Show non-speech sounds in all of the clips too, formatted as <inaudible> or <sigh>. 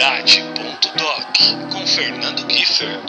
Paternidade.doc com Fernando Kiefer.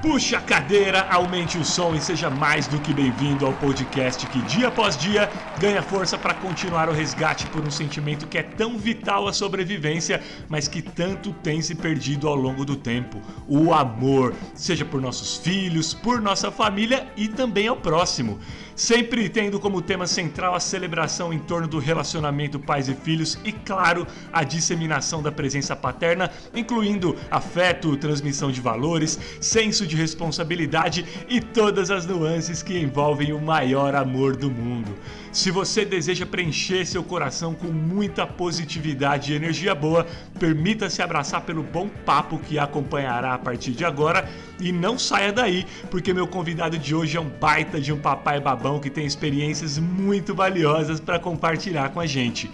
Puxe a cadeira, aumente o som e seja mais do que bem-vindo ao podcast que dia após dia ganha força para continuar o resgate por um sentimento que é tão vital à sobrevivência, mas que tanto tem se perdido ao longo do tempo: o amor, seja por nossos filhos, por nossa família e também ao próximo sempre tendo como tema central a celebração em torno do relacionamento pais e filhos e, claro, a disseminação da presença paterna, incluindo afeto, transmissão de valores, senso de responsabilidade e todas as nuances que envolvem o maior amor do mundo. Se você deseja preencher seu coração com muita positividade e energia boa, permita-se abraçar pelo bom papo que acompanhará a partir de agora e não saia daí, porque meu convidado de hoje é um baita de um papai babão que tem experiências muito valiosas para compartilhar com a gente.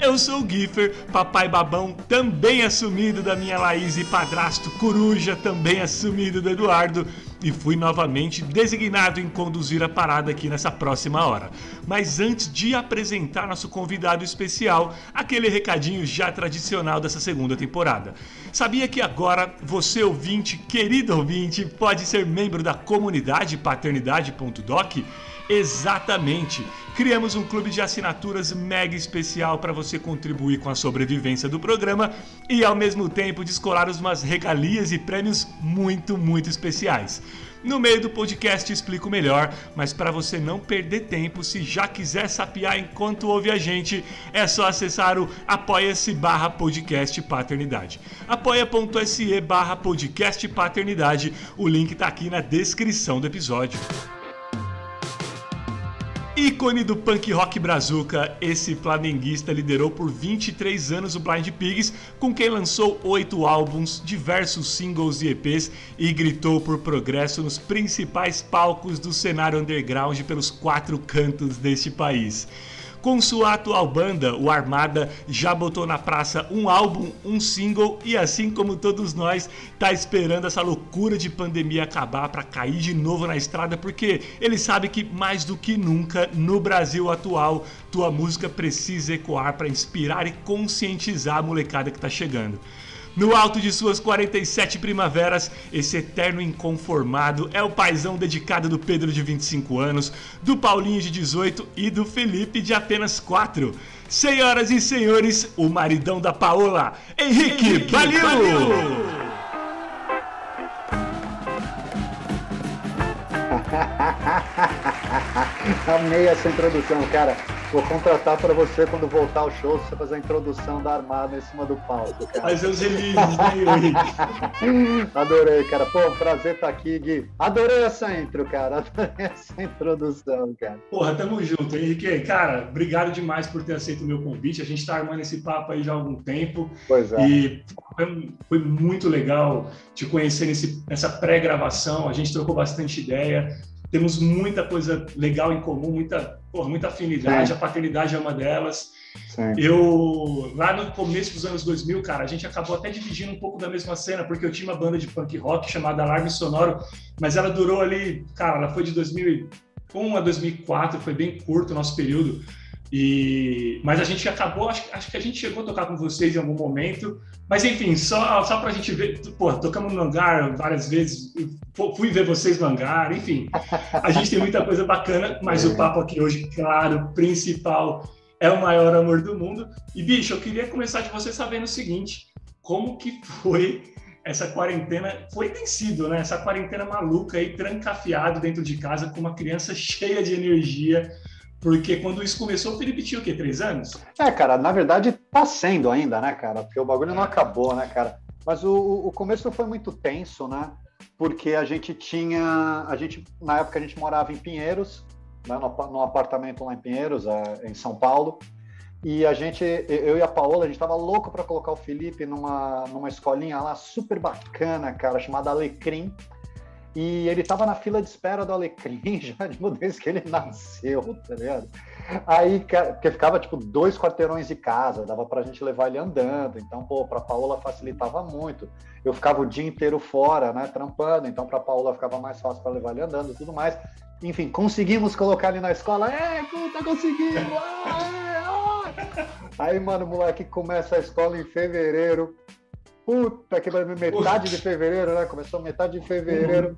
Eu sou o Giffer, papai babão também assumido da minha Laís e padrasto coruja também assumido do Eduardo e fui novamente designado em conduzir a parada aqui nessa próxima hora. Mas antes de apresentar nosso convidado especial, aquele recadinho já tradicional dessa segunda temporada. Sabia que agora você ouvinte, querido ouvinte, pode ser membro da comunidade paternidade.doc? Exatamente! Criamos um clube de assinaturas mega especial para você contribuir com a sobrevivência do programa e ao mesmo tempo descolar umas regalias e prêmios muito, muito especiais. No meio do podcast explico melhor, mas para você não perder tempo, se já quiser sapiar enquanto ouve a gente, é só acessar o apoia-se barra podcast paternidade. apoia.se barra podcast paternidade, o link está aqui na descrição do episódio. Ícone do punk rock brazuca, esse flamenguista liderou por 23 anos o Blind Pigs, com quem lançou oito álbuns, diversos singles e EPs e gritou por progresso nos principais palcos do cenário underground pelos quatro cantos deste país. Com sua atual banda, o Armada já botou na praça um álbum, um single e assim como todos nós, tá esperando essa loucura de pandemia acabar para cair de novo na estrada, porque ele sabe que mais do que nunca no Brasil atual, tua música precisa ecoar para inspirar e conscientizar a molecada que tá chegando. No alto de suas 47 primaveras, esse eterno inconformado é o paizão dedicado do Pedro de 25 anos, do Paulinho de 18 e do Felipe de apenas 4. Senhoras e senhores, o maridão da Paola, Henrique, Henrique valeu! <laughs> <laughs> Amei essa introdução, cara. Vou contratar para você quando voltar ao show, você fazer a introdução da Armada em cima do palco, cara. Fazer os releases, né, Adorei, cara. Pô, um prazer estar aqui, Gui. Adorei essa intro, cara. Adorei essa introdução, cara. Porra, tamo junto, Henrique. Cara, obrigado demais por ter aceito o meu convite. A gente tá armando esse papo aí já há algum tempo. Pois é. E foi, foi muito legal te conhecer nesse, nessa pré-gravação. A gente trocou bastante ideia temos muita coisa legal em comum, muita, porra, muita afinidade, Sim. a paternidade é uma delas. Sim. Eu, lá no começo dos anos 2000, cara, a gente acabou até dividindo um pouco da mesma cena, porque eu tinha uma banda de punk rock chamada Alarme Sonoro, mas ela durou ali, cara, ela foi de 2001 a 2004, foi bem curto o nosso período. E, mas a gente acabou, acho, acho, que a gente chegou a tocar com vocês em algum momento. Mas enfim, só, só para a gente ver, pô, tocamos no hangar várias vezes, fui ver vocês no hangar, enfim. A gente tem muita coisa bacana, mas o papo aqui hoje, claro, principal, é o maior amor do mundo. E bicho, eu queria começar de você sabendo o seguinte: como que foi essa quarentena? Foi tem sido, né? Essa quarentena maluca aí, trancafiado dentro de casa com uma criança <laughs> cheia de energia porque quando isso começou, o Felipe tinha o quê? Três anos? É, cara, na verdade tá sendo ainda, né, cara? Porque o bagulho não acabou, né, cara? Mas o, o começo foi muito tenso, né? Porque a gente tinha. A gente, na época a gente morava em Pinheiros, né, no apartamento lá em Pinheiros, é, em São Paulo. E a gente, eu e a Paola, a gente tava louco para colocar o Felipe numa, numa escolinha lá super bacana, cara, chamada Alecrim E ele tava na fila de espera do Alecrim <laughs> já desde que ele nasceu, tá ligado? Aí, porque ficava tipo dois quarteirões de casa, dava pra gente levar ele andando. Então, pô, pra Paola facilitava muito. Eu ficava o dia inteiro fora, né, trampando. Então, pra Paola ficava mais fácil para levar ele andando e tudo mais. Enfim, conseguimos colocar ele na escola. É, tá conseguindo! Aí, mano, o moleque começa a escola em fevereiro. Puta que pariu, metade de fevereiro, né? Começou metade de fevereiro. Uhum.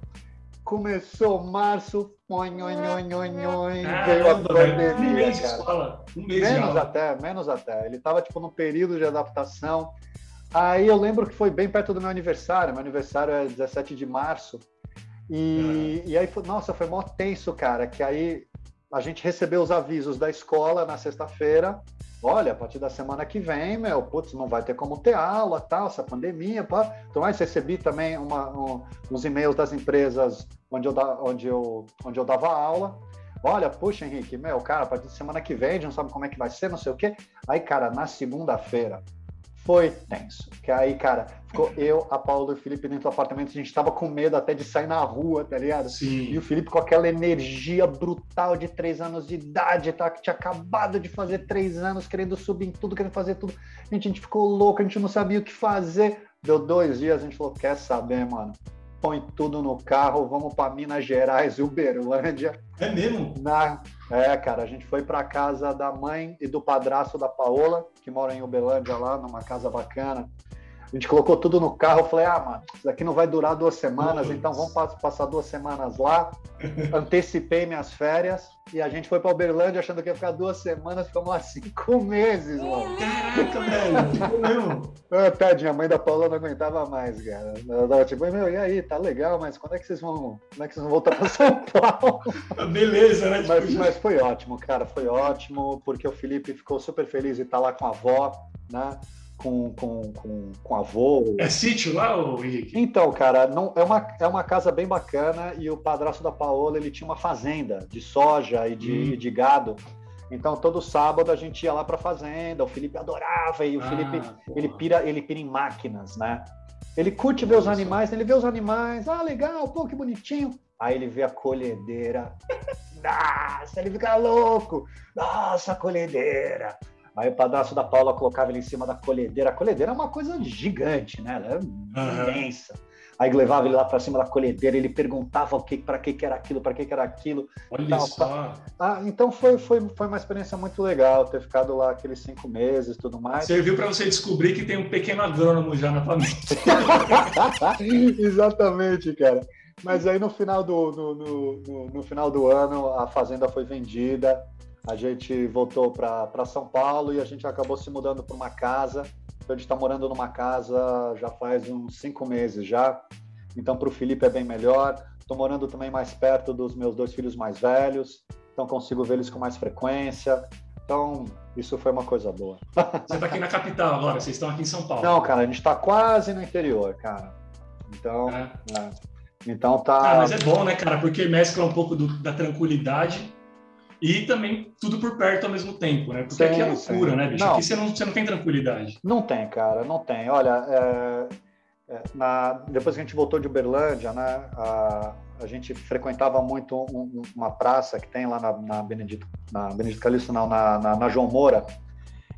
Começou março, oi, oi, oi, oi, oi, veio a pandemia, um mês cara. Escola. Um mês menos até, menos até. Ele tava, tipo, no período de adaptação. Aí eu lembro que foi bem perto do meu aniversário. Meu aniversário é 17 de março. E, uhum. e aí, nossa, foi mó tenso, cara. Que aí a gente recebeu os avisos da escola na sexta-feira olha, a partir da semana que vem, meu, putz, não vai ter como ter aula, tal, essa pandemia, pá. Então, aí recebi também uma, um, uns e-mails das empresas onde eu, da, onde, eu, onde eu dava aula. Olha, puxa, Henrique, meu, cara, a partir da semana que vem, a gente não sabe como é que vai ser, não sei o quê. Aí, cara, na segunda-feira, foi tenso. Que aí, cara, ficou eu, a Paula e o Felipe dentro do apartamento, a gente tava com medo até de sair na rua, tá ligado? Sim. E o Felipe com aquela energia brutal de três anos de idade, tá? Que tinha acabado de fazer três anos, querendo subir em tudo, querendo fazer tudo. A gente, a gente ficou louco, a gente não sabia o que fazer. Deu dois dias, a gente falou, quer saber, mano? Põe tudo no carro, vamos para Minas Gerais, Uberlândia. É mesmo? Na... É, cara, a gente foi para casa da mãe e do padrasto da Paola, que mora em Uberlândia lá, numa casa bacana. A gente colocou tudo no carro, eu falei, ah, mano, isso daqui não vai durar duas semanas, Nossa. então vamos passar duas semanas lá. <laughs> Antecipei minhas férias e a gente foi para Uberlândia achando que ia ficar duas semanas, ficamos lá cinco meses, mano. Caraca, velho, <laughs> ah, Tadinha, a mãe da Paula não aguentava mais, cara. Ela tava tipo, meu, e aí, tá legal, mas quando é que vocês vão, como é que vocês vão voltar para São <laughs> Paulo? Beleza, né? Mas, mas foi ótimo, cara, foi ótimo, porque o Felipe ficou super feliz de estar lá com a avó, né? Com, com, com, com avô. É sítio lá, Henrique? Então, cara, não, é, uma, é uma casa bem bacana e o padrasto da Paola ele tinha uma fazenda de soja e de, hum. de gado. Então, todo sábado a gente ia lá para fazenda. O Felipe adorava e o ah, Felipe ele pira, ele pira em máquinas, né? Ele curte ver os animais, ele vê os animais, ah, legal, pô, que bonitinho. Aí ele vê a colhedeira. <laughs> Nossa, ele fica louco. Nossa, a colhedeira. Aí o padrasto da Paula colocava ele em cima da colhedeira. A colhedeira é uma coisa gigante, né? Ela é uhum. imensa. Aí levava ele lá para cima da colhedeira, ele perguntava o que, para que, que era aquilo, para que, que era aquilo. Olha tal, só. Ah, então foi, foi, foi uma experiência muito legal ter ficado lá aqueles cinco meses tudo mais. Serviu para você descobrir que tem um pequeno agrônomo já na família. <laughs> Exatamente, cara. Mas aí no final do, no, no, no, final do ano a fazenda foi vendida a gente voltou para São Paulo e a gente acabou se mudando para uma casa. Então, a gente está morando numa casa já faz uns cinco meses já. Então, para o Felipe é bem melhor. Estou morando também mais perto dos meus dois filhos mais velhos, então consigo vê-los com mais frequência. Então, isso foi uma coisa boa. <laughs> Você está aqui na capital agora, vocês estão aqui em São Paulo. Não, cara, a gente está quase no interior, cara. Então, é. É. então tá. Ah, mas é bom, né, cara? Porque mescla um pouco do, da tranquilidade e também tudo por perto ao mesmo tempo, né? Porque sim, aqui é loucura, sim. né, bicho? Não, aqui você não, você não tem tranquilidade. Não tem, cara, não tem. Olha, é, é, na, depois que a gente voltou de Uberlândia, né, a, a gente frequentava muito um, uma praça que tem lá na, na Benedito, na Benedito Calixto, não, na, na, na João Moura,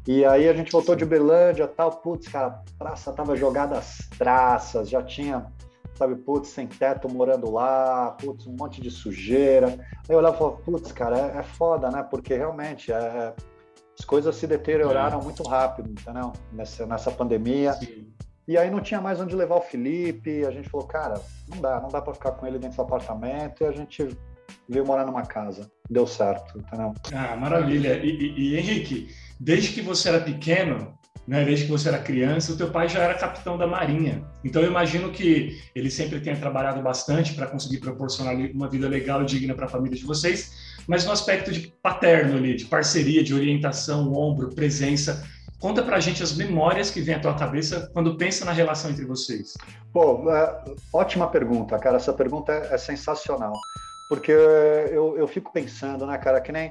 e aí a gente voltou de Uberlândia tal, putz, cara, a praça tava jogada às traças, já tinha sabe, putz, sem teto morando lá, putz, um monte de sujeira. Aí eu olhava e falava, putz, cara, é, é, foda, né? Porque realmente é, é as coisas se deterioraram é. muito rápido, entendeu? Nessa, nessa pandemia. Sim. E aí não tinha mais onde levar o Felipe, a gente falou, cara, não dá, não dá para ficar com ele dentro do apartamento, e a gente veio morar numa casa. Deu certo, entendeu? Ah, maravilha. E, e, e Henrique, desde que você era pequeno, né, desde que você era criança, o teu pai já era capitão da Marinha. Então eu imagino que ele sempre tenha trabalhado bastante para conseguir proporcionar uma vida legal e digna para a família de vocês, mas no aspecto de paterno ali, de parceria, de orientação, ombro, presença. Conta pra gente as memórias que vem à tua cabeça quando pensa na relação entre vocês. Pô, é, ótima pergunta, cara. Essa pergunta é, é sensacional. Porque eu, eu fico pensando, né, cara, que nem.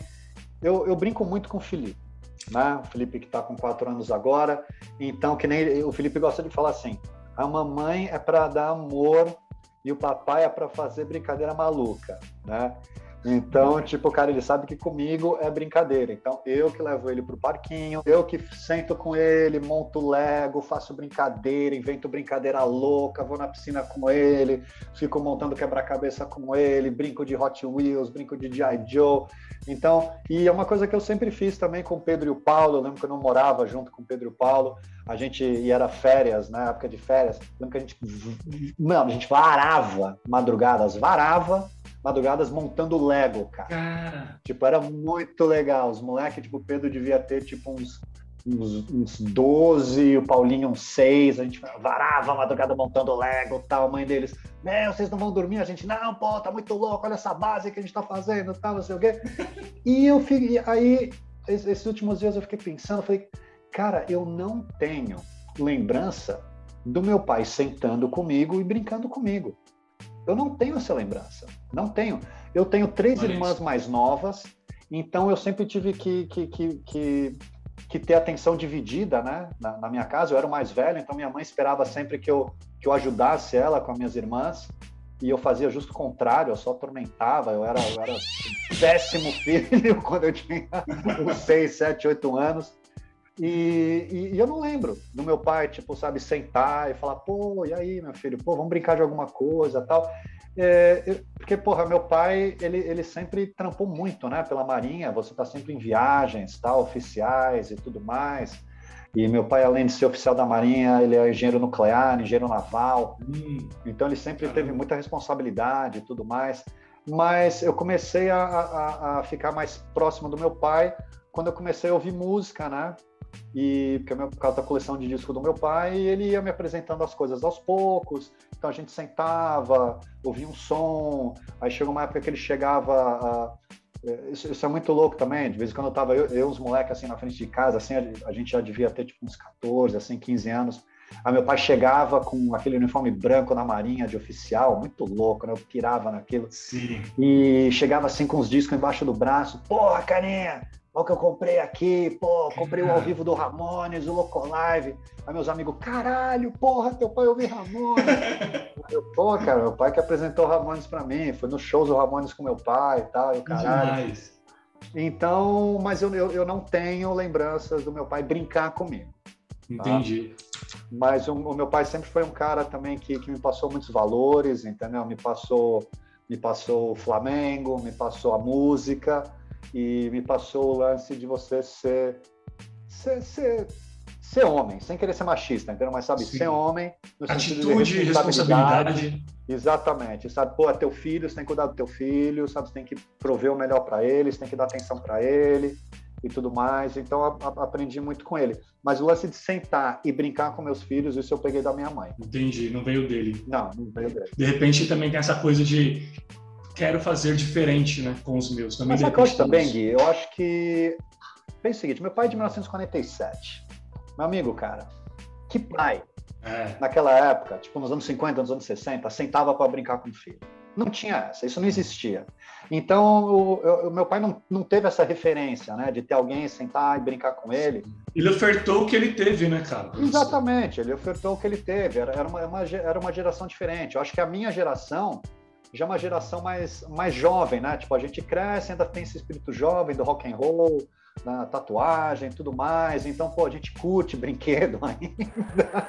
Eu, eu brinco muito com o Felipe né? O Felipe que está com quatro anos agora. Então, que nem o Felipe gosta de falar assim, a mamãe é para dar amor e o papai é para fazer brincadeira maluca, né? Então, tipo, cara, ele sabe que comigo é brincadeira. Então, eu que levo ele pro parquinho, eu que sento com ele, monto Lego, faço brincadeira, invento brincadeira louca, vou na piscina com ele, fico montando quebra-cabeça com ele, brinco de Hot Wheels, brinco de G.I. Joe. Então, e é uma coisa que eu sempre fiz também com o Pedro e o Paulo. Eu lembro que eu não morava junto com o Pedro e o Paulo. A gente ia era férias, na né, época de férias. Eu lembro que a gente, mano, a gente varava madrugadas, varava madrugadas montando Lego, cara. cara. Tipo, era muito legal. Os moleques, tipo, o Pedro devia ter, tipo, uns, uns, uns 12, o Paulinho uns 6. A gente varava a madrugada montando Lego tal. A mãe deles, meu, vocês não vão dormir? A gente, não, pô, tá muito louco, olha essa base que a gente tá fazendo, tal, não sei o quê. <laughs> E eu fiquei, aí, esses últimos dias eu fiquei pensando, falei, cara, eu não tenho lembrança do meu pai sentando comigo e brincando comigo. Eu não tenho essa lembrança. Não tenho. Eu tenho três Olha irmãs isso. mais novas, então eu sempre tive que, que, que, que, que ter atenção dividida né? Na, na, minha casa. Eu era o mais velho, então minha mãe esperava sempre que eu, que eu ajudasse ela com as minhas irmãs. E eu fazia justo o contrário, eu só atormentava. Eu era, eu era péssimo <laughs> filho quando eu tinha uns 6, 7, 8 anos. E, e, e, eu não lembro do meu pai, tipo, sabe, sentar e falar, pô, e aí, meu filho, pô, vamos brincar de alguma coisa tal. É, eu, porque, porra, meu pai, ele, ele sempre trampou muito, né, pela Marinha, você tá sempre em viagens, tal, oficiais e tudo mais. E meu pai, além de ser oficial da Marinha, ele é engenheiro nuclear, engenheiro naval. Hum, então, ele sempre teve muita responsabilidade e tudo mais. Mas eu comecei a, a, a ficar mais próximo do meu pai quando eu comecei a ouvir música, né? E porque por causa da coleção de disco do meu pai, ele ia me apresentando as coisas aos poucos. Então a gente sentava, ouvia um som. Aí chegou uma época que ele chegava. A, é, isso, isso, é muito louco também. De vez em quando eu tava eu, eu os moleques assim na frente de casa, assim a, a, gente já devia ter tipo uns 14, assim 15 anos. Aí meu pai chegava com aquele uniforme branco na marinha de oficial, muito louco, né? Eu pirava naquilo. Sim. E chegava assim com os discos embaixo do braço. Porra, carinha, Olha o que eu comprei aqui, pô, comprei o ao vivo do Ramones, o Locolive. Aí meus amigos, caralho, porra, teu pai ouviu Ramones. <laughs> eu, pô, cara, meu pai que apresentou Ramones pra mim, foi nos shows do Ramones com meu pai e tal, e o caralho. Demais. Então, mas eu, eu, eu, não tenho lembranças do meu pai brincar comigo. Tá? Entendi. Mas o, o, meu pai sempre foi um cara também que, que me passou muitos valores, entendeu? Me passou, me passou o Flamengo, me passou a música e me passou o lance de você ser, ser, ser, ser homem, sem querer ser machista, entendeu? Mas sabe, Sim. ser homem no Atitude, de responsabilidade. responsabilidade. Exatamente, sabe? Pô, é teu filho, você tem que cuidar do teu filho, sabe? Você tem que prover o melhor para ele, você tem que dar atenção para ele e tudo mais. Então, a, a, aprendi muito com ele. Mas o lance de sentar e brincar com meus filhos, isso eu peguei da minha mãe. Entendi, não veio dele. Não, não veio dele. De repente também tem essa coisa de quero fazer diferente né, com os meus. Mas sabe que eu acho também, Gui? Eu acho que. Pensa o seguinte: meu pai é de 1947. Meu amigo, cara, que pai, é. naquela época, tipo nos anos 50, nos anos 60, sentava para brincar com o filho? Não tinha essa, isso não existia. Então, o, o, meu pai não, não teve essa referência, né, de ter alguém sentar e brincar com ele. Ele ofertou o que ele teve, né, cara? Exatamente, ele ofertou o que ele teve. Era, era, uma, uma, era uma geração diferente. Eu acho que a minha geração, já é uma geração mais, mais jovem, né? Tipo, a gente cresce, ainda tem esse espírito jovem do rock and roll, da tatuagem e tudo mais. Então, pô, a gente curte brinquedo <laughs> ainda.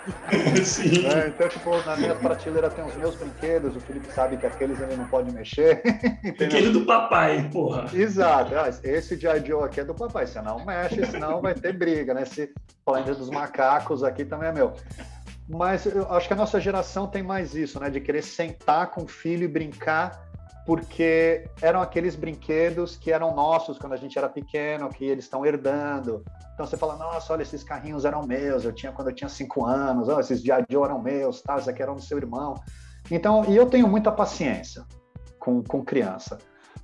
Sim. É, então, tipo, na minha prateleira tem os meus brinquedos, o Felipe sabe que aqueles ele não pode mexer. <laughs> Brinquedo do papai, porra. Exato. Ah, esse de Joe aqui é do papai, você não mexe, senão vai ter briga, né? Esse planeta dos macacos aqui também é meu. Mas eu acho que a nossa geração tem mais isso, né? De querer sentar com o filho e brincar, porque eram aqueles brinquedos que eram nossos quando a gente era pequeno, que eles estão herdando. Então você fala, nossa, olha, esses carrinhos eram meus, eu tinha quando eu tinha cinco anos, oh, esses Diadio eram meus, tá? Esses aqui eram do seu irmão. Então, e eu tenho muita paciência com, com criança.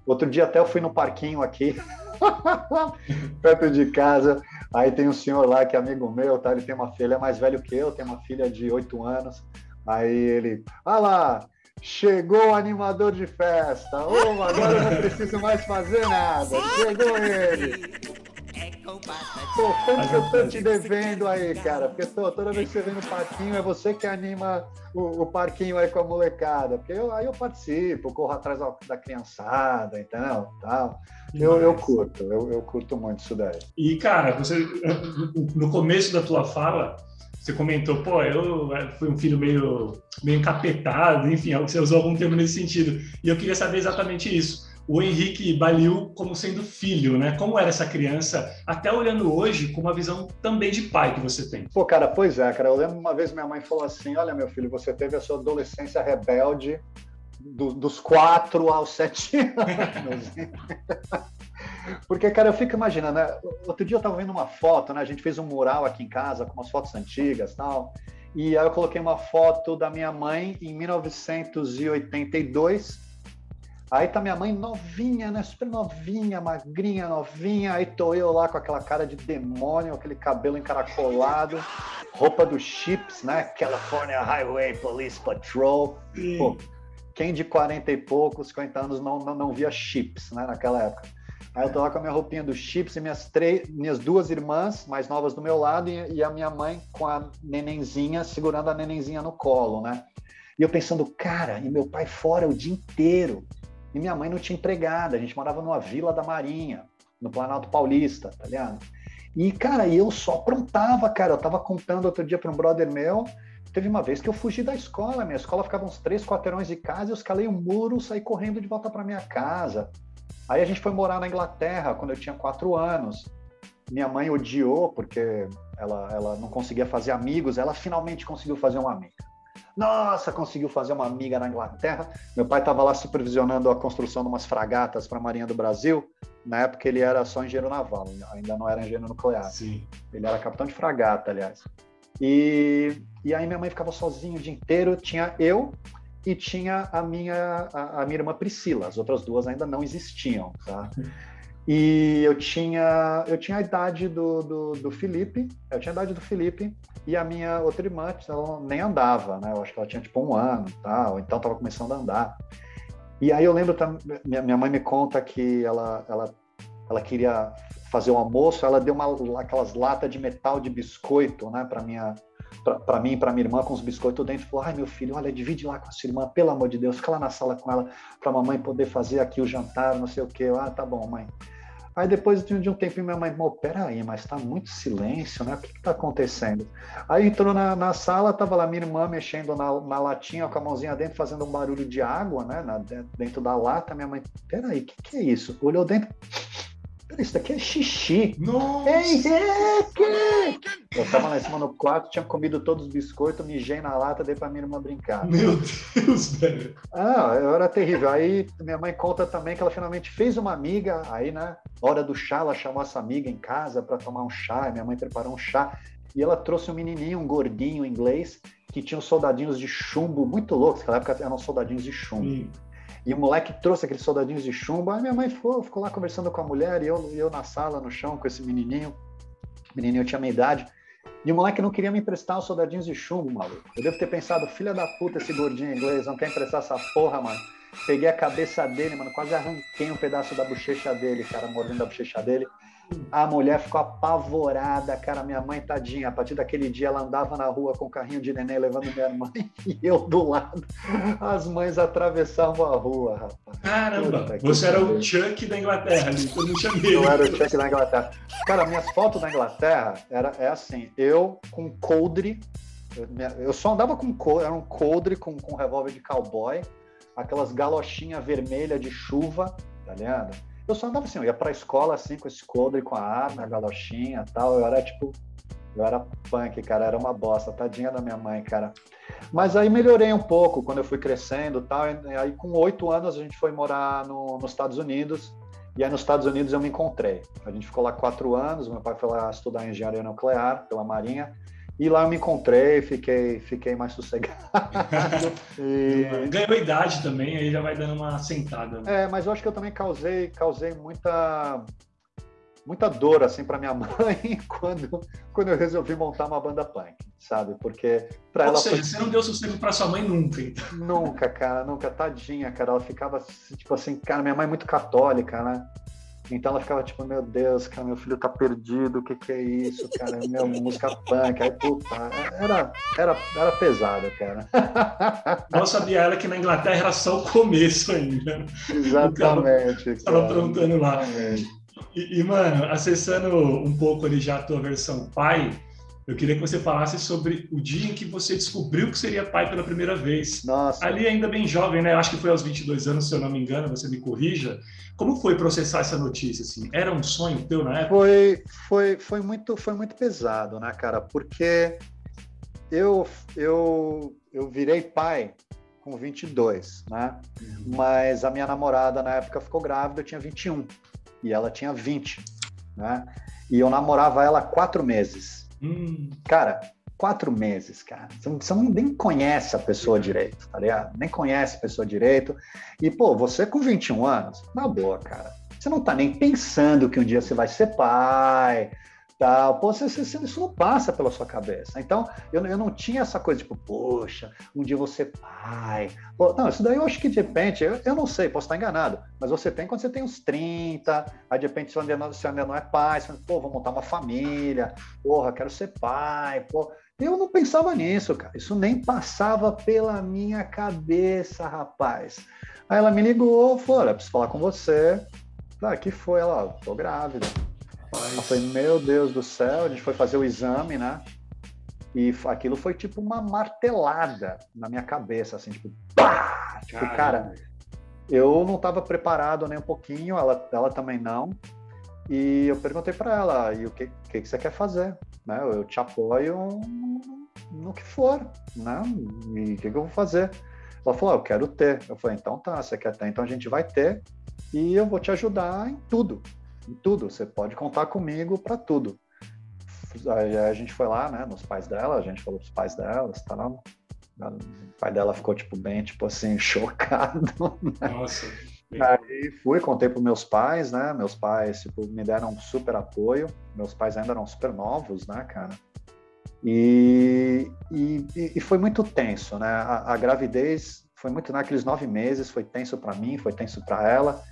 Outro dia até eu fui no parquinho aqui, <laughs> perto de casa, Aí tem um senhor lá que é amigo meu, tá? Ele tem uma filha, é mais velho que eu, tem uma filha de oito anos. Aí ele, ah lá, chegou o animador de festa. Oh, agora eu não preciso mais fazer nada. Chegou ele. É Pô, quanto que eu tô te devendo aí, cara? Porque tô, toda vez que você vem no parquinho, é você que anima o, o parquinho aí com a molecada. Porque eu, aí eu participo, corro atrás da, da criançada, entendeu? Tal. Eu, eu curto, eu, eu curto muito isso daí. E, cara, você no começo da tua fala, você comentou, pô, eu fui um filho meio, meio encapetado, enfim, você usou algum termo nesse sentido. E eu queria saber exatamente isso o Henrique Baliu como sendo filho, né? Como era essa criança, até olhando hoje com uma visão também de pai que você tem? Pô, cara, pois é, cara. Eu lembro uma vez minha mãe falou assim: Olha, meu filho, você teve a sua adolescência rebelde do, dos quatro aos sete anos. <laughs> Porque, cara, eu fico imaginando, né? Outro dia eu tava vendo uma foto, né? A gente fez um mural aqui em casa com umas fotos antigas tal. E aí eu coloquei uma foto da minha mãe em 1982 Aí tá minha mãe novinha, né? Super novinha, magrinha, novinha. Aí tô eu lá com aquela cara de demônio, aquele cabelo encaracolado, roupa dos chips, né? California Highway Police Patrol. Pô, quem de 40 e poucos, 50 anos não, não, não via chips, né? Naquela época. Aí eu tô lá com a minha roupinha dos chips e minhas, três, minhas duas irmãs mais novas do meu lado e, e a minha mãe com a nenenzinha, segurando a nenenzinha no colo, né? E eu pensando, cara, e meu pai fora o dia inteiro. E minha mãe não tinha empregada, a gente morava numa vila da Marinha, no Planalto Paulista, tá ligado? E, cara, eu só aprontava, cara. Eu tava contando outro dia para um brother meu. Teve uma vez que eu fugi da escola. Minha escola ficava uns três quarteirões de casa eu escalei o um muro, saí correndo de volta para minha casa. Aí a gente foi morar na Inglaterra quando eu tinha quatro anos. Minha mãe odiou porque ela, ela não conseguia fazer amigos. Ela finalmente conseguiu fazer uma amiga. Nossa, conseguiu fazer uma amiga na Inglaterra. Meu pai estava lá supervisionando a construção de umas fragatas para a Marinha do Brasil. Na época ele era só engenheiro naval, ainda não era engenheiro nuclear. Sim. Ele era capitão de fragata, aliás. E, e aí minha mãe ficava sozinha o dia inteiro. Tinha eu e tinha a minha, a, a minha irmã Priscila. As outras duas ainda não existiam, tá? <laughs> E eu tinha, eu tinha a idade do, do, do, Felipe, eu tinha a idade do Felipe, e a minha outra irmã, ela nem andava, né? Eu acho que ela tinha tipo um ano tal, então estava começando a andar. E aí eu lembro, minha, minha mãe me conta que ela, ela, ela queria fazer o um almoço, ela deu uma, aquelas latas de metal de biscoito, né, para minha para mim e para minha irmã com os biscoitos dentro, falou: "Ai, meu filho, olha, divide lá com a sua irmã, pelo amor de Deus, fica lá na sala com ela para a mamãe poder fazer aqui o jantar, não sei o quê". Ah, tá bom, mãe. Aí depois de um tempinho minha mãe falou, peraí, mas tá muito silêncio, né? O que que tá acontecendo? Aí entrou na, na sala, tava lá minha irmã mexendo na, na latinha com a mãozinha dentro, fazendo um barulho de água, né? Na, dentro da lata. Minha mãe, peraí, o que que é isso? Olhou dentro, Peraí, isso daqui é xixi. Nossa! Ei, é? Eu tava lá em cima no quarto, tinha comido todos os biscoitos, mijei na lata, dei pra minha irmã brincar. Meu Deus, velho. Ah, eu era terrível. Aí minha mãe conta também que ela finalmente fez uma amiga, aí, né? Hora do chá, ela chamou essa amiga em casa para tomar um chá, minha mãe preparou um chá. E ela trouxe um menininho, um gordinho inglês, que tinha uns soldadinhos de chumbo muito loucos. Naquela época eram soldadinhos de chumbo. E o moleque trouxe aqueles soldadinhos de chumbo. Aí minha mãe ficou, ficou lá conversando com a mulher e eu, eu na sala, no chão, com esse menininho. O menininho tinha minha idade. E o moleque não queria me emprestar os soldadinhos de chumbo, maluco. Eu devo ter pensado, filha da puta, esse gordinho inglês, não quer emprestar essa porra, mano. Peguei a cabeça dele, mano, quase arranquei um pedaço da bochecha dele, cara, mordendo a bochecha dele. A mulher ficou apavorada, cara, minha mãe tadinha. A partir daquele dia ela andava na rua com o carrinho de neném levando minha mãe <laughs> e eu do lado. As mães atravessavam a rua, rapaz. Caramba, Puta, você era o Chuck da Inglaterra, todo mundo chamei. Eu era o Chuck da Inglaterra. Cara, minhas fotos da Inglaterra era é assim, eu com coldre, eu só andava com coldre, era um coldre com, com revólver de cowboy, aquelas galochinhas vermelhas de chuva, tá ligado? Eu só andava assim, eu ia pra escola assim, com esse coldre, com a arma, a galochinha e tal. Eu era tipo, eu era punk, cara, era uma bosta, tadinha da minha mãe, cara. Mas aí melhorei um pouco quando eu fui crescendo tal. E aí com oito anos a gente foi morar no, nos Estados Unidos. E aí nos Estados Unidos eu me encontrei. A gente ficou lá quatro anos, meu pai foi lá estudar engenharia nuclear pela Marinha. E lá eu me encontrei, fiquei, fiquei mais sossegado. <laughs> e... Ganhou idade também, aí já vai dando uma sentada. Né? É, mas eu acho que eu também causei, causei muita, muita dor assim para minha <laughs> mãe quando, quando eu resolvi montar uma banda punk, sabe? Porque para ela. Ou seja, foi... você não deu sossego para sua mãe nunca, então. Nunca, cara, nunca, tadinha, cara. Ela ficava tipo assim, cara, minha mãe é muito católica, né? Então ela ficava tipo, meu Deus, cara, meu filho tá perdido, o que que é isso, cara? Meu, <laughs> música punk, aí puta, era, era, era pesado, cara. <laughs> Mal sabia ela que na Inglaterra era só o começo ainda. Exatamente. Estava aprontando lá. E, e, mano, acessando um pouco ali já a tua versão pai, eu queria que você falasse sobre o dia em que você descobriu que seria pai pela primeira vez. Nossa. Ali ainda bem jovem, né? Acho que foi aos 22 anos, se eu não me engano, você me corrija. Como foi processar essa notícia assim? Era um sonho teu na época? Foi, foi, foi muito, foi muito pesado, né, cara? Porque eu, eu, eu virei pai com 22, né? Uhum. Mas a minha namorada na época ficou grávida, eu tinha 21 e ela tinha 20, né? E eu namorava ela quatro meses. Hum. Cara, quatro meses, cara. Você não, nem conhece a pessoa direito, tá ligado? Nem conhece a pessoa direito. E, pô, você com 21 anos, na boa, cara. Você não tá nem pensando que um dia você vai ser pai, tal. Pô, você, você, isso não passa pela sua cabeça. Então, eu, eu não tinha essa coisa, tipo, poxa, um dia você pai. Pô, não, isso daí eu acho que de repente, eu, eu não sei, posso estar enganado, mas você tem quando você tem uns 30, aí de repente você ainda não, você ainda não é pai, você pô, vou montar uma família, porra, quero ser pai, pô. Eu não pensava nisso, cara. Isso nem passava pela minha cabeça, rapaz. Aí ela me ligou, Olha, preciso falar com você. Ah, que foi? Ela, tô grávida. Eu falei, meu Deus do céu, a gente foi fazer o exame, né? E aquilo foi tipo uma martelada na minha cabeça, assim, tipo, pá! Tipo, cara, eu não estava preparado nem um pouquinho, ela, ela também não. E eu perguntei para ela, e o que, que, que, você quer fazer? Né? Eu te apoio no que for, né? E o que, que eu vou fazer? Ela falou, eu quero ter. Eu falei, então tá, você quer ter, então a gente vai ter e eu vou te ajudar em tudo em tudo. Você pode contar comigo para tudo. Aí a gente foi lá, né, nos pais dela, a gente falou pros pais dela, tal. O pai dela ficou, tipo, bem, tipo assim, <laughs> chocado. Né? Nossa. Aí fui, contei para meus pais, né? Meus pais, tipo, me deram um super apoio. Meus pais ainda eram super novos, né, cara? E, e, e foi muito tenso, né? A, a gravidez foi muito naqueles nove meses, foi tenso para mim, foi tenso para ela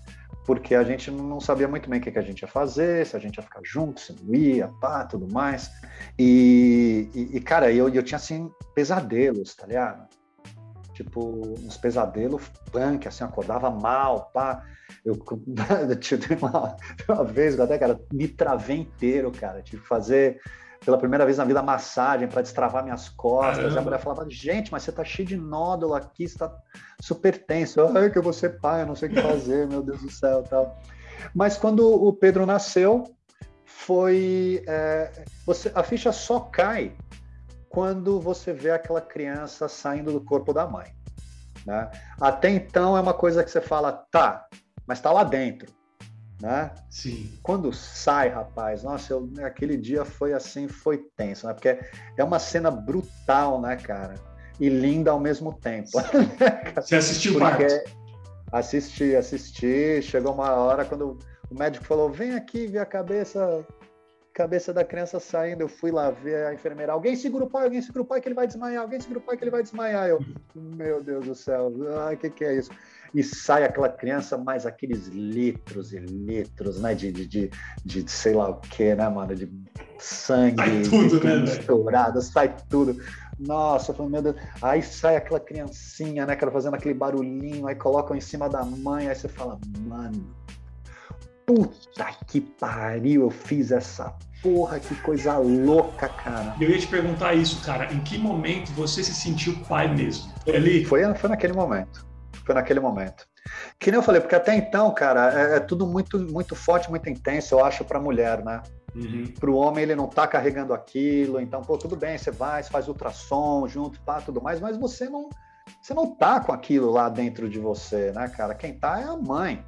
porque a gente não sabia muito bem o que, a gente ia fazer, se a gente ia ficar junto, se não ia, pá, tudo mais. E, e, e cara, eu, eu tinha, assim, pesadelos, tá ligado? Tipo, uns pesadelos punk, assim, acordava mal, pá. Eu, <laughs> tive uma, <laughs> uma vez, até, cara, me travei inteiro, cara. Tive que fazer pela primeira vez na vida massagem para destravar minhas costas. Caramba. E a mulher falava: gente, mas você tá cheio de nódulo aqui, você tá super tenso. Ai, que eu vou ser pai, eu não sei o que fazer, meu Deus do céu tal. Mas quando o Pedro nasceu, foi. É, você, a ficha só cai quando você vê aquela criança saindo do corpo da mãe. Né? Até então é uma coisa que você fala, tá, mas está lá dentro né? Sim. Quando sai, rapaz, nossa, eu, aquele dia foi assim, foi tenso, né? Porque é uma cena brutal, né, cara? E linda ao mesmo tempo. <laughs> Você assistiu Porque Assisti, assisti. Chegou uma hora quando o médico falou: vem aqui ver a cabeça cabeça da criança saindo, eu fui lá ver a enfermeira, alguém segura o pai, alguém segura o pai que ele vai desmaiar, alguém segura o pai que ele vai desmaiar. Eu, meu Deus do céu, o que, que é isso? E sai aquela criança, mais aqueles litros e litros, né, de, de, de, de sei lá o que, né, mano, de sangue sai tudo, né, misturado, sai tudo. Nossa, eu falei, meu Deus. Aí sai aquela criancinha, né, cara, fazendo aquele barulhinho, aí colocam em cima da mãe, aí você fala, mano, puta que pariu, eu fiz essa porra, que coisa louca, cara. Eu ia te perguntar isso, cara. Em que momento você se sentiu pai mesmo? Ali? Foi, foi naquele momento. Foi naquele momento. Que nem eu falei, porque até então, cara, é, é tudo muito, muito forte, muito intenso, eu acho, pra mulher, né? Uhum. Para o homem, ele não tá carregando aquilo, então, pô, tudo bem, você vai, você faz ultrassom junto, pá, tudo mais, mas você não, você não tá com aquilo lá dentro de você, né, cara? Quem tá é a mãe.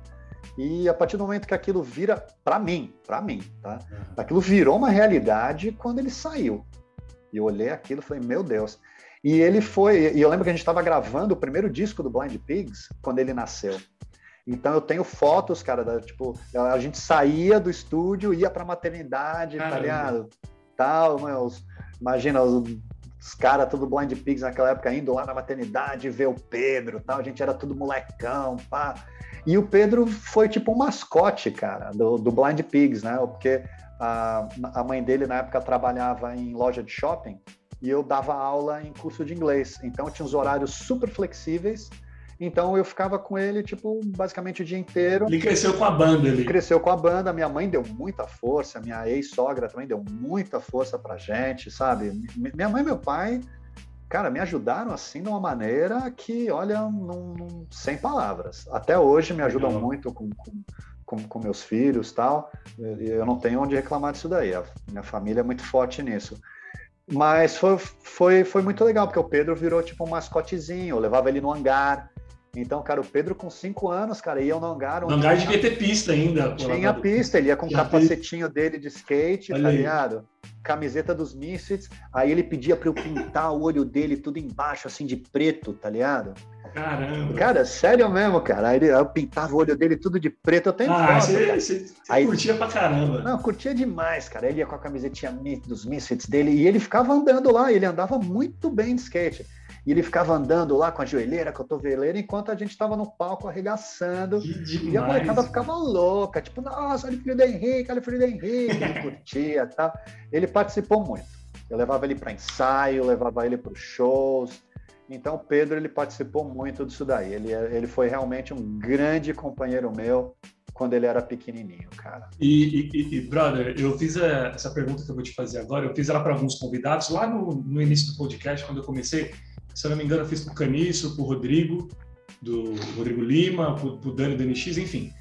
E a partir do momento que aquilo vira, para mim, para mim, tá? Uhum. Aquilo virou uma realidade quando ele saiu. E eu olhei aquilo e falei, meu Deus. E ele foi, e eu lembro que a gente estava gravando o primeiro disco do Blind Pigs quando ele nasceu. Então eu tenho fotos, cara, da, tipo, a gente saía do estúdio, ia pra maternidade, Caramba. tá ligado? Tal, meus, imagina, os os caras, tudo Blind Pigs naquela época, indo lá na maternidade ver o Pedro tal. A gente era tudo molecão, pá. E o Pedro foi tipo um mascote, cara, do, do Blind Pigs, né? Porque a, a mãe dele, na época, trabalhava em loja de shopping e eu dava aula em curso de inglês. Então, tinha uns horários super flexíveis. Então, eu ficava com ele, tipo, basicamente o dia inteiro. Ele cresceu com a banda ali. Cresceu com a banda. Minha mãe deu muita força, minha ex-sogra também deu muita força pra gente, sabe? Minha mãe e meu pai, cara, me ajudaram assim de uma maneira que, olha, não, não, sem palavras. Até hoje me ajudam muito com, com com, com, meus filhos tal. Eu não tenho onde reclamar disso daí. A minha família é muito forte nisso. Mas foi, foi, foi muito legal, porque o Pedro virou tipo um mascotezinho. Eu levava ele no hangar. Então, cara, o Pedro com cinco anos, cara, ia no hangar. No hangar devia ter pista ainda. Tinha pista, ele ia com o capacetinho dele de skate, Olha tá ligado? Camiseta dos Misfits. Aí ele pedia para eu pintar o olho dele tudo embaixo, assim, de preto, tá ligado? Caramba. Cara, sério mesmo, cara. Aí ele, eu pintava o olho dele tudo de preto. Eu tenho ah. Você, aí, curtia pra caramba. Não, curtia demais, cara. Ele ia com a camisetinha dos Misfits dele e ele ficava andando lá. Ele andava muito bem de skate. E ele ficava andando lá com a joelheira, com a cotoveleira, enquanto a gente estava no palco arregaçando. e a molecada ficava louca, tipo, nossa, olha o filho do Henrique, olha o filho do Henrique. Ele curtia tá? Ele participou muito. Eu levava ele para ensaio, levava ele para os shows. Então, Pedro ele participou muito disso daí. Ele, ele foi realmente um grande companheiro meu quando ele era pequenininho, cara. E, e, e brother, eu fiz a, essa pergunta que eu vou te fazer agora, eu fiz ela para alguns convidados lá no, no, início do podcast, quando eu comecei. Se eu não me engano, eu fiz para o Caniço, para o Rodrigo, do Rodrigo Lima, para o Dani do NX, enfim.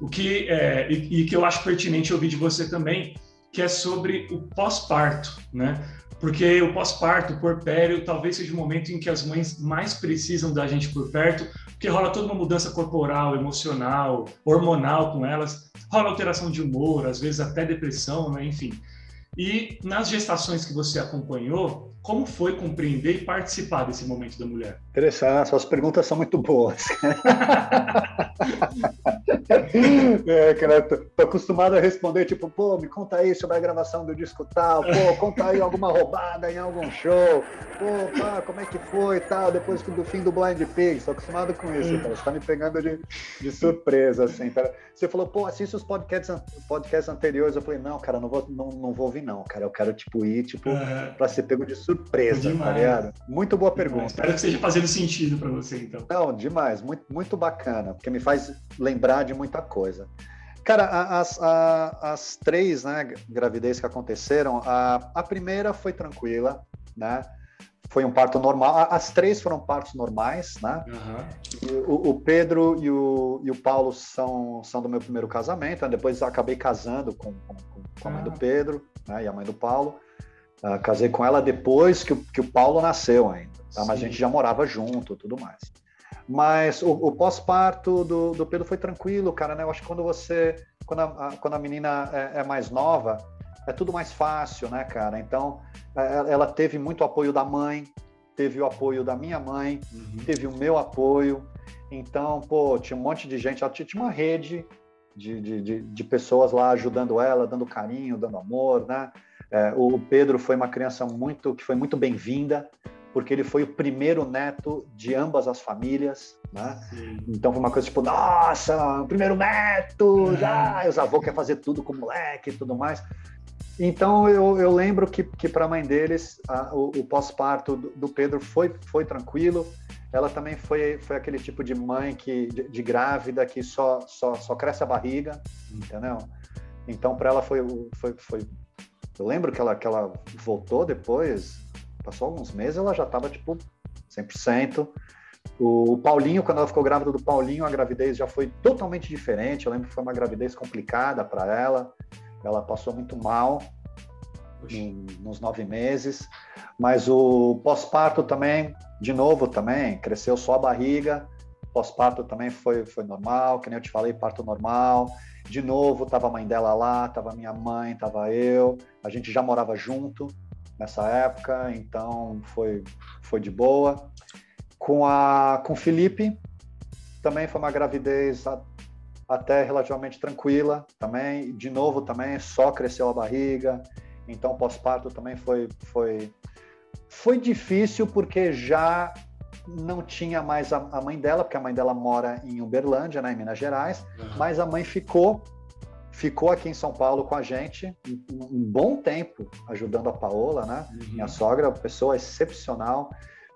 O que, é, e, e que eu acho pertinente ouvir de você também, que é sobre o pós-parto, né? Porque o pós-parto, o porpério, talvez seja o momento em que as mães mais precisam da gente por perto, porque rola toda uma mudança corporal, emocional, hormonal com elas, rola alteração de humor, às vezes até depressão, né? enfim. E nas gestações que você acompanhou, como foi compreender e participar desse momento da mulher? Interessante, suas perguntas são muito boas. <laughs> <laughs> é, cara, tô, tô, acostumado a responder, tipo, pô, me conta aí sobre a gravação do disco tal, pô, conta aí alguma roubada em algum show, pô, pá, como é que foi tal, depois do fim do Blind Pig, tô acostumado com isso, cara, você tá me pegando de, de surpresa, assim, cara. Você falou, pô, assiste os podcasts, podcasts anteriores, eu falei, não, cara, não vou, não, não vou ouvir não, cara, eu quero, tipo, ir, tipo, uhum. pra ser pego de surpresa tá demais. tá ligado? Muito boa pergunta. Espero que esteja fazendo sentido para você, então. Não, demais, muito, muito bacana, porque me faz lembrar de muita coisa. Cara, as, as, as três né, gravidez que aconteceram, a, a primeira foi tranquila, né? Foi um parto normal. As três foram partos normais, né? Uhum. O, o, Pedro e o, e o Paulo são, são do meu primeiro casamento. Né? Depois acabei casando com, com, com a mãe do ah. Pedro né? e a mãe do Paulo. Uh, casei com ela depois que o, que o Paulo nasceu ainda, tá? mas a gente já morava junto tudo mais. Mas o, o pós-parto do, do, Pedro foi tranquilo, cara, né? Eu acho que quando você, quando a, quando a menina é, é, mais nova, é tudo mais fácil, né, cara? Então, é, ela teve muito apoio da mãe, teve o apoio da minha mãe, uhum. teve o meu apoio. Então, pô, tinha um monte de gente, ela tinha uma rede de, de, de, de pessoas lá ajudando ela, dando carinho, dando amor, né? É, o Pedro foi uma criança muito que foi muito bem-vinda, porque ele foi o primeiro neto de ambas as famílias, né? Então foi uma coisa tipo, nossa, o primeiro neto, já, os avós querem fazer tudo com o moleque e tudo mais. Então eu, eu lembro que, que para a mãe deles a, o, o pós-parto do, do, Pedro foi, foi tranquilo. Ela também foi, foi aquele tipo de mãe que de, de grávida que só, só, só cresce a barriga, entendeu? Então para ela foi, foi, foi eu lembro que ela, que ela voltou depois, passou alguns meses, ela já estava tipo 100%. O, Paulinho, quando ela ficou grávida do Paulinho, a gravidez já foi totalmente diferente. Eu lembro que foi uma gravidez complicada para ela. Ela passou muito mal em, nos nove meses. Mas o pós-parto também, de novo também, cresceu só a barriga. Pós-parto também foi, foi normal, que nem eu te falei, parto normal. De novo, estava a mãe dela lá, estava minha mãe, estava eu. A gente já morava junto nessa época, então foi, foi de boa. Com a com o Felipe, também foi uma gravidez a, até relativamente tranquila, também. De novo, também só cresceu a barriga. Então, pós-parto também foi, foi, Foi difícil porque já não tinha mais a, a, mãe dela, porque a mãe dela mora em Uberlândia, né, em Minas Gerais, uhum. mas a mãe ficou ficou aqui em São Paulo com a gente um, um bom tempo, ajudando a Paola, né? Uhum. Minha sogra, pessoa excepcional.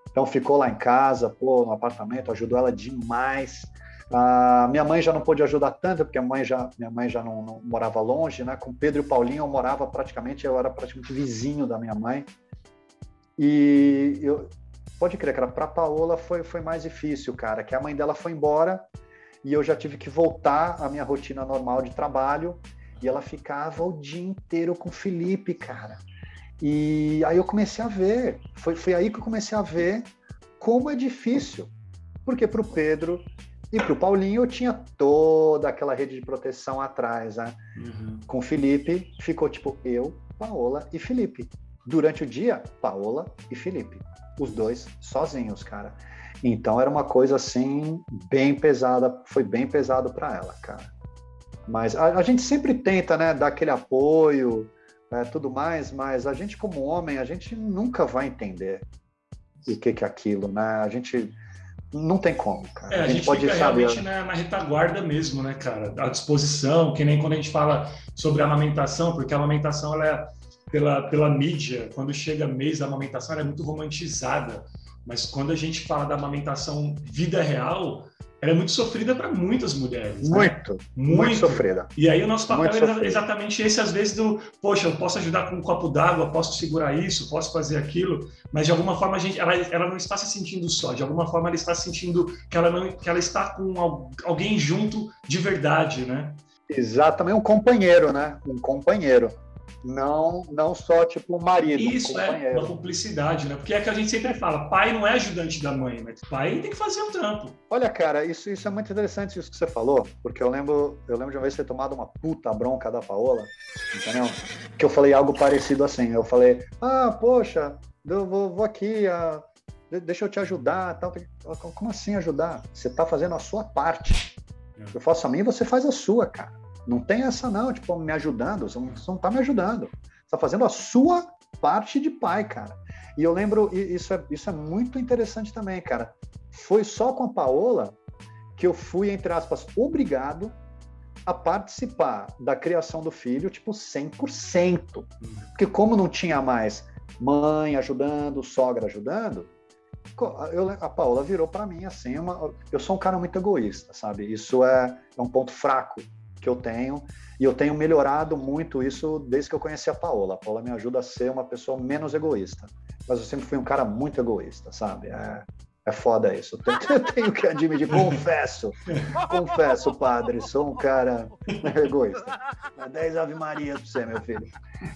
Então ficou lá em casa, pô, no apartamento, ajudou ela demais. Ah, minha mãe já não pôde ajudar tanto, porque a mãe já, minha mãe já não, não, morava longe, né? Com Pedro e Paulinho eu morava praticamente, eu era praticamente vizinho da minha mãe. E eu, pode crer, cara, para Paola foi, foi mais difícil, cara, que a mãe dela foi embora e eu já tive que voltar à minha rotina normal de trabalho e ela ficava o dia inteiro com o Felipe, cara. E aí eu comecei a ver, foi, foi aí que eu comecei a ver como é difícil, porque para o Pedro e para o Paulinho eu tinha toda aquela rede de proteção atrás, né? Uhum. Com o Felipe ficou tipo eu, Paola e Felipe. Durante o dia, Paola e Felipe. Os dois sozinhos, cara. Então era uma coisa assim, bem pesada, foi bem pesado para ela, cara. Mas a, a, gente sempre tenta, né, dar aquele apoio, é, tudo mais, mas a gente como homem, a gente nunca vai entender o que que é aquilo, né? A gente não tem como, cara. É, a, gente, gente pode fica saber... realmente na, na, retaguarda mesmo, né, cara? À disposição, que nem quando a gente fala sobre a amamentação, porque a amamentação, ela é, pela, pela mídia, quando chega mês da amamentação, ela é muito romantizada. Mas quando a gente fala da amamentação vida real, ela é muito sofrida para muitas mulheres. Né? Muito, né? muito, muito, sofrida. E aí o nosso papel é exatamente esse, às vezes, do, poxa, eu posso ajudar com um copo d'água, posso segurar isso, posso fazer aquilo, mas de alguma forma a gente, ela, ela não está se sentindo só, de alguma forma ela está sentindo que ela, não, que ela está com alguém junto de verdade, né? Exatamente, um companheiro, né? Um companheiro não não só tipo um marido. Isso um é uma cumplicidade, né? Porque é que a gente sempre fala, pai não é ajudante da mãe, mas pai tem que fazer o trampo. Olha, cara, isso, isso é muito interessante isso que você falou, porque eu lembro, eu lembro de uma vez ter tomado uma puta bronca da Paola, entendeu? Que eu falei algo parecido assim. Eu falei, ah, poxa, eu vou, vou aqui, ah, deixa eu te ajudar, tal. Como assim ajudar? Você tá fazendo a sua parte. É. Eu faço a minha, você faz a sua, cara. Não tem essa não, tipo, me ajudando, você não está me ajudando. Você está fazendo a sua parte de pai, cara. E eu lembro, isso é, isso é muito interessante também, cara. Foi só com a Paola que eu fui, entre aspas, obrigado a participar da criação do filho, tipo, 100%. Porque como não tinha mais mãe ajudando, sogra ajudando, eu, a Paola virou para mim assim, uma, eu sou um cara muito egoísta, sabe? Isso é, é um ponto fraco que eu tenho e eu tenho melhorado muito isso desde que eu conheci a Paola. A Paola me ajuda a ser uma pessoa menos egoísta, mas eu sempre fui um cara muito egoísta, sabe? É, é foda isso. Eu tenho, <laughs> eu tenho que admitir, confesso, confesso, padre, sou um cara egoísta. 10 Ave Maria pra você, meu filho.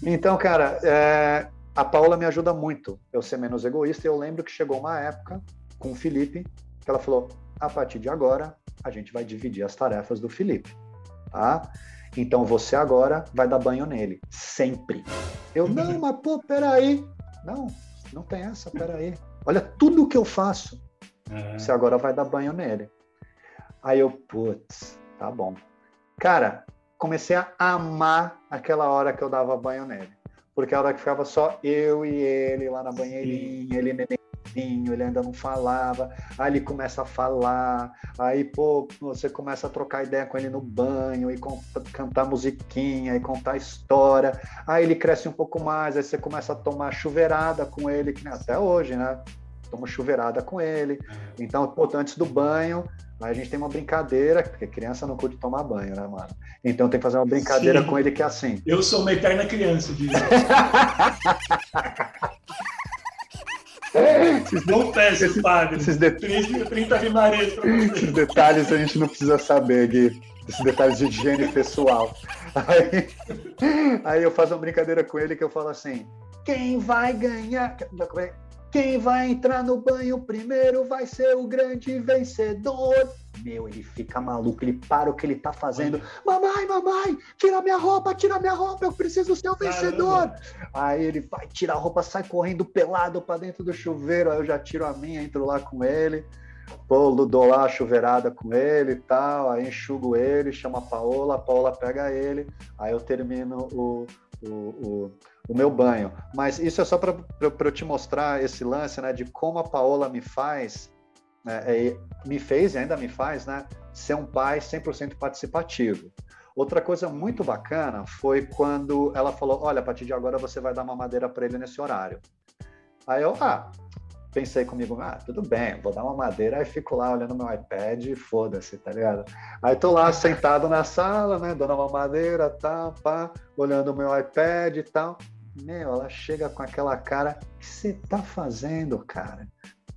Então, cara, é, a Paola me ajuda muito eu ser menos egoísta. E eu lembro que chegou uma época com o Felipe que ela falou: a partir de agora, a gente vai dividir as tarefas do Felipe tá? Então você agora vai dar banho nele, sempre. Eu, <laughs> não, mas pô, peraí. Não, não tem essa, peraí. Olha tudo que eu faço. É. Você agora vai dar banho nele. Aí eu, putz, tá bom. Cara, comecei a amar aquela hora que eu dava banho nele. Porque a hora que ficava só eu e ele lá na banheirinha, ele ele ainda não falava, aí ele começa a falar, aí, pô, você começa a trocar ideia com ele no banho, e cantar musiquinha, e contar história, aí ele cresce um pouco mais, aí você começa a tomar chuveirada com ele, que até hoje, né? Toma chuveirada com ele. É. Então, pô, antes do banho, Aí a gente tem uma brincadeira, porque criança não curte tomar banho, né, mano? Então tem que fazer uma brincadeira Sim. com ele que é assim. Eu sou uma eterna criança, diz. <laughs> Esses não peço, padre. Esses de... 30 rimarias Esses detalhes a gente não precisa saber, Gui. Esses detalhes de higiene pessoal. Aí, aí eu faço uma brincadeira com ele que eu falo assim: quem vai ganhar? Quem vai entrar no banho primeiro vai ser o grande vencedor. Meu, ele fica maluco, ele para o que ele tá fazendo. Mamãe, mamãe, tira minha roupa, tira minha roupa, eu preciso ser o vencedor. Caramba. Aí ele vai tirar a roupa, sai correndo pelado para dentro do chuveiro. Aí eu já tiro a minha, entro lá com ele. Pô, dou lá a chuveirada com ele e tal. Aí enxugo ele, chama a Paola, a Paola pega ele. Aí eu termino o, o, o o meu banho. Mas isso é só para eu te mostrar esse lance, né, de como a Paola me faz, né, é, me fez e ainda me faz, né, ser um pai 100% participativo. Outra coisa muito bacana foi quando ela falou: Olha, a partir de agora você vai dar uma madeira para ele nesse horário. Aí eu, ah, pensei comigo, ah, tudo bem, vou dar uma madeira, aí fico lá olhando meu iPad e foda-se, tá ligado? Aí tô lá sentado na sala, né, dando uma madeira, tá, pá, olhando meu iPad e tal. Meu, ela chega com aquela cara, o que você tá fazendo, cara?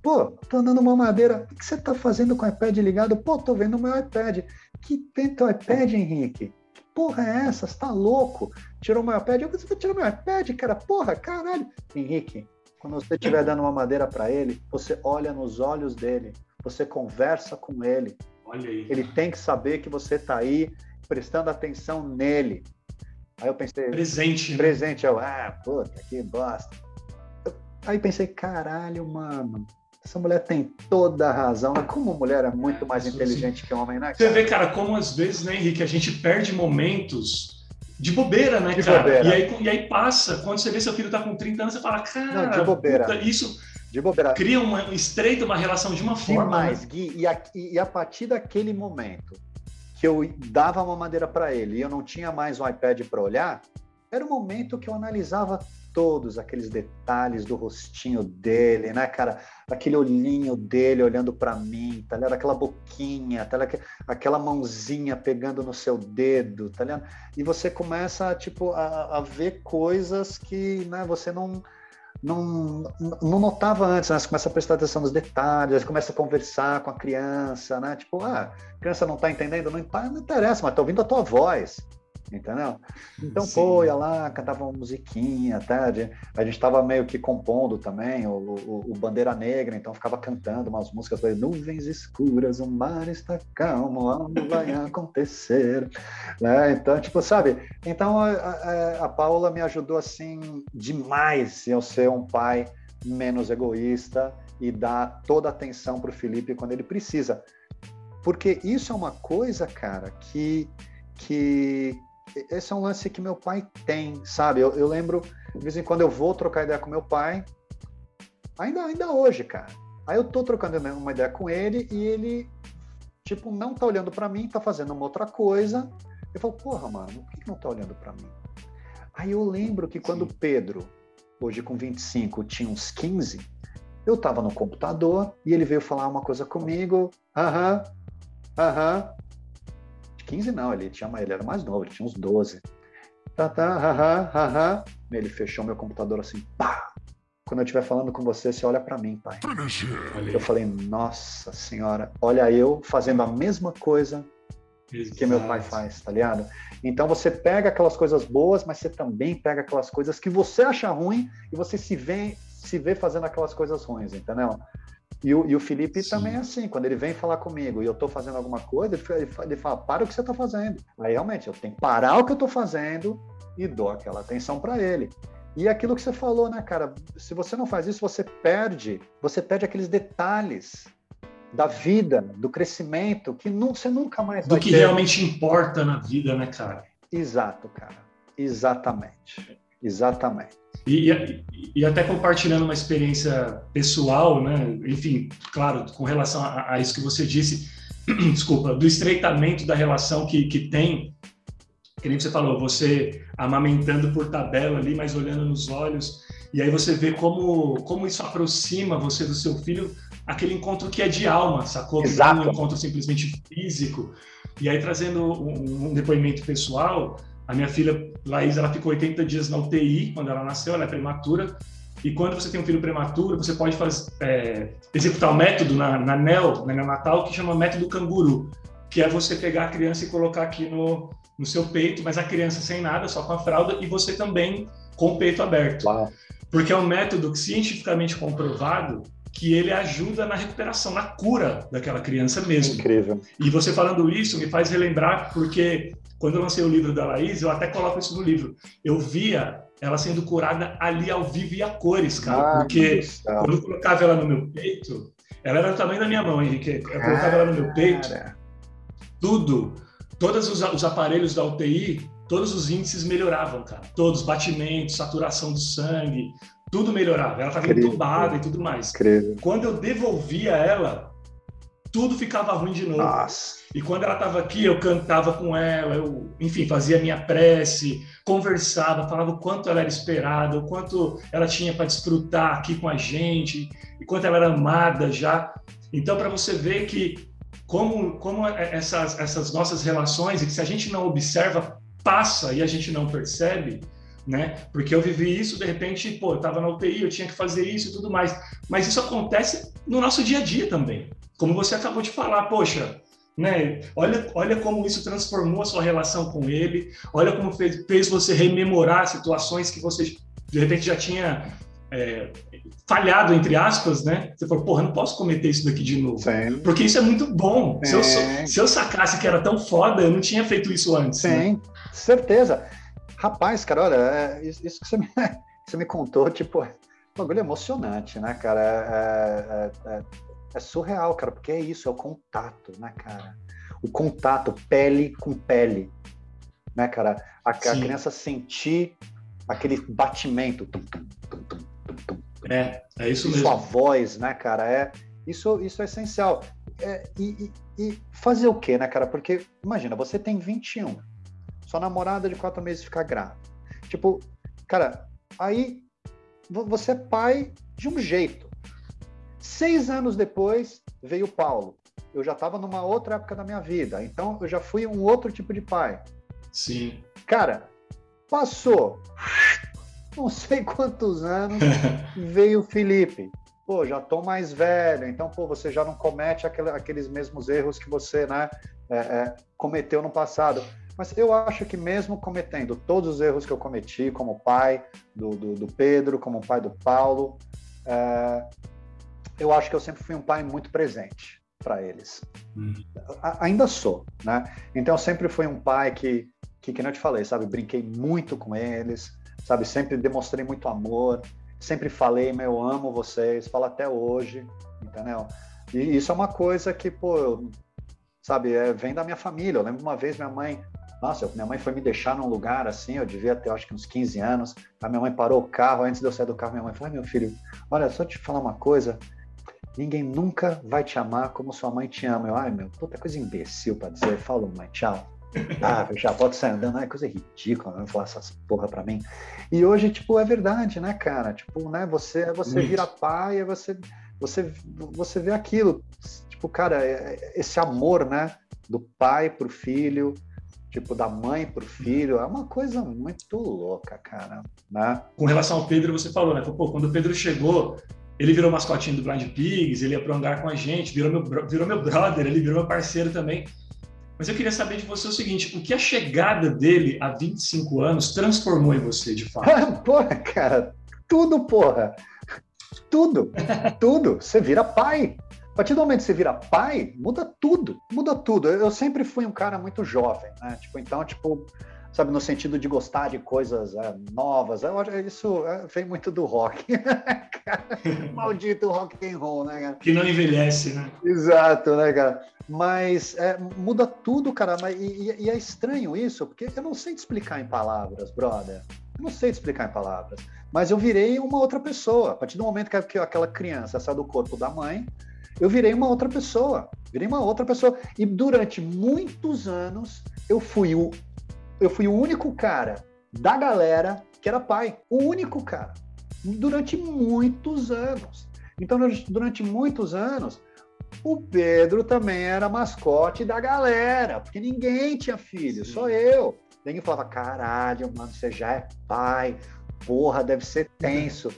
Pô, tô dando uma madeira, o que você tá fazendo com o iPad ligado? Pô, tô vendo meu iPad. Que tem teu iPad, Henrique? Que porra é essa? Você tá louco? Tirou meu iPad? Eu, você tirar meu iPad, cara? Porra, caralho. Henrique, quando você estiver dando uma madeira para ele, você olha nos olhos dele, você conversa com ele. Olha aí. Ele tem que saber que você está aí prestando atenção nele. Aí eu pensei. Presente. Né? Presente. Eu, ah, puta, que bosta. Eu, aí pensei, caralho, mano. Essa mulher tem toda a razão. Como mulher é muito mais inteligente que homem, né? Cara? Você vê, cara, como às vezes, né, Henrique, a gente perde momentos de bobeira, né, de cara? Bobeira. E, aí, e aí passa, quando você vê seu filho tá com 30 anos, você fala, cara, Não, de bobeira. Puta, isso de bobeira. cria uma, estreita uma relação de uma forma. Demais, né? Gui. E a, e a partir daquele momento que eu dava uma madeira para ele e eu não tinha mais um iPad para olhar, era o momento que eu analisava todos aqueles detalhes do rostinho dele, né, cara? Aquele olhinho dele olhando para mim, tá ligado? Aquela boquinha, tá ligado? Aquela mãozinha pegando no seu dedo, tá ligado? E você começa, tipo, a, a ver coisas que, né, você não não, não notava antes, né? Você começa a prestar atenção nos detalhes, começa a conversar com a criança, né? Tipo, ah, a criança não tá entendendo, não, não interessa, mas tá ouvindo a tua voz entendeu? Então, Sim. pô, ia lá, cantava uma musiquinha, tá? A gente estava meio que compondo também o, o, o, Bandeira Negra, então ficava cantando umas músicas, nuvens escuras, o mar está calmo, algo vai <laughs> acontecer, né? Então, tipo, sabe? Então, a, a, a Paula me ajudou, assim, demais eu ser um pai menos egoísta e dar toda a atenção para o Felipe quando ele precisa. Porque isso é uma coisa, cara, que, que, esse é um lance que meu pai tem, sabe? Eu, eu, lembro, de vez em quando eu vou trocar ideia com meu pai, ainda, ainda hoje, cara. Aí eu tô trocando uma ideia com ele e ele, tipo, não tá olhando para mim, tá fazendo uma outra coisa. Eu falo, porra, mano, por que não tá olhando para mim? Aí eu lembro que quando Sim. Pedro, hoje com 25, tinha uns 15, eu tava no computador e ele veio falar uma coisa comigo, aham, aham, 15 não, ele, tinha, ele era mais novo, ele tinha uns 12. Tá, tá, haha, haha. Ele fechou meu computador assim, pá! Quando eu estiver falando com você, você olha para mim, pai. Eu falei, nossa senhora, olha eu fazendo a mesma coisa Exato. que meu pai faz, tá ligado? Então você pega aquelas coisas boas, mas você também pega aquelas coisas que você acha ruim e você se vê, se vê fazendo aquelas coisas ruins, entendeu? E o, e o Felipe Sim. também é assim, quando ele vem falar comigo e eu estou fazendo alguma coisa, ele, ele fala, para o que você está fazendo. Aí realmente eu tenho que parar o que eu estou fazendo e dou aquela atenção para ele. E aquilo que você falou, né, cara? Se você não faz isso, você perde, você perde aqueles detalhes da vida, do crescimento, que não, você nunca mais do vai que ter. realmente importa na vida, né, cara? Exato, cara. Exatamente. Exatamente. E, e, e, até compartilhando uma experiência pessoal, né? Enfim, claro, com relação a, a isso que você disse, <clears throat> desculpa, do estreitamento da relação que, que tem, que nem você falou, você amamentando por tabela ali, mas olhando nos olhos, e aí você vê como, como isso aproxima você do seu filho, aquele encontro que é de alma, sacou? Exato. Não é um encontro simplesmente físico. E aí, trazendo um, um depoimento pessoal, a minha filha, Laís, ela ficou 80 dias na UTI quando ela nasceu, ela é prematura. E quando você tem um filho prematuro, você pode fazer, é, executar o um método na, na NEL, na neonatal, que chama método canguru, que é você pegar a criança e colocar aqui no, no seu peito, mas a criança sem nada, só com a fralda, e você também com o peito aberto. Uau. Porque é um método cientificamente comprovado que ele ajuda na recuperação, na cura daquela criança mesmo. Incrível. E você falando isso me faz relembrar, porque quando eu lancei o livro da Laís, eu até coloco isso no livro. Eu via ela sendo curada ali ao vivo e a cores, cara. Ah, porque quando eu colocava ela no meu peito, ela era tamanho da minha mão, Henrique. Eu colocava ela no meu peito, tudo, todos os, os aparelhos da UTI, todos os índices melhoravam, cara. Todos, batimentos, saturação do sangue, tudo melhorava. Ela estava entubada e tudo mais. Incrível. Quando eu devolvia ela, tudo ficava ruim de novo. Nossa. E quando ela estava aqui, eu cantava com ela, eu, enfim, fazia minha prece, conversava, falava o quanto ela era esperada, o quanto ela tinha para desfrutar aqui com a gente, e quanto ela era amada já. Então, para você ver que como, como essas, essas nossas relações, e que se a gente não observa, passa e a gente não percebe, né? Porque eu vivi isso, de repente, pô, eu estava na UTI, eu tinha que fazer isso e tudo mais. Mas isso acontece no nosso dia a dia também. Como você acabou de falar, poxa, né? Olha, olha como isso transformou a sua relação com ele, olha como fez, fez você rememorar situações que você de repente já tinha é, falhado, entre aspas, né? Você falou, porra, não posso cometer isso daqui de novo. Sim. Porque isso é muito bom. Se eu, se, eu, sacasse que era tão foda, eu não tinha feito isso antes. Né? Sim, né? certeza. Rapaz, cara, olha, é, isso que você me, <laughs> você me contou, tipo, um bagulho emocionante, né, cara? É, é, é, é, surreal, cara, porque é isso, é o contato, né, cara? O contato, pele com pele, né, cara? A, a criança sentir aquele batimento. Tum, tum, tum, é, é isso mesmo. Sua voz, né, cara? É, isso, isso é essencial. É, e, e, e, fazer o quê, né, cara? Porque, imagina, você tem 21, sua namorada de quatro meses fica grávida. Tipo, cara, aí você é pai de um jeito. Seis anos depois veio o Paulo. Eu já estava numa outra época da minha vida, então eu já fui um outro tipo de pai. Sim. Cara, passou não sei quantos anos, <laughs> veio o Felipe. Pô, já tô mais velho, então, pô, você já não comete aquele, aqueles mesmos erros que você, né, é, é, cometeu no passado. Mas eu acho que mesmo cometendo todos os erros que eu cometi como pai do, do, do Pedro, como pai do Paulo, é, eu acho que eu sempre fui um pai muito presente para eles. Uhum. Ainda sou, né? Então eu sempre fui um pai que, que, que não te falei, sabe, brinquei muito com eles, sabe? Sempre demonstrei muito amor, sempre falei, meu, eu amo vocês, falo até hoje, entendeu? E isso é uma coisa que, pô, eu, sabe, é, vem da minha família. Eu lembro uma vez minha mãe, nossa, minha mãe foi me deixar num lugar assim, eu devia ter, acho que uns 15 anos. A minha mãe parou o carro, antes de eu sair do carro, minha mãe falou: meu filho, olha, só te falar uma coisa, ninguém nunca vai te amar como sua mãe te ama. Eu, ai, meu, puta coisa imbecil para dizer. Falou, mãe, tchau. <laughs> Ah, já pode sair andando, é coisa ridícula, não falar essas porra pra mim. E hoje, tipo, é verdade, né, cara? Tipo, né, você, você vira pai, é você, você, você vê aquilo. Tipo, cara, é, esse amor, né, do pai pro filho, tipo, da mãe pro filho, é uma coisa muito louca, cara, né? Com relação ao Pedro, você falou, né? Pô, quando o Pedro chegou, ele virou mascotinho do Blind Pigs, ele ia pro hangar com a gente, virou meu, virou meu brother, ele virou meu parceiro também. Mas eu queria saber de você o seguinte: o que a chegada dele há 25 anos transformou em você, de fato? <laughs> porra, cara, tudo, porra. Tudo, <laughs> tudo. Você vira pai. A partir do momento que você vira pai, muda tudo, muda tudo. Eu sempre fui um cara muito jovem, né? Tipo, então, tipo, sabe, no sentido de gostar de coisas é, novas. Eu, isso é, vem muito do rock. <laughs> Maldito rock and roll, né, cara? Que não envelhece, né? Exato, né, cara? Mas é, muda tudo, cara. Mas, e, e, é estranho isso, porque eu não sei te explicar em palavras, brother. Eu não sei te explicar em palavras. Mas eu virei uma outra pessoa. A partir do momento que aquela criança sai do corpo da mãe, eu virei uma outra pessoa. Virei uma outra pessoa. E durante muitos anos, eu fui o eu fui o único cara da galera que era pai. O único cara. Durante muitos anos. Então, durante muitos anos, o Pedro também era mascote da galera, porque ninguém tinha filho, Sim. só eu. Ninguém falava, caralho, mano, você já é pai, porra, deve ser tenso.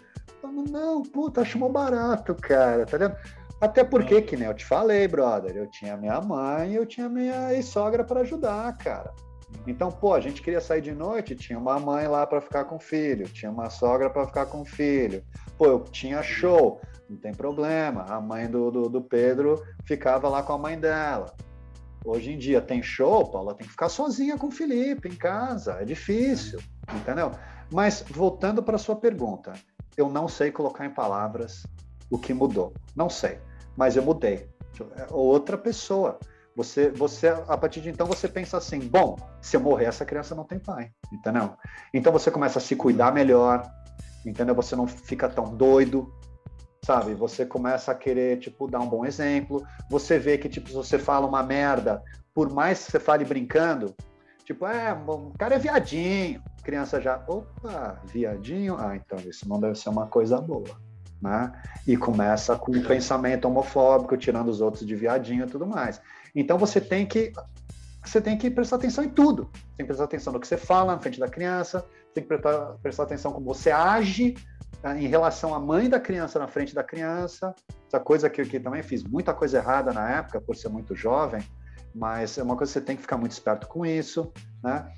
Não, não puta, acho mó barato, cara, tá vendo? Até porque, que nem eu te falei, brother, eu tinha minha mãe, eu tinha minha ex-sogra para ajudar, cara. Então, pô, a gente queria sair de noite, tinha uma mãe lá para ficar com o filho, tinha uma sogra para ficar com o filho. Pô, eu tinha show, não tem problema. A mãe do, do, do, Pedro ficava lá com a mãe dela. Hoje em dia tem show, Paula tem que ficar sozinha com o Felipe em casa, é difícil, entendeu? Mas voltando para sua pergunta, eu não sei colocar em palavras o que mudou, não sei, mas eu mudei. É outra pessoa. Você, você, a partir de então, você pensa assim: bom, se eu morrer, essa criança não tem pai, entendeu? Então você começa a se cuidar melhor, entendeu? Você não fica tão doido, sabe? Você começa a querer, tipo, dar um bom exemplo. Você vê que, tipo, se você fala uma merda, por mais que você fale brincando, tipo, é, o cara é viadinho. Criança já, opa, viadinho? Ah, então isso não deve ser uma coisa boa, né? E começa com um pensamento homofóbico, tirando os outros de viadinho e tudo mais. Então você tem que você tem que prestar atenção em tudo. Tem que prestar atenção no que você fala na frente da criança, tem que prestar, prestar atenção como você age tá, em relação à mãe da criança na frente da criança. Essa coisa que eu que também fiz muita coisa errada na época por ser muito jovem, mas é uma coisa que você tem que ficar muito esperto com isso, né?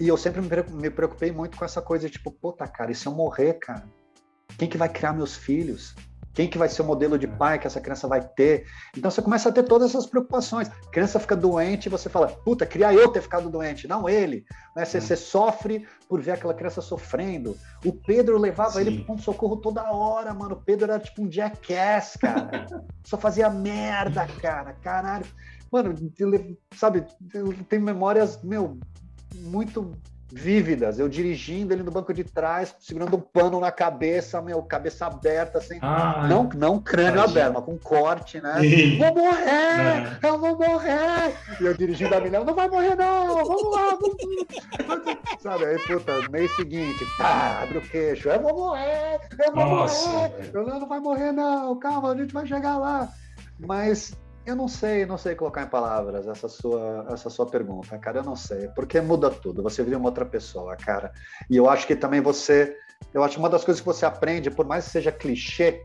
E eu sempre me preocupei muito com essa coisa de tipo, puta, cara, e se eu morrer, cara? Quem que vai criar meus filhos? Quem que vai ser o modelo de é. pai que essa criança vai ter? Então você começa a ter todas essas preocupações. A criança fica doente e você fala, puta, queria eu ter ficado doente, não ele. Né? Você, é. você sofre por ver aquela criança sofrendo. O Pedro levava Sim. ele para ponto-socorro toda hora, mano. O Pedro era tipo um jackass, cara. <laughs> Só fazia merda, cara. Caralho. Mano, sabe, tem memórias, meu, muito vívidas. Eu dirigindo ele no banco de trás, segurando um pano na cabeça, meu, cabeça aberta, assim, ah, não, não crânio aberto, mas com corte, né? Sim. Vou morrer! É. Eu vou morrer! E eu dirigindo a milhão, não vai morrer, não! Vamos lá! Vamos... Sabe, aí, puta, mês seguinte, pá, abre o queixo, eu vou morrer! Eu vou Nossa, morrer! Eu não, não vai morrer, não! Calma, a gente vai chegar lá! Mas eu não sei, não sei colocar em palavras essa sua, essa sua pergunta, cara. Eu não sei, porque muda tudo. Você vira uma outra pessoa, cara. E eu acho que também você, eu acho uma das coisas que você aprende, por mais que seja clichê,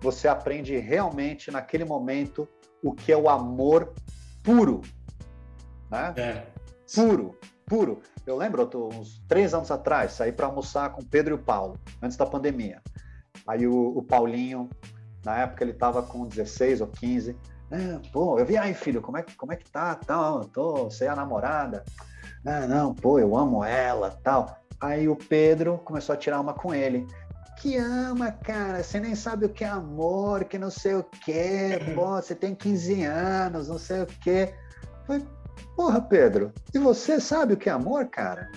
você aprende realmente naquele momento o que é o amor puro, né? É. Puro, puro. Eu lembro, eu tô, uns três anos atrás, saí para almoçar com o Pedro e o Paulo, antes da pandemia. Aí o, o Paulinho, na época ele estava com 16 ou 15 é, pô, eu vi aí, filho, como é, como é que tá, tal, tô, você é a namorada. Ah, não, pô, eu amo ela, tal. Aí o Pedro começou a tirar uma com ele. Que ama, cara, você nem sabe o que é amor, que não sei o quê, <laughs> pô, você tem 15 anos, não sei o quê. falei, porra, Pedro, e você sabe o que é amor, cara?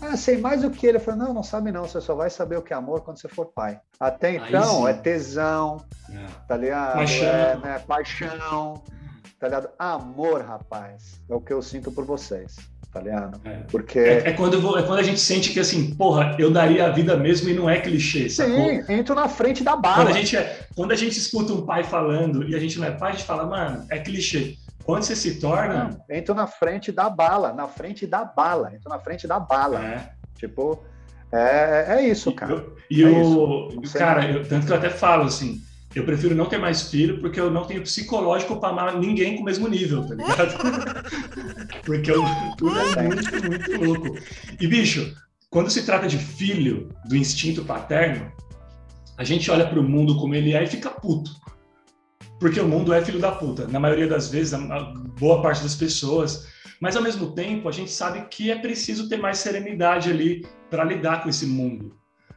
Ah, sei mais do que ele. Falei, não, não sabe não, você só vai saber o que é amor quando você for pai. Até então, é tesão, é. tá ligado? Paixão. É, né, paixão, tá ligado? Amor, rapaz, é o que eu sinto por vocês. Tá ligado? É. Porque... É, é, quando vou, é quando a gente sente que assim, porra, eu daria a vida mesmo e não é clichê, sacou? Sim, entro na frente da bala. Quando a, gente é, quando a gente escuta um pai falando e a gente não é pai, a gente fala, mano, é clichê. Quando você se torna. Não, entro na frente da bala, na frente da bala, entro na frente da bala. É. Tipo, é, é isso, cara. E, eu, é o. Cara, eu, tanto que eu até falo assim. Eu prefiro não ter mais filho porque eu não tenho psicológico para amar ninguém com o mesmo nível, tá ligado? <laughs> porque eu, tudo é muito, muito louco. E, bicho, quando se trata de filho, do instinto paterno, a gente olha para o mundo como ele é e fica puto porque o mundo é filho da puta, na maioria das vezes, a boa parte das pessoas. Mas ao mesmo tempo, a gente sabe que é preciso ter mais serenidade ali para lidar com esse mundo.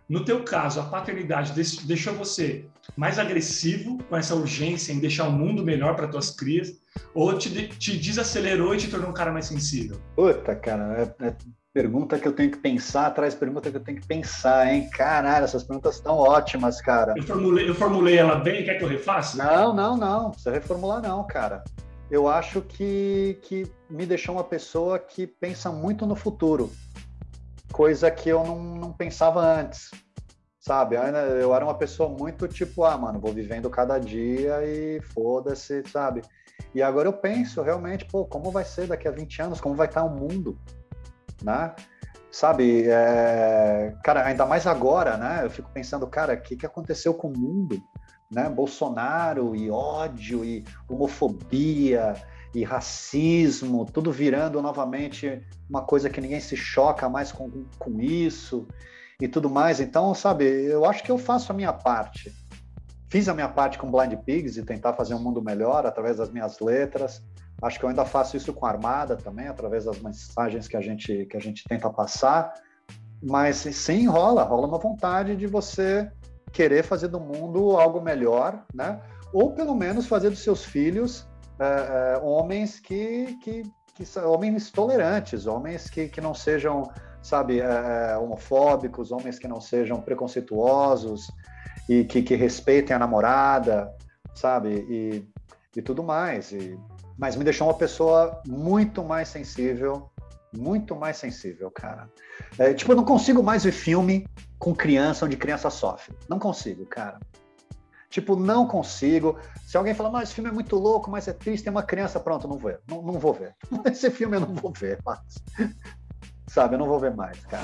No teu caso, a paternidade deixou você mais agressivo com essa urgência em deixar o mundo melhor para tuas crias, ou te, te desacelerou e te tornou um cara mais sensível? Puta, cara, é, é Pergunta que eu tenho que pensar, atrás pergunta que eu tenho que pensar, hein? Caralho, essas perguntas estão ótimas, cara. Eu formulei, eu formulei ela bem, quer que eu refaça? Não, não, não. Não precisa reformular, não, cara. Eu acho que, que me deixou uma pessoa que pensa muito no futuro, coisa que eu não, não pensava antes, sabe? Eu era uma pessoa muito tipo, ah, mano, vou vivendo cada dia e foda-se, sabe? E agora eu penso realmente, pô, como vai ser daqui a 20 anos? Como vai estar o mundo? Né? Sabe, é... cara, ainda mais agora, né? Eu fico pensando, cara, o que, que aconteceu com o mundo? Né? Bolsonaro e ódio e homofobia e racismo, tudo virando novamente uma coisa que ninguém se choca mais com, com isso e tudo mais. Então, sabe, eu acho que eu faço a minha parte. Fiz a minha parte com Blind Pigs e tentar fazer um mundo melhor através das minhas letras. Acho que eu ainda faço isso com a Armada também, através das mensagens que a gente, que a gente tenta passar. Mas sim, rola, rola uma vontade de você querer fazer do mundo algo melhor, né? Ou pelo menos fazer dos seus filhos é, é, homens que, que, que são homens tolerantes, homens que, que não sejam, sabe, é, homofóbicos, homens que não sejam preconceituosos e que, que respeitem a namorada, sabe, e, e tudo mais. E, mas me deixou uma pessoa muito mais sensível, muito mais sensível, cara. É, tipo, eu não consigo mais ver filme com criança onde criança sofre. Não consigo, cara. Tipo, não consigo. Se alguém falar, mas esse filme é muito louco, mas é triste, tem uma criança, pronto, não vou. Não, não vou ver. <laughs> Esse filme eu não vou ver mais. <laughs> Sabe, eu não vou ver mais, cara.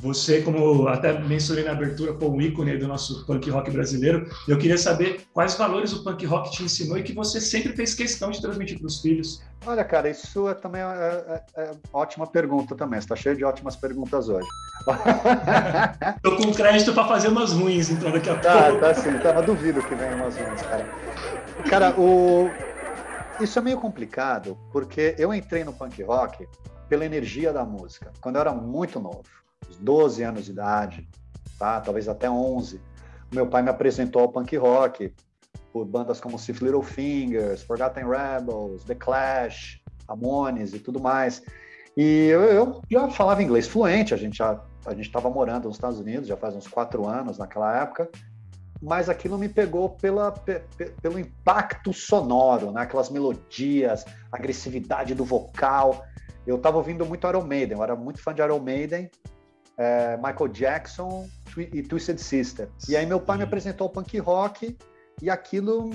Você, como até mencionei na abertura, foi um ícone do nosso punk rock brasileiro. Eu queria saber quais valores o punk rock te ensinou e que você sempre fez questão de transmitir para os filhos. Olha, cara, isso é também é, é, é ótima pergunta também. Você está cheio de ótimas perguntas hoje. <laughs> Tô com crédito para fazer umas ruins, então daqui a tá, pouco. Tá, sim. Tá, mas duvido que venham umas ruins, cara. Cara, o... isso é meio complicado, porque eu entrei no punk rock pela energia da música, quando eu era muito novo. 12 anos de idade, tá? talvez até 11. Meu pai me apresentou ao punk rock por bandas como Sif Little Fingers, Forgotten Rebels, The Clash, Ramones e tudo mais. E eu, eu já falava inglês fluente, a gente já a gente estava morando nos Estados Unidos já faz uns quatro anos naquela época, mas aquilo me pegou pela, pe, pelo impacto sonoro, né? aquelas melodias, agressividade do vocal. Eu estava ouvindo muito Iron Maiden, eu era muito fã de Iron Maiden, é, Michael Jackson e Twisted Sister. E aí meu pai me apresentou o punk rock e aquilo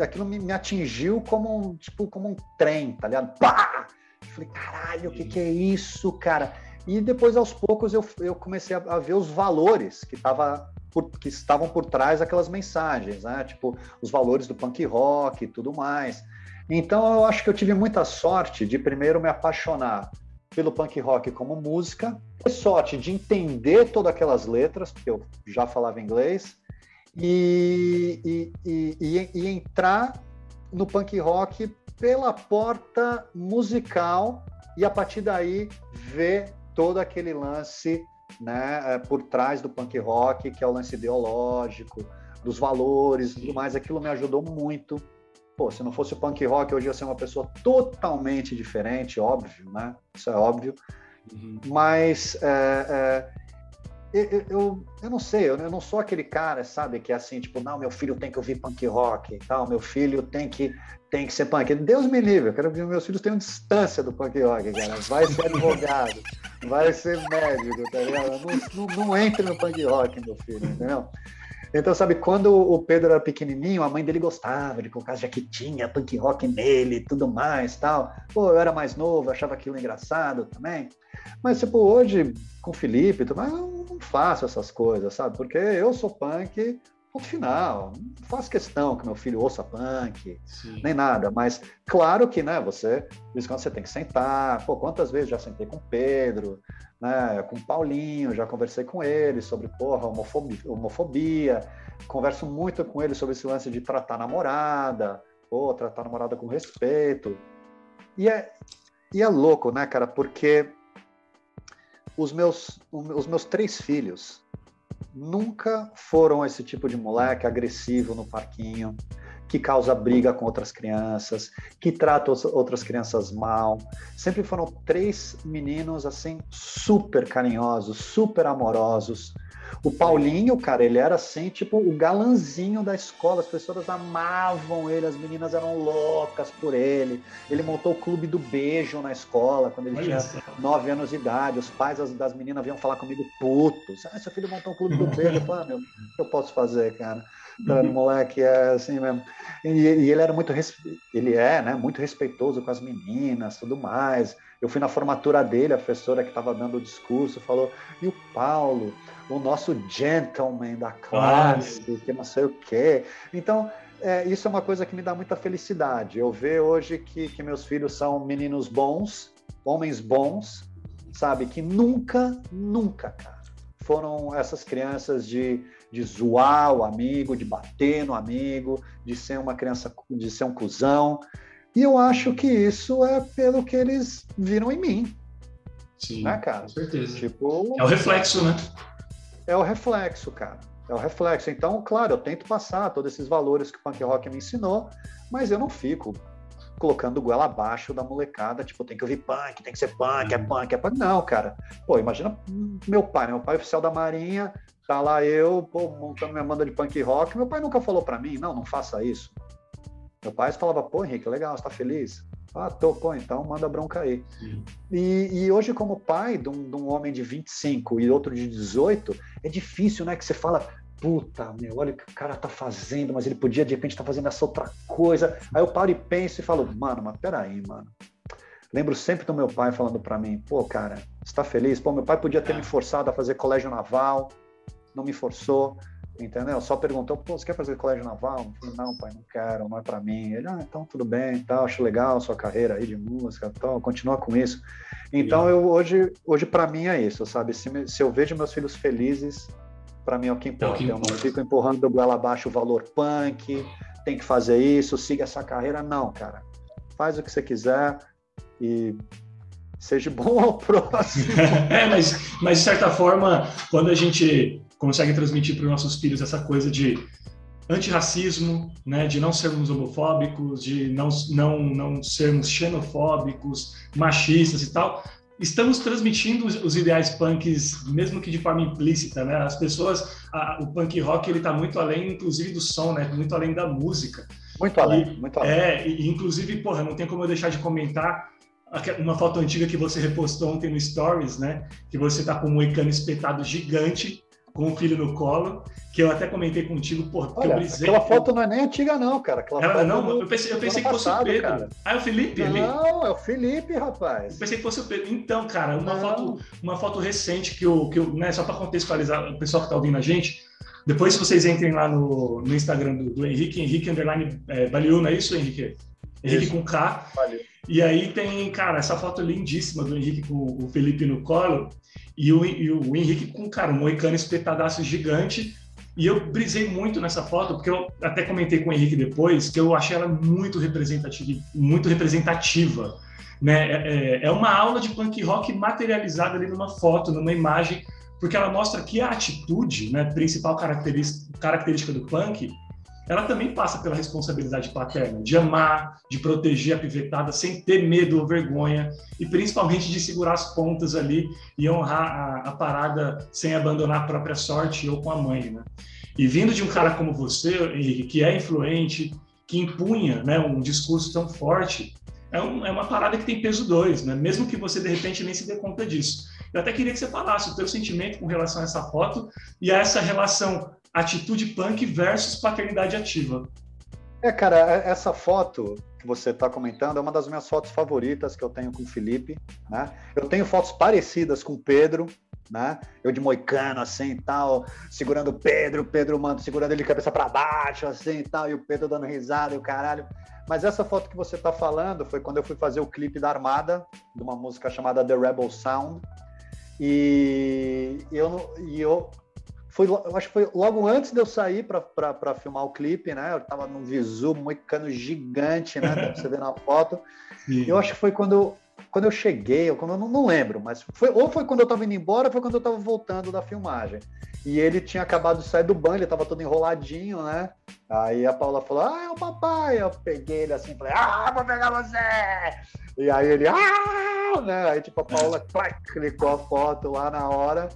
aquilo me, me atingiu como um, tipo como um trem, tá ligado? Pá! Eu falei, caralho, o que, que é isso, cara? E depois, aos poucos, eu, eu comecei a, a ver os valores que, tava por, que estavam por trás daquelas mensagens, né? Tipo, os valores do punk rock e tudo mais. Então, eu acho que eu tive muita sorte de primeiro me apaixonar pelo punk rock como música, ter sorte de entender todas aquelas letras, porque eu já falava inglês, e, e, e, e entrar no punk rock pela porta musical e a partir daí ver todo aquele lance né, é, por trás do punk rock, que é o lance ideológico, dos valores e tudo mais. Aquilo me ajudou muito pô, se não fosse o punk rock, hoje ia ser uma pessoa totalmente diferente, óbvio, né? Isso é óbvio. Uhum. Mas é, é, eu, eu, eu, não sei, eu, eu, não sou aquele cara, sabe, que é assim, tipo, não, meu filho tem que ouvir punk rock e tal, meu filho tem que, tem que ser punk. Deus me livre, eu quero que meus filhos tenham distância do punk rock, cara. Vai ser advogado, vai ser médico, tá ligado? Não, não, não entre no punk rock, meu filho, entendeu? Então, sabe, quando o Pedro era pequenininho, a mãe dele gostava de colocar jaquetinha, punk rock nele tudo mais, tal. Pô, eu era mais novo, achava aquilo engraçado também. Mas, tipo, hoje, com o Felipe, eu não faço essas coisas, sabe? Porque eu sou punk, ponto final. Não faço questão que meu filho ouça punk, Sim. nem nada. Mas, claro que, né, você, por isso você tem que sentar. Pô, quantas vezes já sentei com o Pedro, né, com o Paulinho, já conversei com ele sobre, porra, homofobia, homofobia. Converso muito com ele sobre esse lance de tratar a namorada, ou tratar a namorada com respeito. E é, e é louco, né, cara? Porque os meus, os meus três filhos nunca foram esse tipo de moleque agressivo no parquinho, que causa briga com outras crianças, que trata outras crianças mal. Sempre foram três meninos assim super carinhosos, super amorosos, o Paulinho, cara, ele era assim, tipo, o galanzinho da escola. As pessoas amavam ele, as meninas eram loucas por ele. Ele montou o clube do beijo na escola, quando ele Olha tinha nove anos de idade. Os pais das, das meninas vinham falar comigo putos. Ah, seu filho montou um clube do beijo. Eu falei, ah, meu, o que eu posso fazer, cara? Então, o moleque é assim mesmo. E, e, ele era muito, ele é, né, muito respeitoso com as meninas, tudo mais. Eu fui na formatura dele, a professora que estava dando o discurso falou: e o Paulo, o nosso gentleman da classe, que não sei o quê. Então, é, isso é uma coisa que me dá muita felicidade. Eu ver hoje que, que meus filhos são meninos bons, homens bons, sabe? Que nunca, nunca, cara, foram essas crianças de, de zoar o amigo, de bater no amigo, de ser uma criança, de ser um cuzão. E eu acho que isso é pelo que eles viram em mim. Sim, né, cara? com certeza. Tipo, é o reflexo, né? É o reflexo, cara. É o reflexo. Então, claro, eu tento passar todos esses valores que o punk rock me ensinou, mas eu não fico colocando goela abaixo da molecada, tipo, tem que ouvir punk, tem que ser punk, é punk, é punk. Não, cara. Pô, imagina meu pai, né? meu pai é oficial da Marinha, tá lá eu, pô, montando minha banda de punk rock. Meu pai nunca falou para mim, não, não faça isso. Meu pai falava, pô, Henrique, legal, você tá feliz? Ah, tô, pô, então manda bronca aí. E, e, hoje, como pai de um, de um, homem de 25 e outro de 18, é difícil, né? Que você fala, puta, meu, olha o que o cara tá fazendo, mas ele podia de repente estar tá fazendo essa outra coisa. Aí eu paro e penso e falo, mano, mas peraí, mano. Lembro sempre do meu pai falando para mim, pô, cara, você tá feliz? Pô, meu pai podia ter me forçado a fazer colégio naval, não me forçou entendeu? Só perguntou, pô, você quer fazer colégio naval? Falei, não, pai, não quero, não é para mim. Ele, ah, então tudo bem, tal, acho legal a sua carreira aí de música, tal, continua com isso. Então, eu hoje, hoje para mim é isso, sabe? Se, me, se eu vejo meus filhos felizes, para mim é o que importa. É o que importa. Eu não fico empurrando do goela abaixo o valor punk, tem que fazer isso, siga essa carreira. Não, cara. Faz o que você quiser e seja bom ao <laughs> próximo. <laughs> é, mas, mas de certa forma, quando a gente consegue transmitir para os nossos filhos essa coisa de antirracismo, né, de não sermos homofóbicos, de não, não, não sermos xenofóbicos, machistas e tal, estamos transmitindo os, os, ideais punks, mesmo que de forma implícita, né? As pessoas, a, o punk rock ele está muito além, inclusive do som, né? Muito além da música. Muito além, e, muito além. É, e, inclusive, porra, não tem como eu deixar de comentar uma foto antiga que você repostou ontem no Stories, né? Que você tá com um moicano espetado gigante com o filho no colo, que eu até comentei contigo, porra, porque Olha, eu brisei. Aquela foto não é nem antiga, não, cara. Aquela Ela, não, do, eu pensei, eu pensei que fosse passado, o Pedro. Cara. Ah, é o Felipe? Não, é o Felipe, rapaz. Eu pensei que fosse o Pedro. Então, cara, uma, foto, uma foto recente que eu, que eu né, só para contextualizar o pessoal que tá ouvindo a gente, depois se vocês entrem lá no, no Instagram do, do Henrique, Henrique Underline é, Baliu, não é isso, Henrique? Henrique isso. com K. Valeu. E aí tem, cara, essa foto lindíssima do Henrique com o Felipe no colo e o, e o Henrique com, cara, um moicano espetadaço gigante. E eu brisei muito nessa foto, porque eu até comentei com o Henrique depois que eu achei ela muito representativa, muito representativa. Né? É, é, é uma aula de punk rock materializada ali numa foto, numa imagem, porque ela mostra que a atitude, né, principal característica, característica do punk, ela também passa pela responsabilidade paterna, de amar, de proteger a pivetada sem ter medo ou vergonha, e principalmente de segurar as pontas ali e honrar a, a parada sem abandonar a própria sorte ou com a mãe, né? E vindo de um cara como você, Henrique, que é influente, que impunha né, um discurso tão forte, é, um, é, uma parada que tem peso dois, né? mesmo que você de repente nem se dê conta disso. Eu até queria que você falasse o teu sentimento com relação a essa foto e a essa relação atitude punk versus paternidade ativa. É, cara, é, essa foto que você está comentando é uma das minhas fotos favoritas que eu tenho com o Felipe, né? Eu tenho fotos parecidas com o Pedro, né? Eu de moicano, assim, tal, segurando o Pedro, Pedro, mano, segurando ele de cabeça para baixo, assim, tal, e o Pedro dando risada e o caralho. Mas essa foto que você está falando foi quando eu fui fazer o clipe da Armada, de uma música chamada The Rebel Sound, e eu, e eu foi, eu acho que foi logo antes de eu sair para filmar o clipe, né? Eu tava num visu moicano gigante, né? Você vê na foto. <laughs> Sim. Eu acho que foi quando, quando eu cheguei, ou quando eu não, não, lembro, mas foi, ou foi quando eu tava indo embora, ou foi quando eu tava voltando da filmagem. E ele tinha acabado de sair do banho, ele tava todo enroladinho, né? Aí a Paula falou: Ah, é o papai. Eu peguei ele assim, falei: Ah, vou pegar você! E aí ele, ah! Né? Aí tipo a Paula clac, clicou a foto lá na hora.